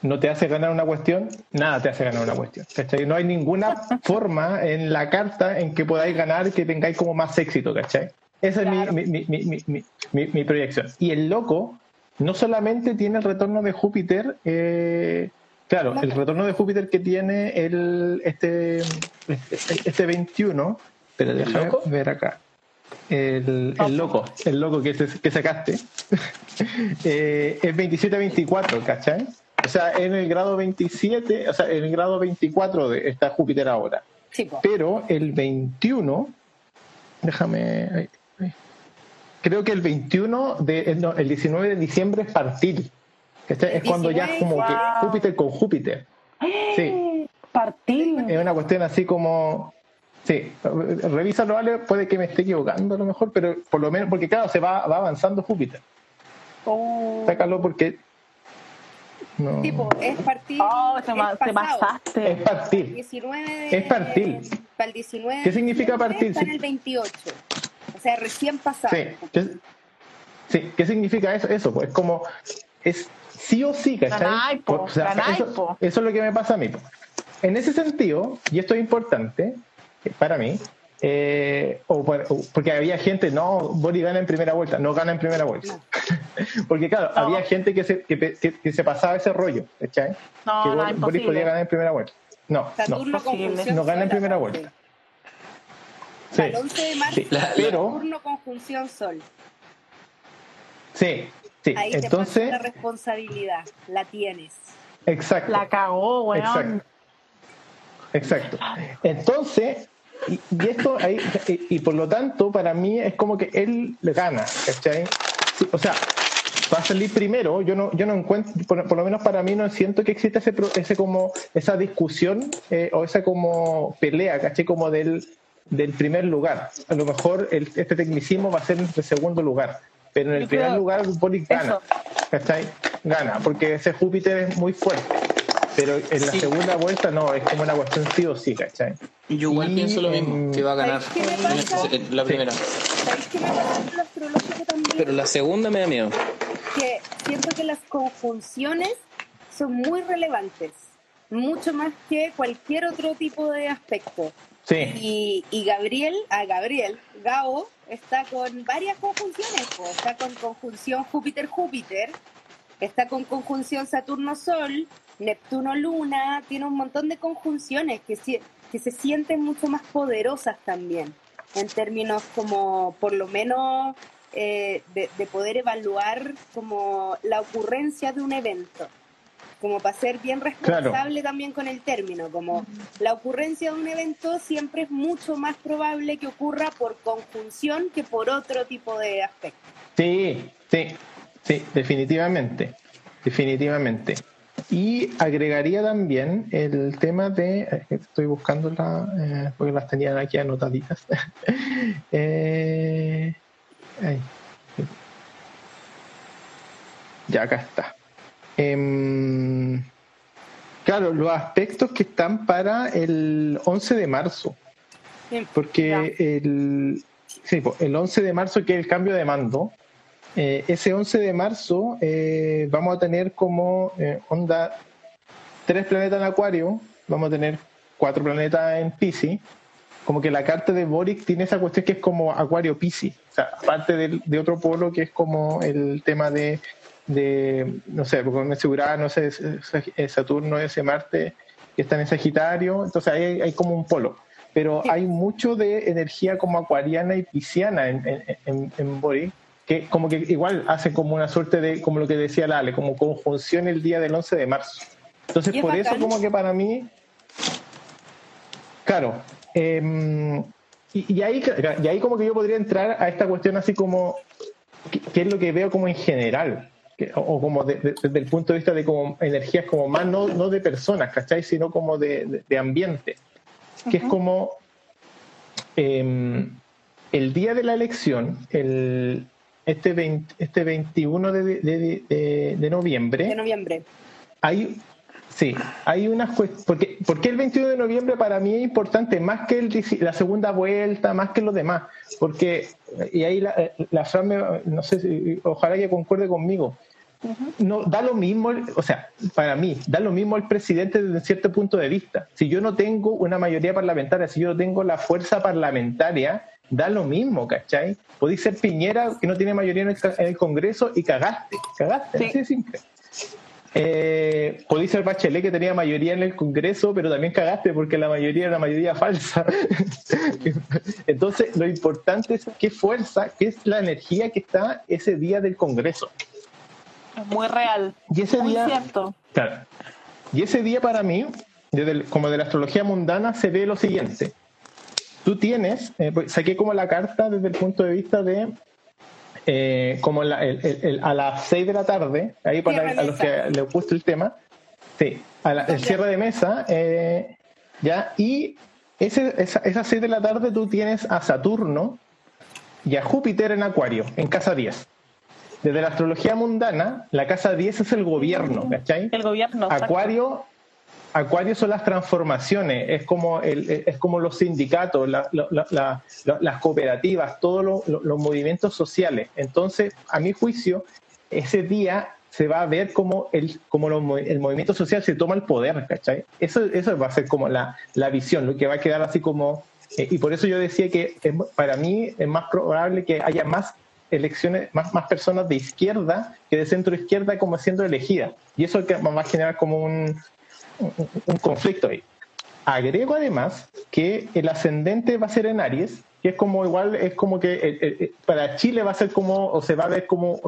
no te hace ganar una cuestión, nada te hace ganar una cuestión. ¿cachai? No hay ninguna forma en la carta en que podáis ganar que tengáis como más éxito, ¿cachai? Esa Claro. es mi, mi, mi, mi, mi, mi- mi proyección. Y el loco no solamente tiene el retorno de Júpiter, eh, claro, el retorno de Júpiter que tiene el este, este, este 21, pero déjame ver acá. El, el loco, el loco que, que sacaste, eh, es 27-24, ¿cachai? O sea, en el grado 27, o sea, en el grado 24 de, está Júpiter ahora. Sí. Pero el 21, déjame. Creo que el 21, de, no, el 19 de diciembre es partir. ¿cachai? Es cuando ya es como que. Júpiter con Júpiter. Sí. Partir. Es una cuestión así como. Sí, revísalo, Ale, puede que me esté equivocando a lo mejor, pero por lo menos, porque claro, se va, va avanzando Júpiter. Oh. Sácalo porque. No. Tipo, es partir. Oh, te, es. Es pasaste. El partir. 19 de, Es partir. Para el 19 ¿Qué significa partir? Está en el 28. O sea, recién pasado. Sí. ¿Qué, sí. ¿Qué significa eso? Eso, pues como. Es sí o sí, ¿cachai? Ganai, po, O sea, eso, eso es lo que me pasa a mí. En ese sentido, y esto es importante para mí, eh, o por- o porque había gente, no, Bori gana en primera vuelta, no gana en primera vuelta. porque claro, No. había gente que se, que, que- que se pasaba ese rollo, ¿cachai? No, que no, Bor- Boris imposible. podía ganar en primera vuelta. No, no. Saturno No gana en primera vuelta. Sí. El 11 de marzo, Sí. La- la- Pero, Saturno conjunción Sol. sí, sí. Ahí Entonces, la responsabilidad. La tienes. exacto. La cagó, weón. Exacto. Exacto. Entonces, y, y esto ahí, y, y por lo tanto, para mí es como que él le gana, ¿cachai? Sí, o sea, va a salir primero, yo no, yo no encuentro, por, por lo menos para mí no siento que exista ese, ese como, esa discusión eh, o esa como pelea, ¿cachai? Como del, del primer lugar. A lo mejor el, este tecnicismo va a ser en el segundo lugar, pero en el Yo primer creo- lugar Boric gana. ¿cachai? Gana, porque ese Júpiter es muy fuerte. Pero en la Sí. segunda vuelta no, es como una cuestión sí o sí, ¿cachai? Yo igual Y, pienso lo mismo, que va a ganar la primera. ¿Sabéis qué me pasa con lo astrológico también? Pero la segunda me da miedo. que siento que las conjunciones son muy relevantes, mucho más que cualquier otro tipo de aspecto. Sí, Y, y Gabriel, a Gabriel, Gao, está con varias conjunciones, po. está con conjunción Júpiter-Júpiter, está con conjunción Saturno-Sol, Neptuno-Luna, tiene un montón de conjunciones que, si- que se sienten mucho más poderosas también, en términos como, por lo menos, eh, de, de poder evaluar como la ocurrencia de un evento, como para ser bien responsable también con el término, como la ocurrencia de un evento siempre es mucho más probable que ocurra por conjunción que por otro tipo de aspecto. sí, sí, sí, definitivamente, definitivamente. Y agregaría también el tema de, eh, estoy buscando la, eh, porque las tenían aquí anotaditas. Eh, ay. Ya acá está. Em, claro, los aspectos que están para el 11 de marzo. Porque el, sí, el 11 de marzo, que es el cambio de mando, eh, ese 11 de marzo eh, vamos a tener como eh, onda tres planetas en Acuario, vamos a tener cuatro planetas en Pisces. Como que la carta de Boric tiene esa cuestión que es como Acuario Pisces, o sea, aparte del- de, otro polo que es como el tema de, de no sé, porque me aseguraba, no sé, Saturno, ese Marte que están en Sagitario, entonces ahí hay, hay como un polo. Pero hay mucho de energía como acuariana y pisciana en, en, en, en Boric, que como que igual hace como una suerte de, como lo que decía Lale, como conjunción el día del 11 de marzo. Entonces, es por eso como que para mí, claro, eh, y, y ahí, y ahí como que yo podría entrar a esta cuestión así como, ¿qué, es lo que veo como en general? O, como de- de- desde el punto de vista de como energías como más no, no de personas, ¿cachai? Sino como de, de- ambiente. Que es como eh, el día de la elección, el, este, 20 este 21 de, de- de- de- de noviembre, De noviembre. hay, sí, hay unas cuestiones. Porque, porque el 21 de noviembre para mí es importante, más que el, la segunda vuelta, más que los demás. Porque, y ahí la, la Fran, me- no sé, si, ojalá que concuerde conmigo. No, da lo mismo, o sea, para mí, da lo mismo el presidente desde cierto punto de vista. Si yo no tengo una mayoría parlamentaria, si yo no tengo la fuerza parlamentaria, da lo mismo, ¿cachai? Podéis ser Piñera, que no tiene mayoría en el, ca- en el Congreso, y cagaste, cagaste, Sí. así de simple. Eh, podéis ser Bachelet, que tenía mayoría en el Congreso, pero también cagaste porque la mayoría era una mayoría falsa. Entonces, lo importante es qué fuerza, qué es la energía que está ese día del Congreso. Es muy real. Y ese muy día, cierto. Claro. Y ese día para mí, desde como de la astrología mundana, se ve lo siguiente. Tú tienes, eh, pues, saqué como la carta desde el punto de vista de eh, como a las 6 de la tarde, ahí para a los que he puesto el tema, sí, el cierre de mesa, eh, ya, y ese, esa, esas 6 de la tarde tú tienes a Saturno y a Júpiter en Acuario, en casa 10. Desde la astrología mundana, la casa 10 es el gobierno, ¿cachai? El gobierno. Acuario, Acuario son las transformaciones, es como, el, es como los sindicatos, las cooperativas, todos los movimientos sociales. Entonces, a mi juicio, ese día se va a ver como el, como el movimiento social se toma el poder, ¿cachai? Eso, eso va a ser como la, la visión, lo que va a quedar así como... Eh, y por eso yo decía que para mí es más probable que haya más elecciones, más, más personas de izquierda que de centro izquierda como siendo elegidas. Y eso va a generar como un, un, conflicto ahí. Agrego además que el ascendente va a ser en Aries, que es como igual, es como que eh, eh, eh, para Chile va a ser como, o se va a ver como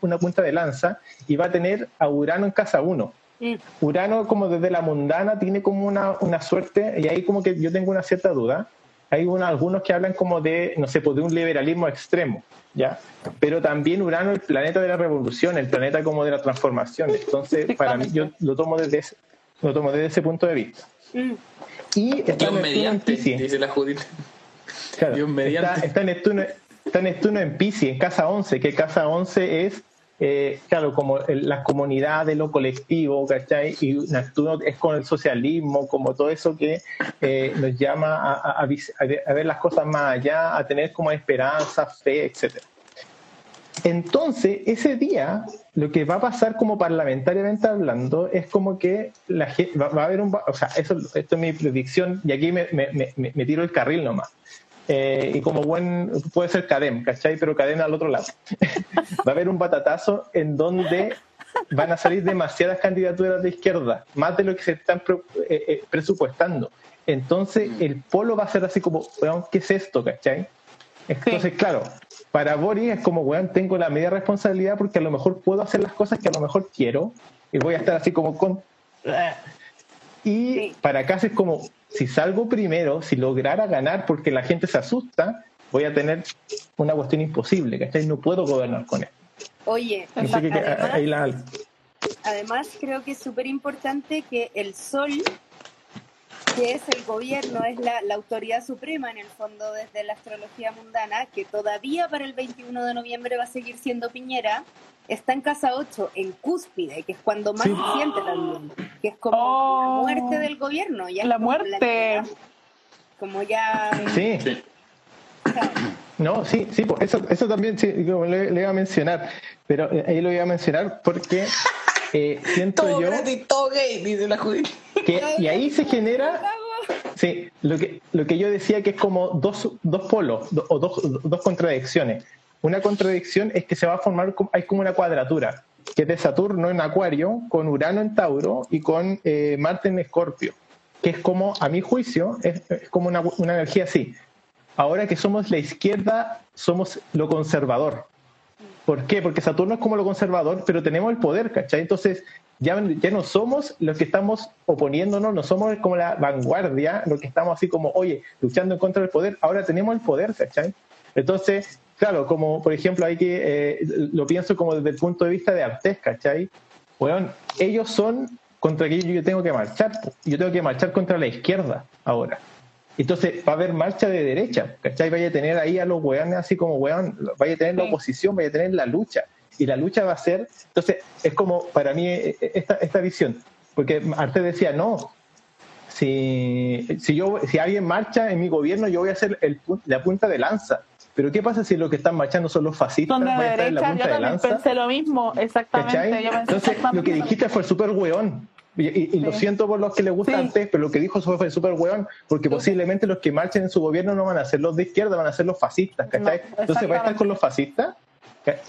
una punta de lanza y va a tener a Urano en casa 1. Mm. Urano como desde la mundana tiene como una, una, suerte, y ahí como que yo tengo una cierta duda, hay algunos que hablan como de, no sé, pues de un liberalismo extremo, ¿ya? Pero también Urano, el planeta de la revolución, el planeta como de la transformación. Entonces, para mí, yo lo tomo desde ese, lo tomo desde ese punto de vista. Mm. Y está Dios mediante, dice la Judith. Claro, Dios mediante. Está, en Neptuno, está Neptuno en Pisces, en casa 11, que casa 11 es, eh, claro, como las comunidades, lo colectivo, ¿cachai? Y Neptuno es con el socialismo, como todo eso que eh, nos llama a, a, ver las cosas más allá, a tener como esperanza, fe, etcétera. Entonces, ese día, lo que va a pasar como parlamentariamente hablando es como que la va, va a haber un... O sea, eso, esto es mi predicción y aquí me, me, tiro el carril nomás. Eh, y como buen... Puede ser Cadem, ¿cachai? Pero Cadem al otro lado. va a haber un batatazo en donde van a salir demasiadas candidaturas de izquierda, más de lo que se están eh, eh, presupuestando. Entonces, el polo va a ser así como, ¿qué es esto, cachai? Entonces, claro, para Boris es como, weón, tengo la media responsabilidad porque a lo mejor puedo hacer las cosas que a lo mejor quiero y voy a estar así como con... Y para acá es como, si salgo primero, si lograra ganar porque la gente se asusta, voy a tener una cuestión imposible, ¿cachai? No puedo gobernar con esto. Oye, además, además creo que es súper importante que el sol que es el gobierno, es la, autoridad suprema en el fondo desde la astrología mundana, que todavía para el 21 de noviembre va a seguir siendo Piñera, está en casa 8, en cúspide, que es cuando más se siente también, que es como la oh. muerte del gobierno. Ya la muerte. como ya... Sí. No, sí, sí, pues eso, eso también sí, le, iba a mencionar, pero eh, ahí lo iba a mencionar porque eh, siento todo yo... todo gay, dice la Judith y ahí se genera, sí, lo que, lo que yo decía que es como dos, dos polos o dos, dos contradicciones. Una contradicción es que se va a formar, hay como una cuadratura, que es de Saturno en Acuario, con Urano en Tauro y con eh, Marte en Escorpio, que es como, a mi juicio, es, como una, una energía así. Ahora que somos la izquierda, somos lo conservador. ¿Por qué? Porque Saturno es como lo conservador, pero tenemos el poder, ¿cachai? Entonces, ya, ya no somos los que estamos oponiéndonos, no somos como la vanguardia, los que estamos así como, oye, luchando en contra del poder, ahora tenemos el poder, ¿cachai? Entonces, claro, como por ejemplo hay que, eh, lo pienso como desde el punto de vista de Artés, ¿cachai? Bueno, ellos son contra quien yo tengo que marchar, yo tengo que marchar contra la izquierda ahora. Entonces va a haber marcha de derecha, ¿cachai? Vaya a tener ahí a los weones así como weón, vaya a tener la oposición, vaya a tener la lucha y la lucha va a ser, entonces es como para mí eh, eh, esta, esta visión, porque Arte decía, no, si, si, yo, si alguien marcha en mi gobierno, yo voy a ser el, la punta de lanza. Pero ¿qué pasa si los que están marchando son los fascistas? Son de derecha, la punta yo de lanza? pensé lo mismo, exactamente. Entonces, lo que dijiste fue súper weón. Y, lo siento por los que le gusta antes, pero lo que dijo fue súper weón, porque posiblemente los que marchen en su gobierno no van a ser los de izquierda, van a ser los fascistas, ¿cachai? Entonces va a estar con los fascistas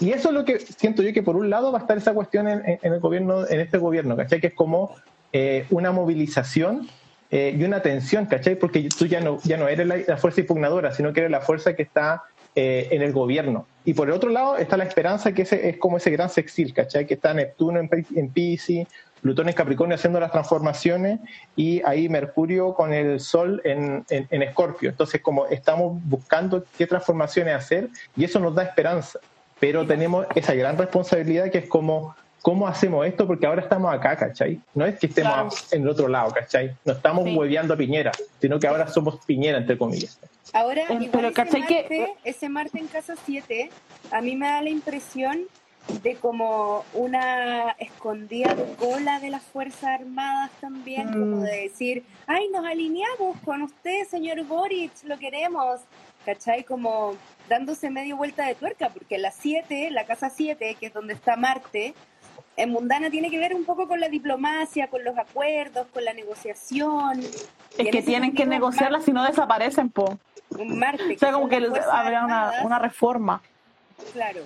y eso es lo que siento yo que por un lado va a estar esa cuestión en, el gobierno, en este gobierno, ¿cachai? Que es como eh, una movilización eh, y una tensión, ¿cachai? Porque tú ya no, ya no eres la, fuerza impugnadora, sino que eres la fuerza que está eh, en el gobierno. Y por el otro lado está la esperanza que ese, es como ese gran sexil, ¿cachai? Que está Neptuno en, en Pisces, Plutón en Capricornio haciendo las transformaciones y ahí Mercurio con el Sol en, en, Escorpio. Entonces, como estamos buscando qué transformaciones hacer y eso nos da esperanza, pero tenemos esa gran responsabilidad que es como ¿cómo hacemos esto? Porque ahora estamos acá, ¿cachai? No es que estemos en el otro lado, ¿cachai? No estamos hueveando a Piñera, sino que ahora somos Piñera, entre comillas. Ahora, eh, pero ese, Marte, que... ese Marte en casa 7, a mí me da la impresión de como una escondida de cola de las Fuerzas Armadas también, como mm. de decir, ay, nos alineamos con usted, señor Boric, lo queremos, ¿cachai? Como dándose medio vuelta de tuerca, porque la 7, la casa 7, que es donde está Marte, en Mundana tiene que ver un poco con la diplomacia, con los acuerdos, con la negociación. Es que tienen que negociarla si no desaparecen, po. Un Marte. O sea, como que habría una, una reforma. Claro,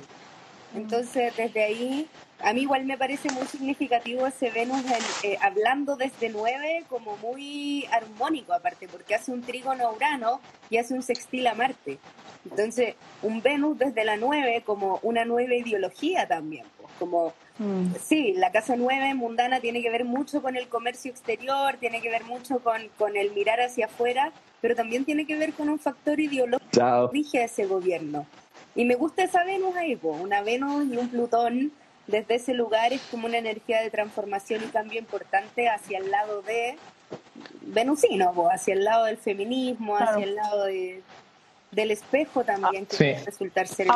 entonces, desde ahí, a mí igual me parece muy significativo ese Venus eh, hablando desde 9 como muy armónico aparte, porque hace un trígono a Urano y hace un sextil a Marte. Entonces, un Venus desde la 9 como una nueva ideología también, pues, como, mm. sí, la casa 9 mundana tiene que ver mucho con el comercio exterior, tiene que ver mucho con, con el mirar hacia afuera, pero también tiene que ver con un factor ideológico que rige ese gobierno. Y me gusta esa Venus ahí, una Venus y un Plutón desde ese lugar es como una energía de transformación y cambio importante hacia el lado de venusino, hacia el lado del feminismo, hacia el lado de, del espejo también, que puede resultar ser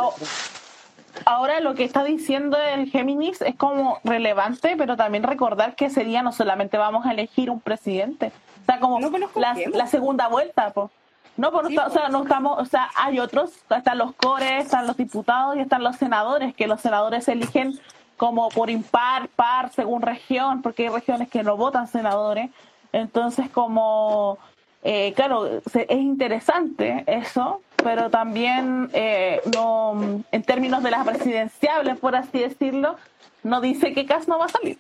Ahora lo que está diciendo el Géminis es como relevante, pero también recordar que ese día no solamente vamos a elegir un presidente, o sea, como la, la, segunda vuelta, pues. No, pues, o sea, no estamos, o sea, hay otros, están los cores, están los diputados y están los senadores, que los senadores se eligen como por impar, par, según región, porque hay regiones que no votan senadores. Entonces, como, eh, claro, es interesante eso, pero también eh, no, en términos de las presidenciables, por así decirlo, no dice que Cas no va a salir.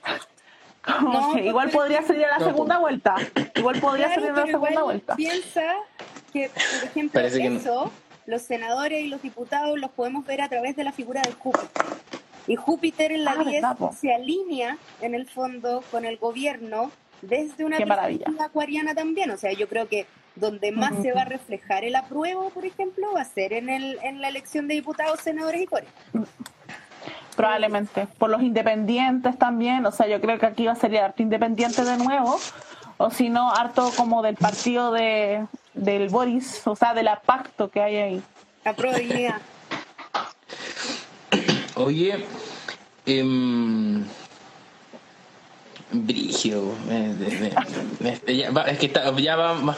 igual podría salir a la segunda vuelta. Igual podría salir a la segunda vuelta. Piensa que, por ejemplo, eso, los senadores y los diputados los podemos ver a través de la figura de Júpiter. Y Júpiter en la 10 ah, se alinea, en el fondo, con el gobierno desde una perspectiva acuariana también. O sea, yo creo que donde más se va a reflejar el apruebo, por ejemplo, va a ser en, el, en la elección de diputados, senadores y core. Probablemente. Por los independientes también. O sea, yo creo que aquí va a ser arte independiente de nuevo. O si no, harto como del partido de, del Boris, o sea, del pacto que hay ahí. La probabilidad. Oye, eh, Brigio, es que ya vamos,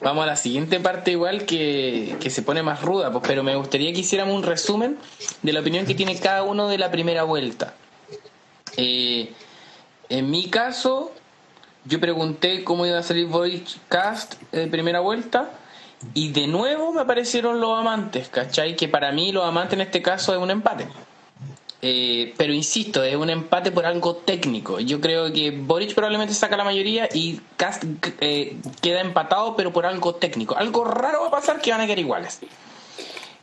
vamos a la siguiente parte igual que, que, se pone más ruda, pues, pero me gustaría que hiciéramos un resumen de la opinión que tiene cada uno de la primera vuelta. Eh, en mi caso, yo pregunté cómo iba a salir Voice Cast de primera vuelta y de nuevo me aparecieron los amantes, ¿cachai? Que para mí los amantes en este caso es un empate. Eh, pero insisto, es un empate por algo técnico. Yo creo que Boric probablemente saca la mayoría y Cast eh, queda empatado, pero por algo técnico. Algo raro va a pasar que van a quedar iguales.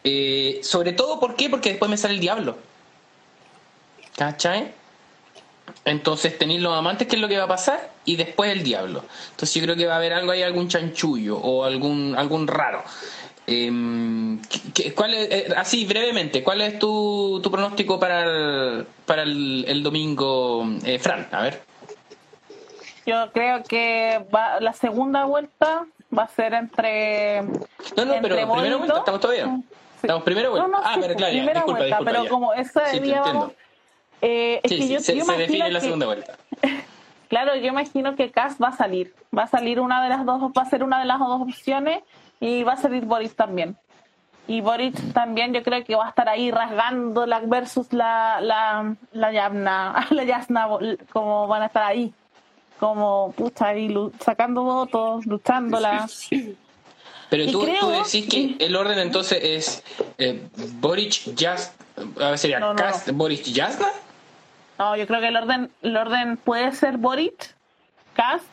Eh, sobre todo, ¿por qué? Porque después me sale el diablo. ¿Cachai? Entonces tenéis los amantes, ¿qué es lo que va a pasar? Y después el diablo. Entonces yo creo que va a haber algo ahí, algún chanchullo o algún, algún raro. Eh, ¿cuál es, eh, así brevemente, ¿cuál es tu, tu pronóstico para el, para el, domingo, eh, Fran? A ver. Yo creo que va, la segunda vuelta va a ser entre. No, no, pero primera vuelta, estamos todavía. Estamos primera vuelta. ah, pero claro, primera disculpa, vuelta, disculpa, pero como ese sí, día vamos, eh, es que yo, se, se define la segunda vuelta. claro, yo imagino que Cass va a salir. Va a salir una de las dos, va a ser una de las dos opciones y va a salir Boris también. Y Boris también yo creo que va a estar ahí rasgando la versus la, la, la Yasna, la Yasna, como van a estar ahí, como pucha, ahí sacando votos, luchándola. Pero tú, tú, decís que el orden entonces es eh, Boric, Just, a ver, sería no, Cast, Boric, Jasna. No, yo creo que el orden, el orden puede ser Boric, Cast,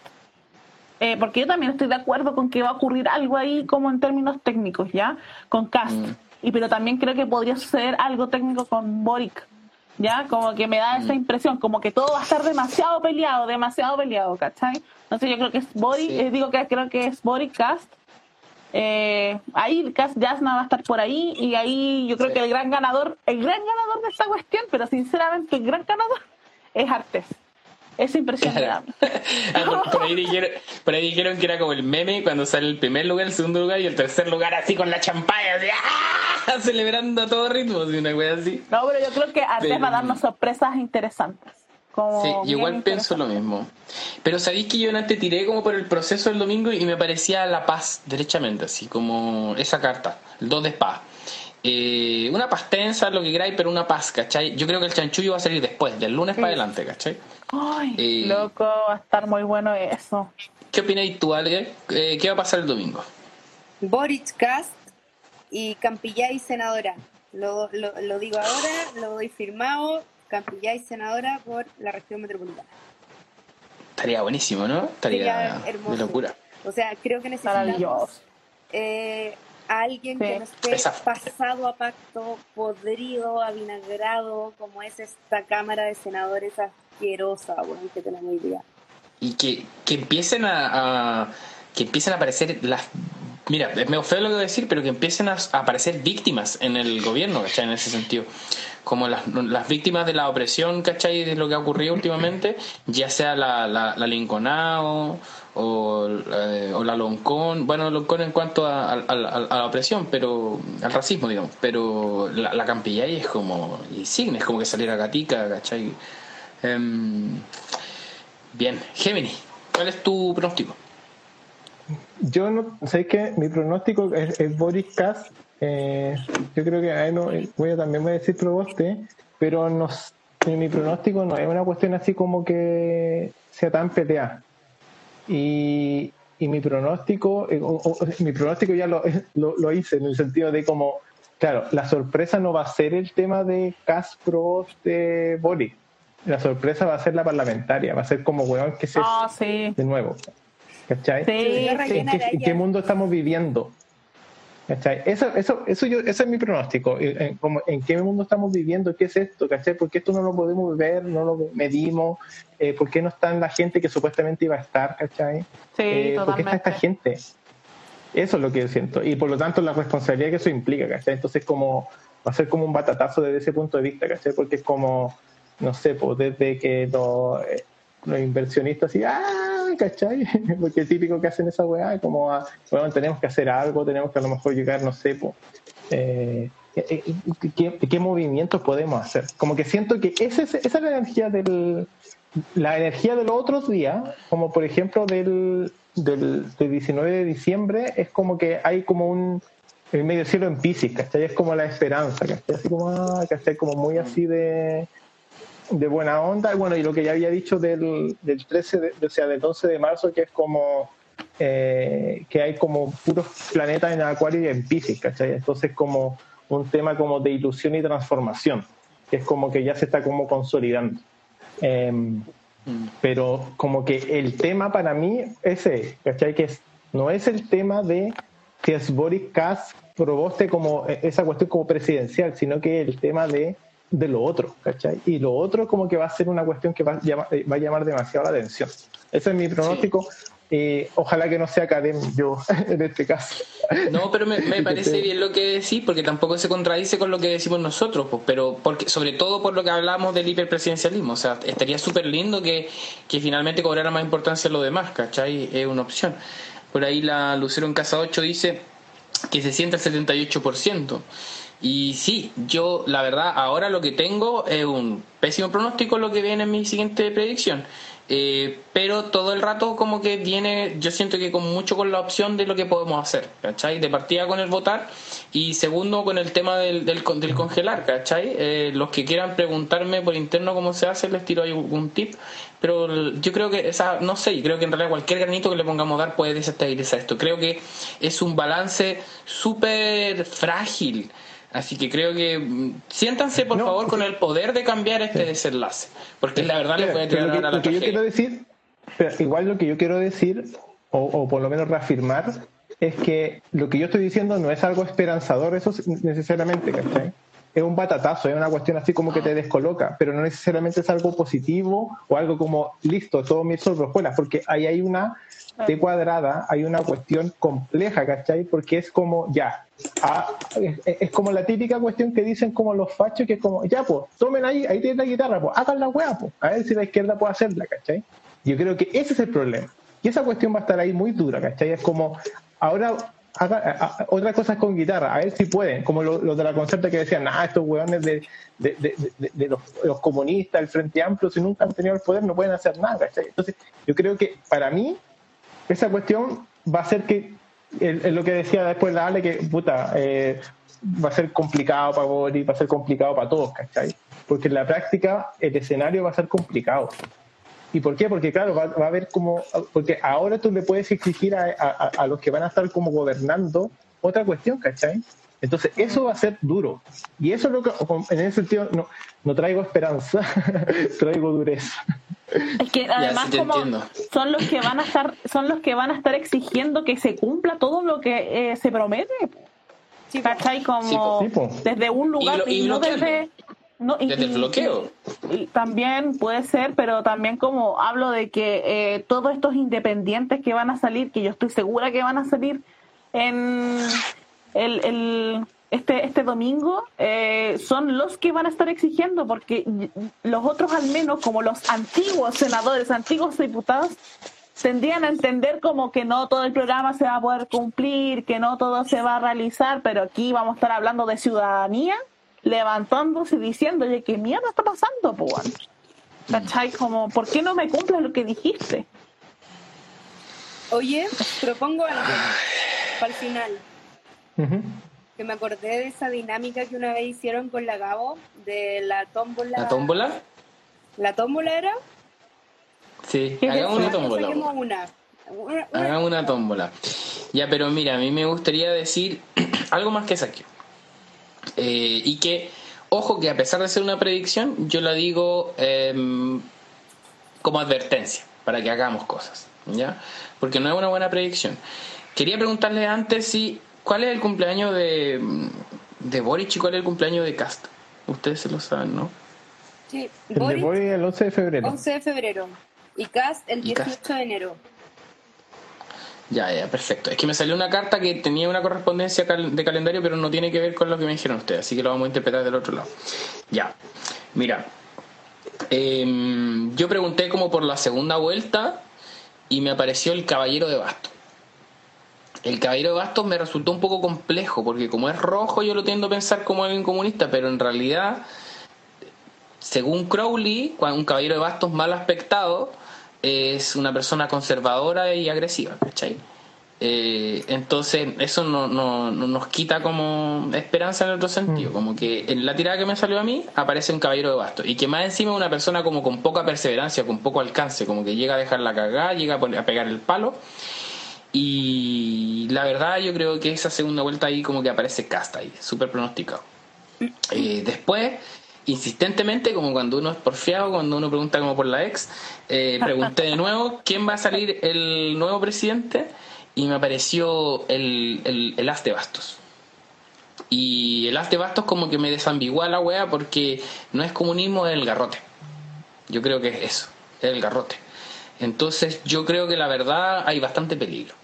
eh, porque yo también estoy de acuerdo con que va a ocurrir algo ahí como en términos técnicos, ¿ya? Con Cast. Mm. Y pero también creo que podría suceder algo técnico con Boric. ya como que me da esa impresión, como que todo va a estar demasiado peleado, demasiado peleado, ¿cachai? Entonces yo creo que es Sí. eh, digo que creo que es Body Cast. Eh, ahí Jasna va a estar por ahí y ahí yo creo Sí. que el gran ganador, el gran ganador de esta cuestión, pero sinceramente el gran ganador es Artes. Es impresionante. Ah, por, por ahí dijeron, por ahí dijeron que era como el meme cuando sale el primer lugar, el segundo lugar y el tercer lugar así con la champaña, así, ¡ah! celebrando a todo ritmo, así, una wea así. No, pero yo creo que Artes Pero- va a darnos sorpresas interesantes. Como Sí, igual pienso lo mismo. Pero sabéis que yo antes tiré como por el proceso del domingo y me parecía la paz, derechamente, así como esa carta, el 2 de espada. Eh, una paz tensa, lo que queráis, pero una paz, ¿cachai? Yo creo que el chanchullo va a salir después, del lunes para adelante, ¿cachai? Ay, Eh, loco, va a estar muy bueno eso. ¿Qué opináis tú, Ale? Eh, ¿Qué va a pasar el domingo? Boric Cast y Campillay senadora. Lo, lo, lo digo ahora, lo doy firmado. Campillay senadora por la región metropolitana. Estaría buenísimo, ¿no? Estaría Sería hermoso. de locura. O sea, creo que necesitamos eh, a alguien Sí. que no esté Esa- pasado a pacto, podrido, avinagrado, como es esta Cámara de Senadores asquerosa bueno, que tenemos hoy día. y que, que empiecen a, a- que empiecen a aparecer las mira es medio feo lo que voy a decir pero que empiecen a, aparecer víctimas en el gobierno ¿cachai? en ese sentido como las, las víctimas de la opresión ¿cachai? de lo que ha ocurrido últimamente ya sea la, la, la Linconao o, eh, la Loncón bueno Loncón en cuanto a, a- a- la opresión pero al racismo digamos pero la, la Campillay es como insignia es como que saliera Gatica ¿cachai? Em, Bien, Gemini, ¿cuál es tu pronóstico? Yo no sé que mi pronóstico es, es Boris Kass. Eh, yo creo que ahí no, eh, voy a también voy a decir Proboste, pero no, mi pronóstico no es una cuestión así como que sea tan peleada. Y, y mi pronóstico, eh, o- o- mi pronóstico ya lo, lo, lo hice en el sentido de como, claro, la sorpresa no va a ser el tema de Kass Proboste Boris. La sorpresa va a ser la parlamentaria, va a ser como, weón, que se Ah, sí. de nuevo. ¿Cachai? Sí, Señora sí. ¿En qué, en qué mundo estamos viviendo? ¿Cachai? Eso, eso, eso yo, ese es mi pronóstico. Eh, En, como, ¿En qué mundo estamos viviendo? ¿Qué es esto? ¿Cachai? ¿Por qué esto no lo podemos ver? ¿No lo medimos? Eh, ¿Por qué no está la gente que supuestamente iba a estar? ¿Cachai? Sí, Eh, ¿Por qué está esta gente? Eso es lo que yo siento. Y por lo tanto, la responsabilidad que eso implica, ¿cachai? Entonces, como va a ser como un batatazo desde ese punto de vista, ¿cachai? Porque es como, no sé, pues desde que los, eh, los inversionistas así, ¡ah! ¿Cachai? Porque es típico que hacen esa weá, como, ah, bueno, tenemos que hacer algo, tenemos que a lo mejor llegar, no sé, pues, eh, eh, ¿qué, qué movimientos podemos hacer? Como que siento que esa es, esa es la energía del la energía de los otros días, como por ejemplo del, del, del 19 de diciembre, es como que hay como un el medio cielo en Pisces, ¿cachai? Es como la esperanza, ¿cachai? Así como, ah, ¿cachai? Como muy así de, de buena onda. Y bueno, y lo que ya había dicho del, del 13, de- o sea, del 11 de marzo, que es como eh, que hay como puros planetas en Acuario y en Pisces, ¿cachai? Entonces como un tema como de ilusión y transformación, que es como que ya se está como consolidando. Em, pero como que el tema para mí ese, ¿cachai? Que es, no es el tema de que es Boris Kass proboste como eh, esa cuestión como presidencial, sino que el tema de, de lo otro, ¿cachai? Y lo otro como que va a ser una cuestión que va a llamar, eh, va a llamar demasiado la atención. Ese es mi pronóstico. Eh, ojalá que no sea académico yo en este caso. No, pero me, me parece bien lo que decís, porque tampoco se contradice con lo que decimos nosotros, pues, pero porque sobre todo por lo que hablamos del hiperpresidencialismo. O sea, estaría súper lindo que, que finalmente cobrara más importancia lo demás, ¿cachai? Es una opción. Por ahí la Lucero en Casa 8 dice que se siente el 78%. Y sí, yo la verdad ahora lo que tengo es un pésimo pronóstico lo que viene en mi siguiente predicción. Eh, pero todo el rato como que viene, yo siento que con mucho con la opción de lo que podemos hacer, ¿cachai? De partida con el votar y segundo con el tema del, del, del congelar, ¿cachai? Eh, los que quieran preguntarme por interno cómo se hace, les tiro ahí un tip, pero yo creo que esa, no sé, creo que en realidad cualquier granito que le pongamos a dar puede desestabilizar esto. Creo que es un balance súper frágil. Así que creo que mm, siéntanse por No, favor sí. con el poder de cambiar este desenlace, porque la verdad les tirar a la lo que yo quiero decir, pero igual lo que yo quiero decir, o, o por lo menos reafirmar, es que lo que yo estoy diciendo no es algo esperanzador, eso necesariamente, ¿cachai? es un batatazo, es una cuestión así como que te descoloca, pero no necesariamente es algo positivo o algo como, listo, todo mi sobre escuelas, porque ahí hay una T cuadrada, hay una cuestión compleja, ¿cachai? Porque es como, ya, ah, es, como la típica cuestión que dicen como los fachos, que es como, ya, pues, tomen ahí, ahí tienen la guitarra, pues, hagan la weá, pues, a ver si la izquierda puede hacerla, ¿cachai? Yo creo que ese es el problema. Y esa cuestión va a estar ahí muy dura, ¿cachai? Es como, ahora haga, otras cosas con guitarra, a ver si pueden, como los de la concerta que decían, ah, estos hueones de, de, los, comunistas, el Frente Amplio, si nunca han tenido el poder, no pueden hacer nada. Entonces, yo creo que para mí, esa cuestión va a ser que, es lo que decía después la Ale, que puta, eh, va a ser complicado para Boris, va a ser complicado para todos, ¿cachai? Porque en la práctica el escenario va a ser complicado. ¿Y por qué? Porque claro, va, a haber como, porque ahora tú le puedes exigir a, a, los que van a estar como gobernando otra cuestión, ¿cachai? Entonces, eso va a ser duro. Y eso es lo que, en ese sentido, no, no traigo esperanza, traigo dureza. Es que además como son los que van a estar, son los que van a estar exigiendo que se cumpla todo lo que eh, se promete. ¿Cachai? Como desde un lugar y, no desde no, y, Desde el bloqueo. Y, también puede ser, pero también como hablo de que eh, todos estos independientes que van a salir, que yo estoy segura que van a salir en el, el este, este domingo, eh, son los que van a estar exigiendo, porque los otros al menos, como los antiguos senadores, antiguos diputados, tendrían a entender como que no todo el programa se va a poder cumplir, que no todo se va a realizar, pero aquí vamos a estar hablando de ciudadanía levantándose y diciendo, oye, ¿qué mierda está pasando, pues? ¿Cachai? Como, ¿por qué no me cumples lo que dijiste? Oye, propongo algo para el final. Que me acordé de esa dinámica que una vez hicieron con la Gabo, de la tómbola. ¿La tómbola? ¿La tómbola era? Sí, hagamos una tómbola. Hagamos una tómbola. Ya, pero mira, a mí me gustaría decir algo más que saque. Eh, y que, ojo, que a pesar de ser una predicción, yo la digo em, como advertencia para que hagamos cosas, ¿ya? Porque no es una buena predicción. Quería preguntarle antes si, ¿cuál es el cumpleaños de, de Boric y cuál es el cumpleaños de Cast? Ustedes se lo saben, ¿no? Sí, Boric, el 11 de febrero. 11 de febrero. Y Cast el 18 de enero. Ya, ya, perfecto. Es que me salió una carta que tenía una correspondencia de calendario, pero no tiene que ver con lo que me dijeron ustedes, así que lo vamos a interpretar del otro lado. Ya, mira, em, yo pregunté como por la segunda vuelta y me apareció el Caballero de Bastos. El Caballero de Bastos me resultó un poco complejo, porque como es rojo yo lo tiendo a pensar como alguien comunista, pero en realidad, según Crowley, un Caballero de Bastos mal aspectado, es una persona conservadora y agresiva, ¿cachai? Eh, entonces eso no, no, nos quita como esperanza en otro sentido, mm. como que en la tirada que me salió a mí aparece un caballero de basto y que más encima es una persona como con poca perseverancia, con poco alcance, como que llega a dejar la cagada, llega a, pegar el palo y la verdad yo creo que esa segunda vuelta ahí como que aparece casta ahí, súper pronosticado. Mm. Eh, después insistentemente, como cuando uno es porfiado, cuando uno pregunta como por la ex, eh, pregunté de nuevo quién va a salir el nuevo presidente y me apareció el, el, el as de bastos. Y el as de bastos como que me desambigua la wea porque no es comunismo, es el garrote. Yo creo que es eso, es el garrote. Entonces yo creo que la verdad hay bastante peligro.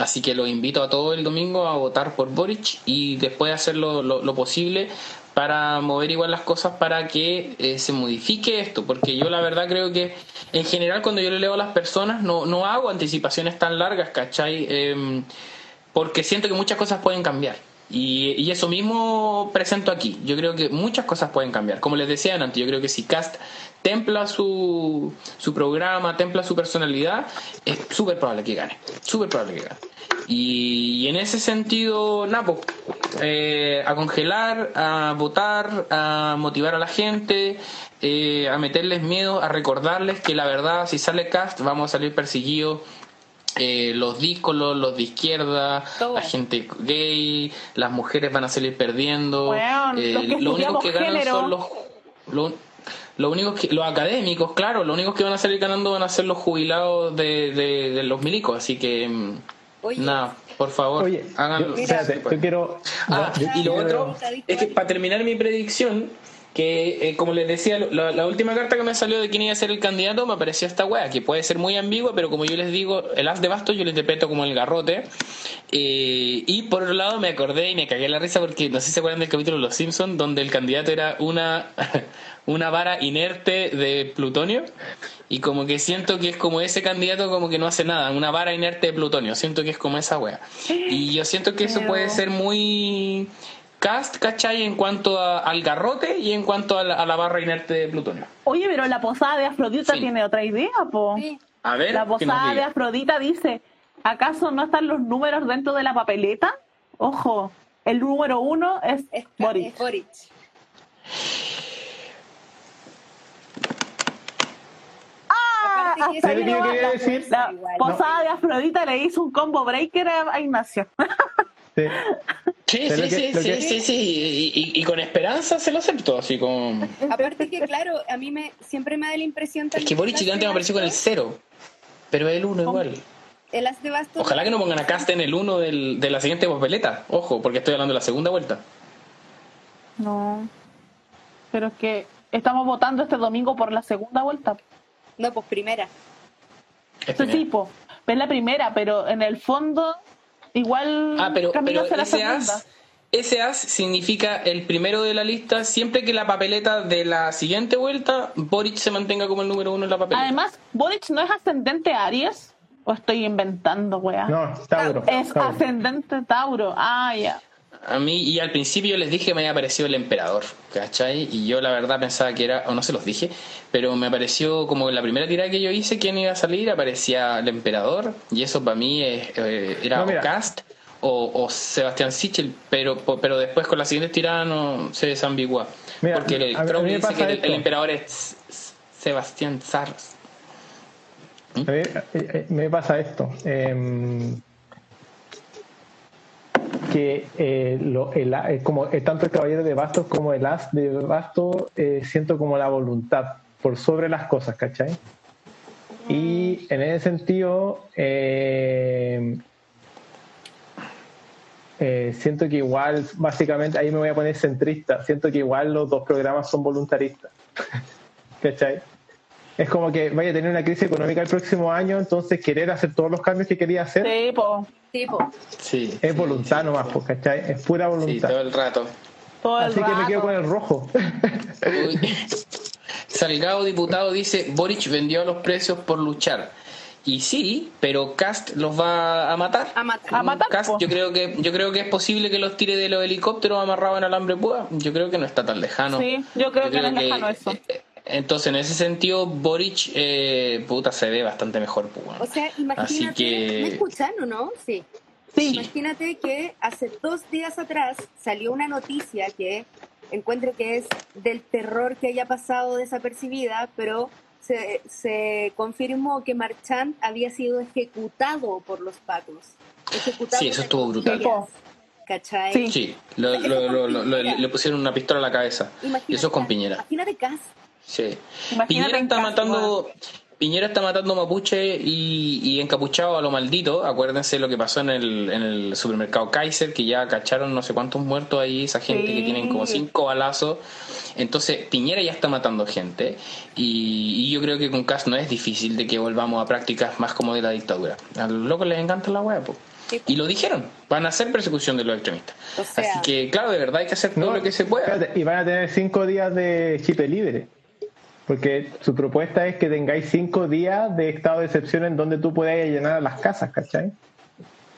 Así que los invito a todo el domingo a votar por Boric y después hacer lo, lo posible para mover igual las cosas para que eh, se modifique esto, porque yo la verdad creo que en general cuando yo le leo a las personas no, no hago anticipaciones tan largas, ¿cachai? Em, porque siento que muchas cosas pueden cambiar. Y, y, eso mismo presento aquí. Yo creo que muchas cosas pueden cambiar. Como les decía antes, yo creo que si Cast templa su, su programa, templa su personalidad, es súper probable que gane. Súper probable que gane. Y, en ese sentido, Napo, eh, a congelar, a votar, a motivar a la gente, eh, a meterles miedo, a recordarles que la verdad, si sale cast, vamos a salir perseguidos. Eh, los díscolos, los de izquierda, la gente gay, las mujeres van a salir perdiendo. lo único que ganan son los. Lo, único que, los académicos, claro, lo único que van a salir ganando van a ser los jubilados de, de los milicos, así que mm, No, por favor, Oye, háganlo. yo, Mira. espérate, yo quiero. Ah, yo- y lo yo otro quiero- es que para terminar mi predicción, que eh, como les decía, la, la última carta que me salió de quién iba a ser el candidato me pareció esta wea, que puede ser muy ambigua, pero como yo les digo, el as de bastos yo lo interpreto como el garrote. Eh, y por otro lado me acordé y me cagué la risa porque no sé si se acuerdan del capítulo de Los Simpsons, donde el candidato era una, una vara inerte de plutonio. Y como que siento que es como ese candidato como que no hace nada, una vara inerte de plutonio. Siento que es como esa wea. Y yo siento que eso puede ser muy cast, ¿cachai? En cuanto a- al garrote y en cuanto a la, a la barra inerte de plutonio. Oye, pero la posada de Afrodita Sí. tiene otra idea, po. sí. A ver, La posada de. Afrodita dice, ¿acaso no están los números dentro de la papeleta? Ojo, el número uno es Es, Boric. es Boric. Ah, Aparte que hasta es ahí ¿Sabes qué yo llegó quería la- decir? La Igual. posada de Afrodita le hizo un combo breaker a, Ignacio. Sí. Sí, sí, que- sí, sí, que- sí, sí, y, y- y con esperanza se lo acepto, así como... Aparte que, claro, a mí me siempre me da la impresión Es que as Gigante me apareció con el cero, pero el uno igual. El as de bastos. Ojalá que no pongan a Cast en el uno del, de la siguiente papeleta, ojo, porque estoy hablando de la segunda vuelta. No. Pero es que estamos votando este domingo por la segunda vuelta. No, pues primera. Es Sí, po. Es la primera, pero en el fondo igual Ah, pero, camino pero hacia la ese segunda. as, ese as significa el primero de la lista siempre que la papeleta de la siguiente vuelta, Boric se mantenga como el número uno en la papeleta. Además, Boric no es ascendente Aries. ¿O estoy inventando, weá? No, Tauro. Es Tauro. ascendente Tauro. Ah, ya. A mí, y al principio les dije que me había parecido el emperador, ¿cachai? Y yo la verdad pensaba que era, o no se los dije, pero me apareció como en la primera tirada que yo hice, quién iba a salir, aparecía el emperador, y eso para mí es, eh, era No, Cast o, o Sebastián Sichel, pero, pero después con la siguiente tirada no se desambigua. Mira, porque el, a a dice que el, emperador es Sebastián Zars. A mí, eh, eh, me pasa esto. eh, que eh, eh, como eh, tanto el caballero de bastos como el as de bastos eh, siento como la voluntad por sobre las cosas, ¿cachai? Y en ese sentido siento que igual, básicamente, ahí me voy a poner centrista, siento que igual los dos programas son voluntaristas, ¿cachai? Es como que vaya a tener una crisis económica el próximo año, entonces querer hacer todos los cambios que quería hacer Sí, po. Tipo, Sí, es voluntad nomás, pues, ¿cachai? Es pura sí, voluntad. todo el rato. Todo el Así que me quedo con el rojo. Uy. Salgado diputado dice Boric vendió los precios por luchar. Y sí, pero Cast los va a matar. a matar. A matar, Cast, po. yo creo que yo creo que es posible que los tire de los helicópteros amarrados en alambre púa. Yo creo que no está tan lejano. Sí, yo creo que no es lejano eso. eh, Entonces, en ese sentido, Boric, eh, puta, se ve bastante mejor. pues, bueno. O sea, imagínate. Así que- ¿Me escuchan o no? Sí. Sí. Imagínate que hace dos días atrás salió una noticia que encuentro que es del terror que haya pasado desapercibida, pero se, se confirmó que Marchand había sido ejecutado por los pacos. Ejecutado Sí, eso estuvo brutal. ¿Cachai? Sí. Sí, lo- lo- lo- lo- lo- le pusieron una pistola a la cabeza. Imagínate, Y eso es con Piñera. Imagínate Cas. Sí. Imagínate Piñera está caso, matando. Piñera está matando mapuche y, y encapuchado a lo maldito. Acuérdense lo que pasó en el, en el supermercado Kaiser, que ya cacharon no sé cuántos muertos ahí, esa gente Sí. que tienen como cinco balazos. Entonces, Piñera ya está matando gente. Y, y yo creo que con Cas no es difícil de que volvamos a prácticas más como de la dictadura. A los locos les encanta la hueá. Y lo dijeron, van a hacer persecución de los extremistas. O sea- Así que, claro, de verdad hay que hacer todo No, lo que se pueda. espérate, y van a tener cinco días de chip libre. Porque su propuesta es que tengáis cinco días de estado de excepción en donde tú puedas llenar las casas, ¿cachai?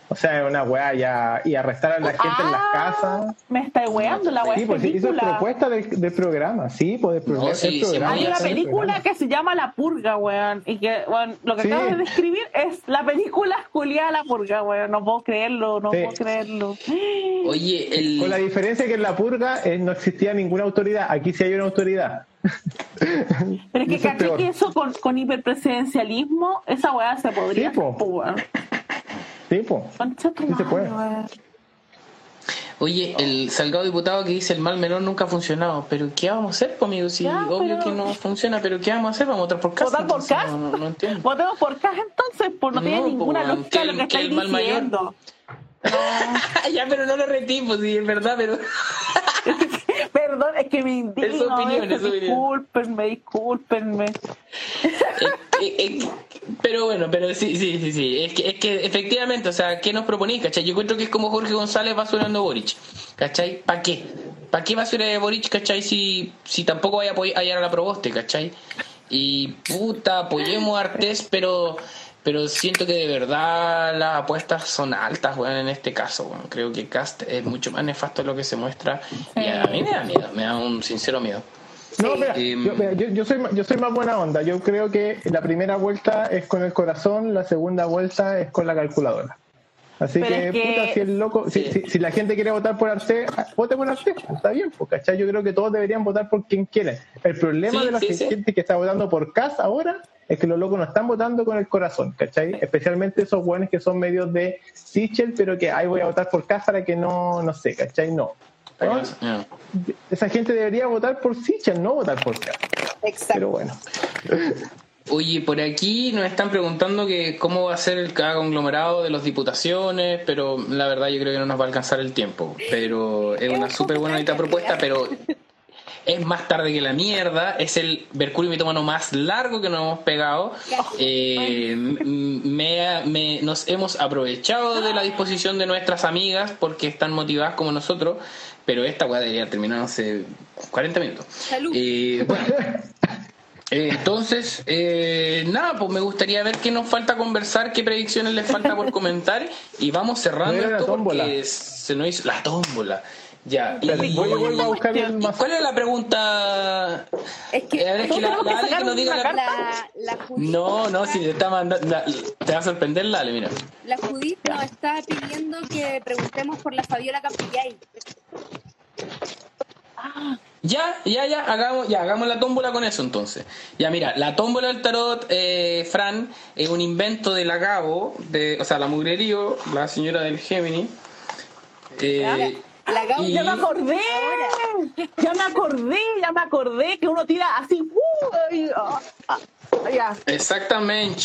O sea, es una weá ya. Y arrestar a la gente en las Ah, casas. Me está weando la weá Sí, es pues película. propuesta del, del programa. Sí, pues del programa. No, sí, programa, Hay una película que se llama La Purga, weón. Y que, weón, lo que Sí. acabas de describir es la película Julia La Purga, weón. No puedo creerlo, no Sí. puedo creerlo. Oye, el... Con la diferencia que en la purga eh, no existía ninguna autoridad. Aquí sí hay una autoridad. Pero es que es caché que eso con, con hiperpresidencialismo, esa weá se podría Sí, po. hacer, po, weón. Sí, pues. Se puede. Oye, el Salgado Diputado que dice el mal menor nunca ha funcionado. Pero ¿qué vamos a hacer, pues, amigo? Si Ya, obvio pero- que no funciona, pero ¿qué vamos a hacer? Vamos a votar por casa. ¿Votar por entonces, casa? No, no, no entiendo. Votemos por caja entonces, pues no, No, tiene pues, ninguna lógica que lo que estáis mal mayor. diciendo. ya, pero no lo retimos, sí, es verdad, pero. Perdón, es que me indigno. Es su opinión, eso, es opinión. Discúlpenme, discúlpenme. Eh, eh, pero bueno, pero sí, sí, sí, sí. Es que, es que efectivamente, o sea, ¿qué nos proponís, cachai? Yo encuentro que es como Jorge González basurando Boric, ¿cachai? ¿Para qué? ¿Para qué basura de Boric, cachai? Si, si tampoco vaya a apoy- a hallar a la proboste, cachai? Y puta, apoyemos a Artés, pero, pero siento que de verdad las apuestas son altas, weón, en este caso, weón. Creo que Cast es mucho más nefasto de lo que se muestra y a mí me da miedo, me da un sincero miedo. No, mira, Em, yo, mira, yo, yo soy, yo soy más buena onda. Yo creo que la primera vuelta es con el corazón, la segunda vuelta es con la calculadora. Así que, es que- puta, si el loco, si, Sí. si, si la gente quiere votar por Arte, vote por Arte, está bien, pues, ¿cachai? Yo creo que todos deberían votar por quien quiera. El problema Sí, de la sí, sí. gente que está votando por CAS ahora es que los locos no están votando con el corazón, ¿cachai? Especialmente esos buenos que son medios de Sichel, pero que, ay, voy a votar por CAS para que no, no sé, ¿cachai? No. Esa gente debería votar por Sichel, no votar por CAS. Exacto. Pero bueno. Oye, por aquí nos están preguntando que cómo va a ser el cada conglomerado de las diputaciones, pero la verdad yo creo que no nos va a alcanzar el tiempo. Pero es una súper buena bonita propuesta, pero es más tarde que la mierda. Es el Mercurio mitómano más largo que nos hemos pegado. Eh, me- me- nos hemos aprovechado de la disposición de nuestras amigas porque están motivadas como nosotros, pero esta weá debería terminar hace 40 minutos. Salud. Eh, bueno. Entonces, eh, nada, pues me gustaría ver qué nos falta conversar, qué predicciones les falta por comentar y vamos cerrando No esto tómbola. porque se nos hizo la tómbola. Ya. Y, Espérate, voy, vuelvo a buscar el ¿y más. cuál es la pregunta? Es que, Eh, es que la, Ale que nos diga la... la, No, no, si te está mandando, la- te va a sorprender la Ale, mira. la Judith nos está pidiendo que preguntemos por la Fabiola Campillay. Ya, ya, ya, hagamos, ya, hagamos la tómbola con eso entonces. Ya, mira, la tómbola del tarot, eh, Fran, es un invento de la Gabo, de, o sea, la mugrerío, la señora del Gemini. Eh, La Gabo Y- Ya me acordé, ya me acordé, ya me acordé que uno tira así. uh, ah, ah. Exactamente.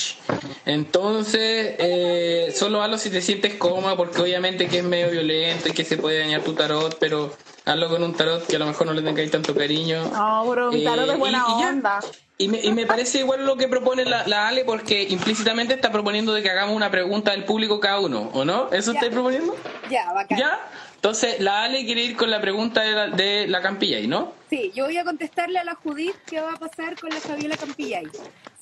Entonces, eh, solo hazlo si te sientes cómoda, porque obviamente que es medio violento y que se puede dañar tu tarot, pero hazlo con un tarot que a lo mejor no le tengáis tanto cariño. No, bro, mi tarot Eh, es buena y- y ya. onda. Y me, y me parece igual lo que propone la, la Ale, porque implícitamente está proponiendo de que hagamos una pregunta del público cada uno, ¿o no? ¿Eso estáis proponiendo? Ya, bacán. ¿Ya? Entonces, la Ale quiere ir con la pregunta de la, de la Campilla, ¿y no? Sí, yo voy a contestarle a la Judith qué va a pasar con la Fabiola Campillay.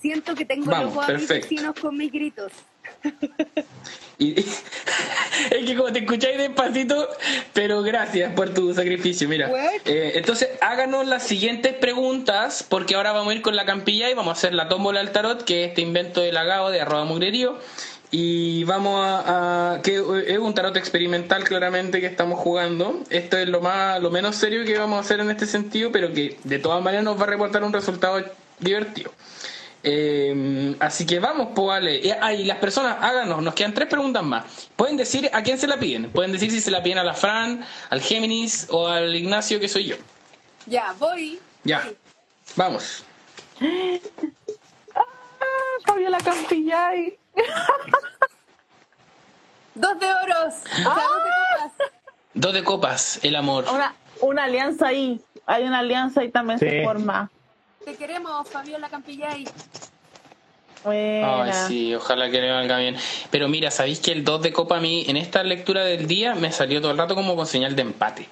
Siento que tengo Vamos, locos a mis vecinos con mis gritos. Y, es que como te escucháis despacito, pero gracias por tu sacrificio. Mira? Eh, entonces háganos las siguientes preguntas, porque ahora vamos a ir con la campilla y vamos a hacer la tómbola del tarot, que es este invento de Lagao de arroba mugrerío. Y vamos a, a- que es un tarot experimental claramente que estamos jugando. Esto es lo más, lo menos serio que vamos a hacer en este sentido, pero que de todas maneras nos va a reportar un resultado divertido. Eh, así que vamos, pues vale. Y, ah, y las personas, háganos, nos quedan tres preguntas más. Pueden decir a quién se la piden. Pueden decir si se la piden a la Fran, al Géminis o al Ignacio, que soy yo. Ya, voy. Ya, vamos. Ah, Fabiola Campillay. Dos de oros. O sea, dos de copas. Dos de copas, el amor. Una, una alianza ahí. Hay una alianza y también se Sí. forma. Te queremos, Fabiola Campillay. Buena. Ay, sí, ojalá que le valga bien. Pero mira, sabéis que el 2 de copa a mí en esta lectura del día me salió todo el rato como con señal de empate.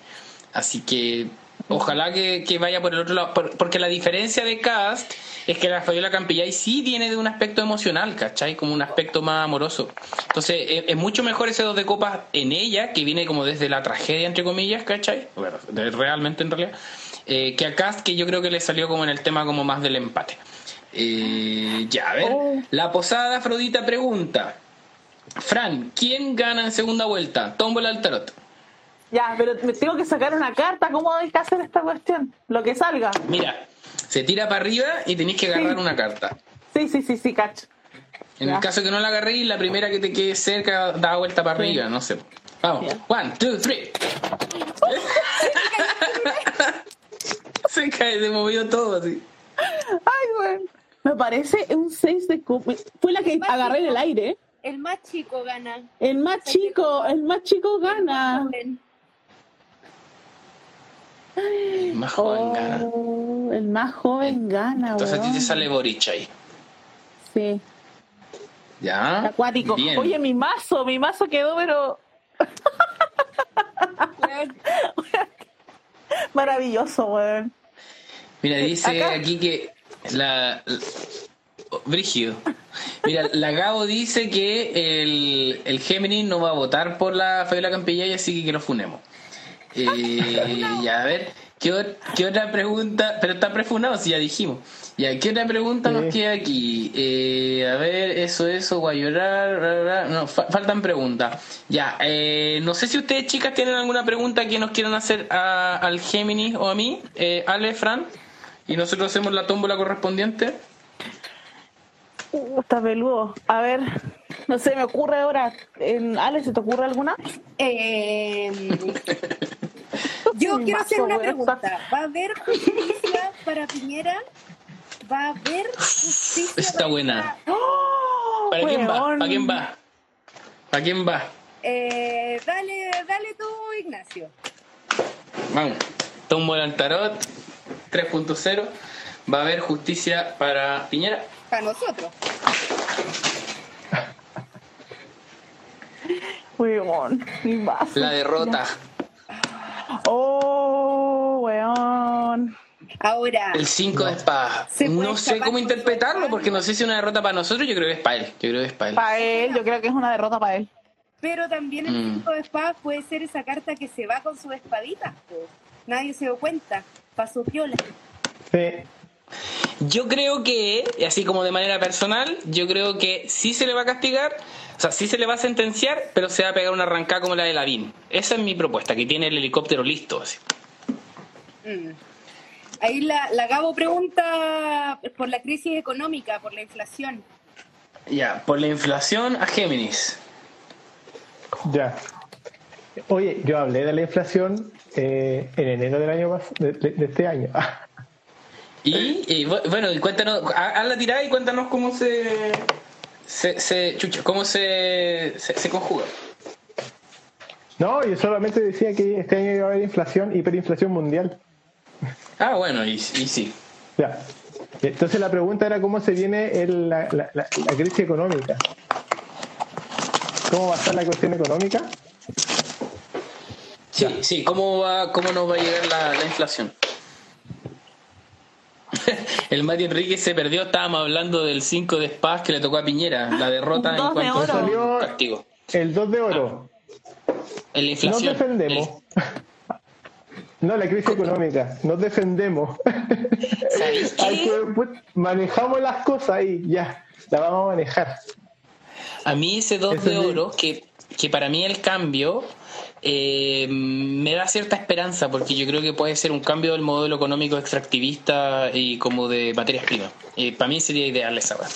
Así que ojalá que, que vaya por el otro lado. Por- porque la diferencia de Cast es que la Fabiola Campillay sí viene de un aspecto emocional, ¿cachai? Como un aspecto más amoroso. Entonces es, es mucho mejor ese 2 de copas en ella, que viene como desde la tragedia, entre comillas, ¿cachai? Bueno, de- realmente en realidad. Eh, que a Cast, que yo creo que le salió como en el tema como más del empate. Eh, ya, a ver. Oh. La posada de Afrodita pregunta. Fran, ¿quién gana en segunda vuelta? Tómbola al tarot. Ya, pero me tengo que sacar una carta. ¿Cómo hay que hacer esta cuestión? Lo que salga. Mira, se tira para arriba y tenéis que agarrar una carta. Sí, sí, sí, sí, cacho. En Ya. el caso que no la agarréis, la primera que te quede cerca da vuelta para Sí. arriba, no sé. Vamos. One, two, three. se cae, se movió todo así. Ay, güey. Me parece un 6 de copa. Fue la que agarré en el aire. El más chico gana. El más chico, el más chico gana. El más joven gana. Oh, el más joven gana, Entonces a ti te sale Boric ahí. Sí, ¿Ya? acuático. Bien. Oye, mi mazo, mi mazo quedó, pero maravilloso, weón. Mira, dice Acá. aquí que la, la- Brígido. Mira, la Gabo dice que el, el Géminis no va a votar por la Fabiola Campillay, así que que lo funemos. Eh, ya, a ver, ¿qué, ot- qué otra pregunta? Pero está prefunado, si ya dijimos. Ya, ¿qué otra pregunta Sí. nos queda aquí? Eh, a ver, eso, eso, voy a llorar. bla, bla, bla. No, fa- faltan preguntas. Ya, eh, no sé si ustedes, chicas, tienen alguna pregunta que nos quieran hacer a- al Géminis o a mí. Eh, Ale, Fran. Y nosotros hacemos la tómbola correspondiente. Uh, está peludo. A ver, no sé, me ocurre ahora. En Ale, ¿se te ocurre alguna? Eh, yo quiero hacer una pregunta. ¿Va a haber justicia para Piñera? ¿Va a haber justicia Está para buena. ¡Oh, ¿Para quién va? ¿Para quién va? ¿Para quién va? Eh, dale, dale tú, Ignacio. Vamos. Tómbola al tarot 3.0. Va a haber justicia para Piñera. Para nosotros. Weón. La derrota. Oh, weón. Ahora, El 5 de puede No sé cómo interpretarlo su porque no sé si es una derrota para nosotros. Yo creo que es para él. Yo creo que es para él. Para él, yo creo que es una derrota para él. pero también el Mm. 5 de espadas puede ser esa carta que se va con sus espaditas. po. Nadie se dio cuenta. Pasó piola. Sí. Yo creo que, así como de manera personal, yo creo que sí se le va a castigar, o sea, sí se le va a sentenciar, pero se va a pegar una arrancada como la de Lavín. Esa es mi propuesta, que tiene el helicóptero listo. Así. Mm. Ahí la, la Gabo pregunta por la crisis económica, por la inflación. Ya, por la inflación a Géminis. Ya. Oye, yo hablé de la inflación eh, en enero del año de, este año. Y, y bu- bueno, cuéntanos, ha- haz la tirada y cuéntanos cómo se, se, se- chucha, cómo se, se, se conjuga. No, yo solamente decía que este año iba a haber inflación, hiperinflación mundial. Ah, bueno, y, y sí. Ya. Entonces la pregunta era cómo se viene el- la, la- la- la crisis económica. ¿Cómo va a estar la cuestión económica? Sí, sí, ¿cómo, va, cómo nos va a llegar la, la inflación? El Mati Enrique se perdió, estábamos hablando del 5 de espadas que le tocó a Piñera, la derrota en de cuanto a oro. Salió- castigo. El 2 de oro. En la Nos inflación. defendemos. No, la crisis económica. Nos defendemos. El- ¿Sabéis Hay qué? que- put- manejamos las cosas ahí, ya. La vamos a manejar. A mí ese 2 Eso de oro, que, que para mí el cambio eh, me da cierta esperanza, porque yo creo que puede ser un cambio del modelo económico extractivista y como de materias primas. Eh, para mí sería ideal esa weá.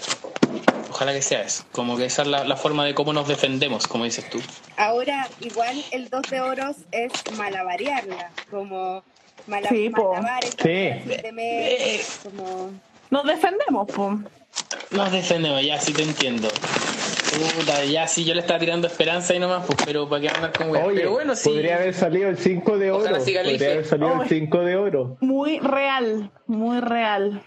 Ojalá que sea eso. Como que esa es la, la forma de cómo nos defendemos, como dices tú. Ahora, igual el 2 de oros es malabarearla, como mala, Sí, po. malabar esta Sí. de mes, como... Nos defendemos, pum. Nos defendemos, ya sí te entiendo. Puta, ya sí, yo le estaba tirando esperanza y nomás, pues, pero para qué andar con. Oye, Pero bueno, sí. podría haber salido el 5 de oro. El Podría haber salido el Oye. 5 de oro. Muy real, muy real.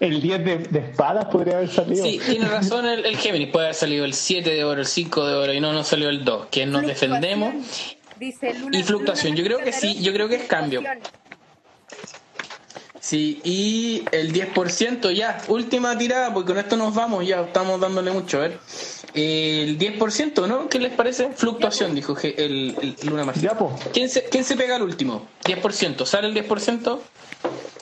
El 10 de, de espadas podría haber salido. Sí, tiene razón el, el Géminis. Puede haber salido el 7 de oro, el 5 de oro y no, no salió el 2. Que nos defendemos. Dice Luna, Y fluctuación, yo creo que sí, yo creo que es cambio. Sí, y el 10% ya, última tirada, porque con esto nos vamos, ya estamos dándole mucho, a ver. El 10%, ¿no? ¿Qué les parece? Fluctuación, dijo el, el Luna po. ¿Quién se, ¿Quién se pega al último? 10%. ¿Sale el 10%?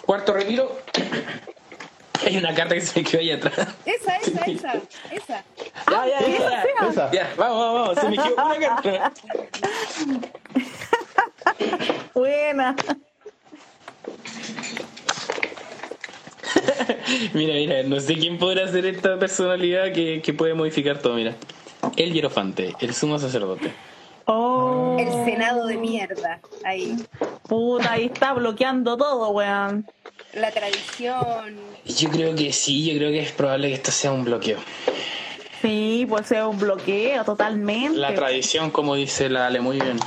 Cuarto retiro. Hay una carta que se me quedó ahí atrás. Esa, esa, esa, esa. Ya, ya, ya, ya. Esa. Ya, vamos, vamos, vamos. Se me quedó una carta. Buena. Mira, mira, no sé quién podrá ser esta personalidad que, que puede modificar todo, mira. El hierofante, el sumo sacerdote. Oh. El Senado de mierda, ahí. Puta, ahí está bloqueando todo, weón. La tradición. Yo creo que sí, yo creo que es probable que esto sea un bloqueo. Sí, pues ser un bloqueo totalmente. La tradición, como dice la Ale, muy bien.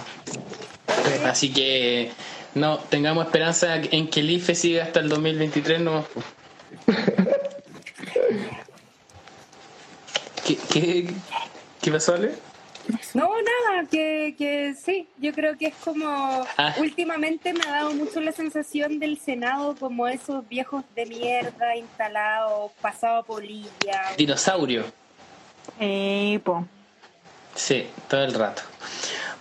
Así que no, tengamos esperanza en que el IFE siga hasta el 2023, no. ¿Qué, qué, qué pasó, Ale? No, nada, que, que sí, yo creo que es como, Ah. últimamente me ha dado mucho la sensación del Senado como esos viejos de mierda instalados, pasado a polilla. Dinosaurio. Sí, po. Sí, todo el rato.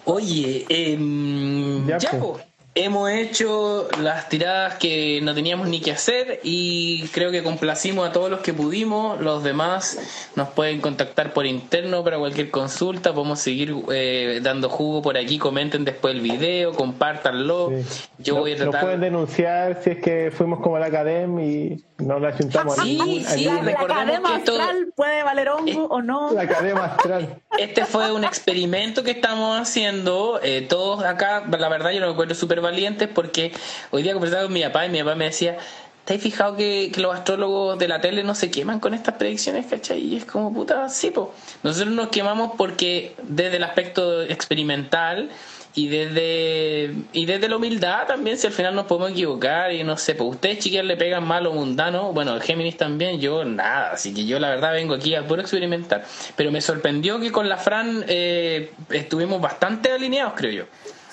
Oye, em, Ya, ya, po. po. Hemos hecho las tiradas que no teníamos ni que hacer y creo que complacimos a todos los que pudimos. Los demás nos pueden contactar por interno para cualquier consulta. Podemos seguir eh, dando jugo por aquí. Comenten después el video, compártanlo. Sí. Yo No- voy a Nos tratar. pueden denunciar si es que fuimos como la academia y no la chuntamos a Sí, sí, La recordemos cadena que esto- astral puede valer hongo o no. la academia astral. Este fue un experimento que estamos haciendo. eh, todos acá, la verdad, yo lo encuentro súper valientes porque hoy día conversaba con mi papá y mi papá me decía. ¿Te has fijado que, que los astrólogos de la tele no se queman con estas predicciones, cachai? Y es como, puta, sí, po. Nosotros nos quemamos porque desde el aspecto experimental y desde y desde la humildad también, si al final nos podemos equivocar y no sé, pues ustedes chiquillas le pegan mal lo mundano, bueno, el Géminis también, yo nada, así que yo la verdad vengo aquí a puro experimentar. Pero me sorprendió que con la Fran eh, estuvimos bastante alineados, creo yo.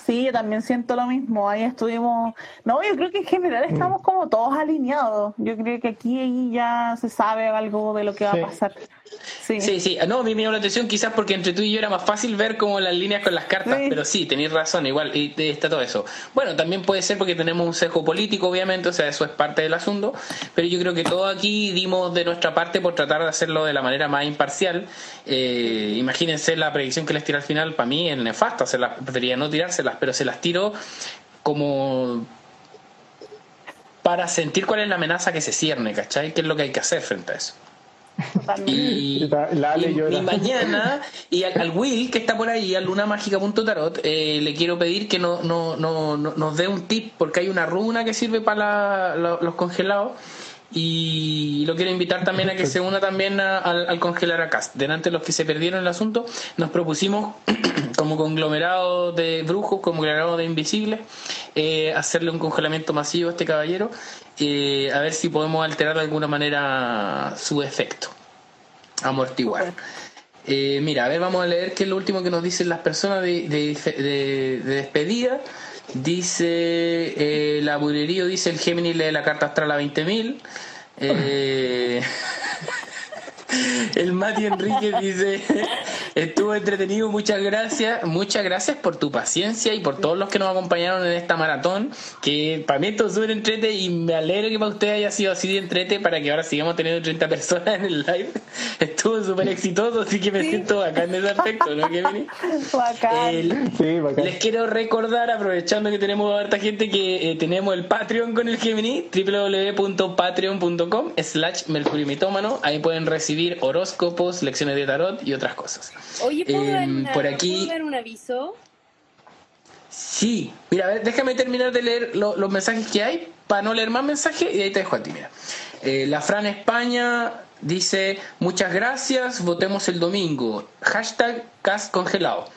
Sí, yo también siento lo mismo. Ahí estuvimos. No, yo creo que en general Mm. estamos como todos alineados. Yo creo que aquí ya se sabe algo de lo que va Sí. a pasar. Sí. Sí, sí, no, a mí me llamó la atención quizás porque entre tú y yo era más fácil ver como las líneas con las cartas, Sí. pero sí, tenéis razón, igual, y y está todo eso. Bueno, también puede ser porque tenemos un sesgo político, obviamente, o sea, eso es parte del asunto, pero yo creo que todos aquí dimos de nuestra parte por tratar de hacerlo de la manera más imparcial. Eh, imagínense la predicción que les tiré al final, para mí es nefasta, se las, preferiría no tirárselas, pero se las tiro como para sentir cuál es la amenaza que se cierne, ¿cachai? ¿Qué es lo que hay que hacer frente a eso? Y, La- la Ale y- llora. y mañana, y al, al Will que está por ahí, a lunamágica.tarot, eh, le quiero pedir que no, no, no, no- nos dé un tip, porque hay una runa que sirve para la- la- los congelados. Y lo quiero invitar también a que se una también a- al, al congelar acá. Delante de los que se perdieron el asunto, nos propusimos como conglomerado de brujos, como conglomerado de invisibles, eh, hacerle un congelamiento masivo a este caballero, eh, a ver si podemos alterar de alguna manera su efecto amortiguar. Eh, mira, a ver, vamos a leer qué es lo último que nos dicen las personas de, de- de- de despedida. Dice, eh, bulerío dice, el Géminis lee la carta astral a 20.000. Eh, el Mati Enrique dice, estuvo entretenido, muchas gracias. Muchas gracias por tu paciencia y por todos los que nos acompañaron en esta maratón, que para mí estuvo súper entrete y me alegro que para usted haya sido así de entrete para que ahora sigamos teniendo 30 personas en el live. Estuvo súper exitoso, así que me siento acá en ese aspecto, ¿no, Kevin? Bacán. El- Sí, bacán. les quiero recordar, aprovechando que tenemos harta gente, que eh, tenemos el Patreon con el Gemini, www.patreon.com slash mercurio mitómano. Ahí pueden recibir horóscopos, lecciones de tarot y otras cosas. Oye, ¿puedo, dar, Em, una- por aquí- ¿puedo dar un aviso? Sí, mira, a ver, déjame terminar de leer lo- los mensajes que hay para no leer más mensajes y ahí te dejo a ti, mira. Eh, la Fran España dice, muchas gracias, votemos el domingo. Hashtag cast congelado.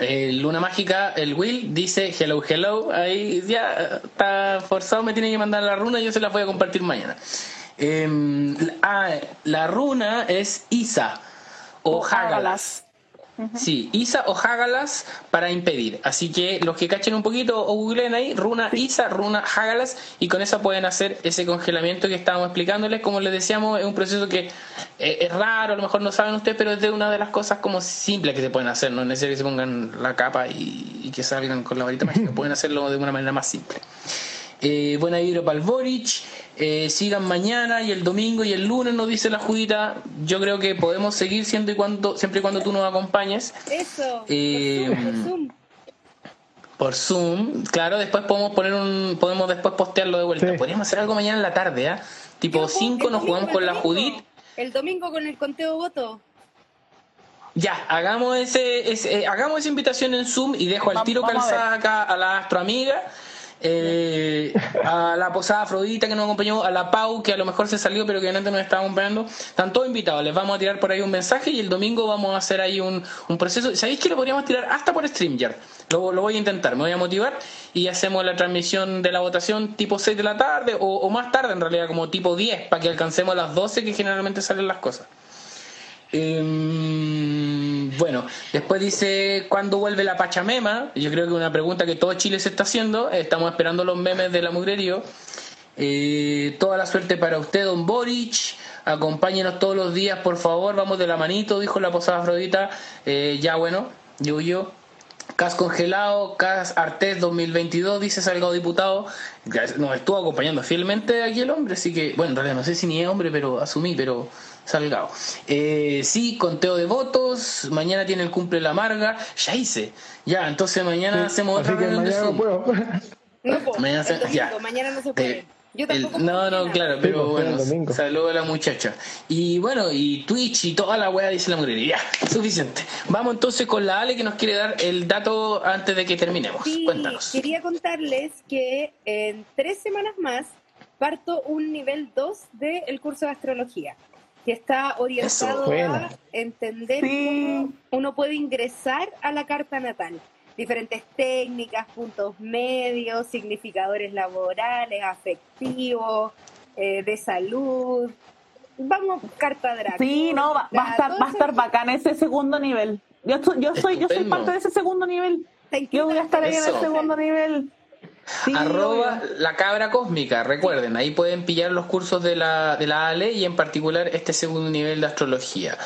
Eh, Luna Mágica, el Will, dice hello, hello. Ahí ya eh, está forzado, me tiene que mandar la runa, yo se la voy a compartir mañana. Em, ah, la runa es Isa o Hagalas. Sí, Isa o Hagalas para impedir. Así que los que cachen un poquito o googleen ahí, runa Isa, runa Hagalas, y con esa pueden hacer ese congelamiento que estábamos explicándoles. Como les decíamos, es un proceso que eh, es raro, a lo mejor no saben ustedes, pero es de una de las cosas como simples que se pueden hacer. No es necesario que se pongan la capa y, y que salgan con la varita mágica, pueden hacerlo de una manera más simple. Eh, buena vibra para el Boric. Eh, sigan mañana y el domingo y el lunes, nos dice la Judita. Yo creo que podemos seguir siempre y cuando, siempre y cuando tú nos acompañes. Eso, Eh, por Zoom, por Zoom. Por Zoom, claro, después podemos poner un, podemos después postearlo de vuelta. Sí. Podríamos hacer algo mañana en la tarde, ¿ah? Tipo Yo, 5 el nos jugamos con la domingo. Judit. El domingo con el conteo de votos. Ya, hagamos ese, ese eh, hagamos esa invitación en Zoom y dejo al tiro calzada acá a la astroamiga eh, a la posada Afrodita que nos acompañó, a la Pau que a lo mejor se salió pero que antes nos estaba acompañando. Están todos invitados, les vamos a tirar por ahí un mensaje y el domingo vamos a hacer ahí un, un proceso. ¿Sabéis que lo podríamos tirar hasta por StreamYard? Lo, lo voy a intentar, me voy a motivar y hacemos la transmisión de la votación tipo 6 de la tarde o, más tarde en realidad, como tipo 10, para que alcancemos las 12 que generalmente salen las cosas. Eh, bueno, después dice cuándo vuelve la Pachamema. Yo creo que una pregunta que todo Chile se está haciendo. Estamos esperando los memes de la mugrerío. Eh, toda la suerte para usted, don Boric. Acompáñenos todos los días, por favor. Vamos de la manito, dijo la posada Afrodita. Eh, ya bueno, digo yo. Cas congelado, Cas Artés 2022, dice Salgado Diputado. Nos estuvo acompañando fielmente aquí el hombre, así que, bueno, en realidad no sé si ni es hombre, pero asumí, pero Salgado. Eh, sí, conteo de votos. Mañana tiene el cumple la amarga. Ya hice. Ya, entonces mañana hacemos otra reunión de Zoom. No, po, mañana, se, ya. mañana no se puede. Eh, Yo tampoco el, no, no, claro, pero bueno, saludo a la muchacha. Y bueno, y Twitch y toda la weá dice la mujer. Ya, suficiente. Vamos entonces con la Ale que nos quiere dar el dato antes de que terminemos. Sí, Cuéntanos. Quería contarles que en tres semanas más parto un nivel 2 del curso de astrología que está orientado a entender cómo uno puede ingresar a la carta natal. Diferentes técnicas, puntos medios, significadores laborales, afectivos, eh, de salud. Vamos, carta dragón. Sí, no, va, va, a estar, va a estar bacán ese segundo nivel. Yo, yo soy, yo soy parte de ese segundo nivel. Yo voy a estar ahí en el segundo nivel. Sí, arroba la cabra cósmica, recuerden, ahí pueden pillar los cursos de la, de la ALE y en particular este segundo nivel de astrología.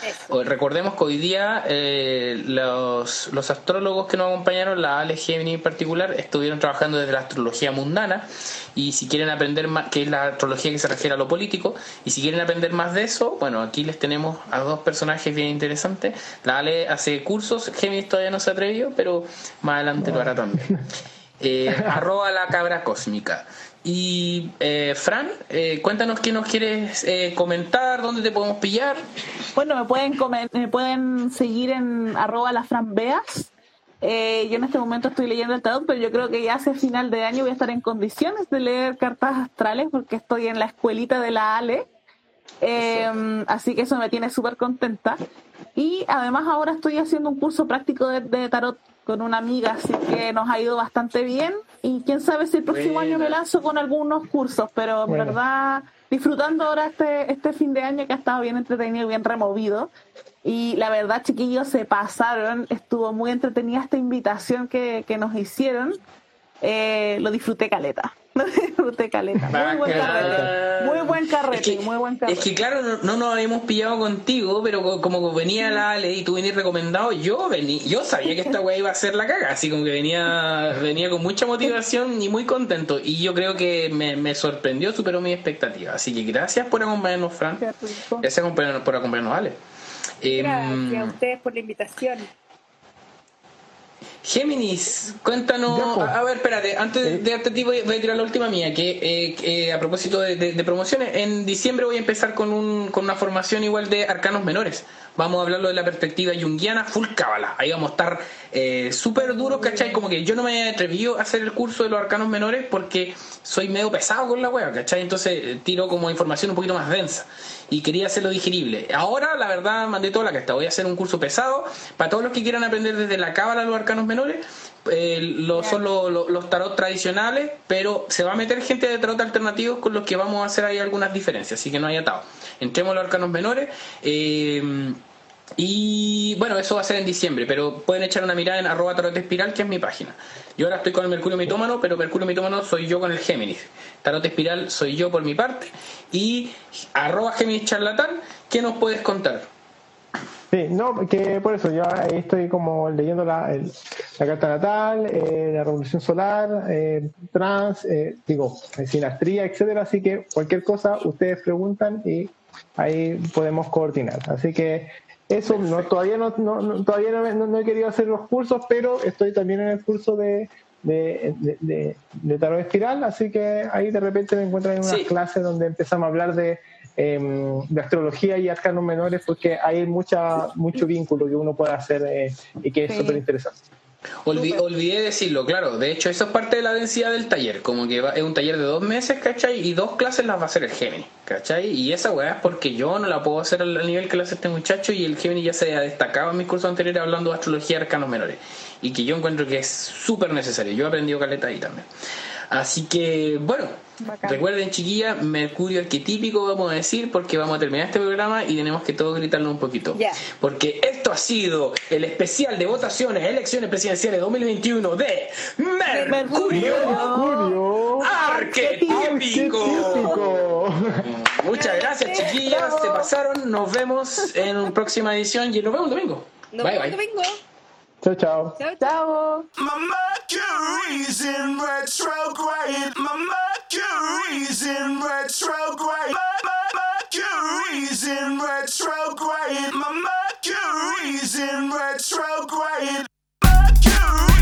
recordemos que hoy día eh, los, los astrólogos que nos acompañaron, la ALE Gemini en particular, estuvieron trabajando desde la astrología mundana y si quieren aprender más, que es la astrología que se refiere a lo político, y si quieren aprender más de eso, bueno, aquí les tenemos a dos personajes bien interesantes. La Ale hace cursos, Géminis todavía no se atrevió, pero más adelante lo hará también. Eh, arroba la cabra cósmica. Y eh, Fran, eh, cuéntanos qué nos quieres eh, comentar, dónde te podemos pillar. Bueno, me pueden me pueden seguir en arroba la Fran Beas. yo en este momento estoy leyendo el tarot, pero yo creo que ya hacia final de año voy a estar en condiciones de leer cartas astrales porque estoy en la escuelita de la Ale. así que eso me tiene súper contenta. Y además ahora estoy haciendo un curso práctico de tarot con una amiga, así que nos ha ido bastante bien. Y quién sabe si el próximo año me lanzo con algunos cursos, pero en verdad disfrutando ahora este, este fin de año que ha estado bien entretenido, bien removido. Y la verdad, chiquillos, se pasaron. Estuvo muy entretenida esta invitación que, que nos hicieron. Eh, lo disfruté caleta. Lo disfruté caleta. Muy buen carrete. Muy buen carrete. Es que, muy buen carrete. Es que claro, no, no, nos habíamos pillado contigo, pero como venía la ley y tú venías recomendado, yo vení, yo sabía que esta weá iba a ser la caga, así como que venía, venía con mucha motivación y muy contento. Y yo creo que me, me sorprendió, superó mis expectativas. Así que gracias por acompañarnos, Fran. Gracias por acompañarnos, Ale. Gracias eh, a ustedes por la invitación. Géminis, cuéntanos. a, ver, espérate, antes de darte ti voy, a tirar la última mía, que eh, a propósito de, promociones, en diciembre voy a empezar con, un, con una formación igual de arcanos menores. Vamos a hablarlo de la perspectiva junguiana, full cábala. Ahí vamos a estar eh, súper duros, ¿cachai? Como que yo no me he atrevido a hacer el curso de los arcanos menores porque soy medio pesado con la wea, ¿cachai? Entonces eh, tiro como información un poquito más densa y quería hacerlo digerible. Ahora, la verdad, mandé toda la casta. Voy a hacer un curso pesado para todos los que quieran aprender desde la cábala los arcanos menores. Eh, lo, son los tarot tradicionales, pero se va a meter gente de tarot alternativos con los que vamos a hacer ahí algunas diferencias, así que no hay atado. Entremos a los arcanos menores. Eh, y bueno, eso va a ser en diciembre, pero pueden echar una mirada en arroba tarot espiral, que es mi página. Yo ahora estoy con el Mercurio Mitómano, pero Mercurio Mitómano soy yo con el Géminis. Tarot espiral soy yo por mi parte. Y arroba Géminis charlatán, ¿qué nos puedes contar? Sí, no, que por eso yo estoy como leyendo la, la carta natal, eh, la revolución solar, eh, trans, eh, digo, sinastría, etcétera. Así que cualquier cosa ustedes preguntan y ahí podemos coordinar. Así que eso no, todavía no, no todavía no, he querido hacer los cursos, pero estoy también en el curso de, de, de, de, tarot espiral, así que ahí de repente me encuentran en unas clases donde empezamos a hablar de, em, de astrología y arcanos menores, porque hay mucha, mucho vínculo que uno puede hacer eh, y que es súper interesante. Olvidé decirlo, claro. De hecho, eso es parte de la densidad del taller. Como que es un taller de dos meses, ¿cachai? Y dos clases las va a hacer el Gemini, ¿cachai? Y esa weá es porque yo no la puedo hacer al nivel que la hace este muchacho y el Gemini ya se ha destacado en mis cursos anteriores hablando de astrología y arcanos menores y que yo encuentro que es súper necesario. Yo he aprendido caleta ahí también. Así que, bueno, recuerden, chiquilla, Mercurio arquetípico, vamos a decir, porque vamos a terminar este programa y tenemos que todos gritarlo un poquito. Porque esto ha sido el especial de votaciones, elecciones presidenciales 2021 de Mercurio, Mercurio arquetípico. Muchas gracias, chiquillas, se pasaron. Nos vemos en una próxima edición y nos vemos el domingo. Nos vemos el domingo. Ciao, ciao. Ciao, ciao. My Mercury's in retrograde. My Mercury's in retrograde. My, my Mercury's in retrograde. My Mercury's in retrograde. Mercury.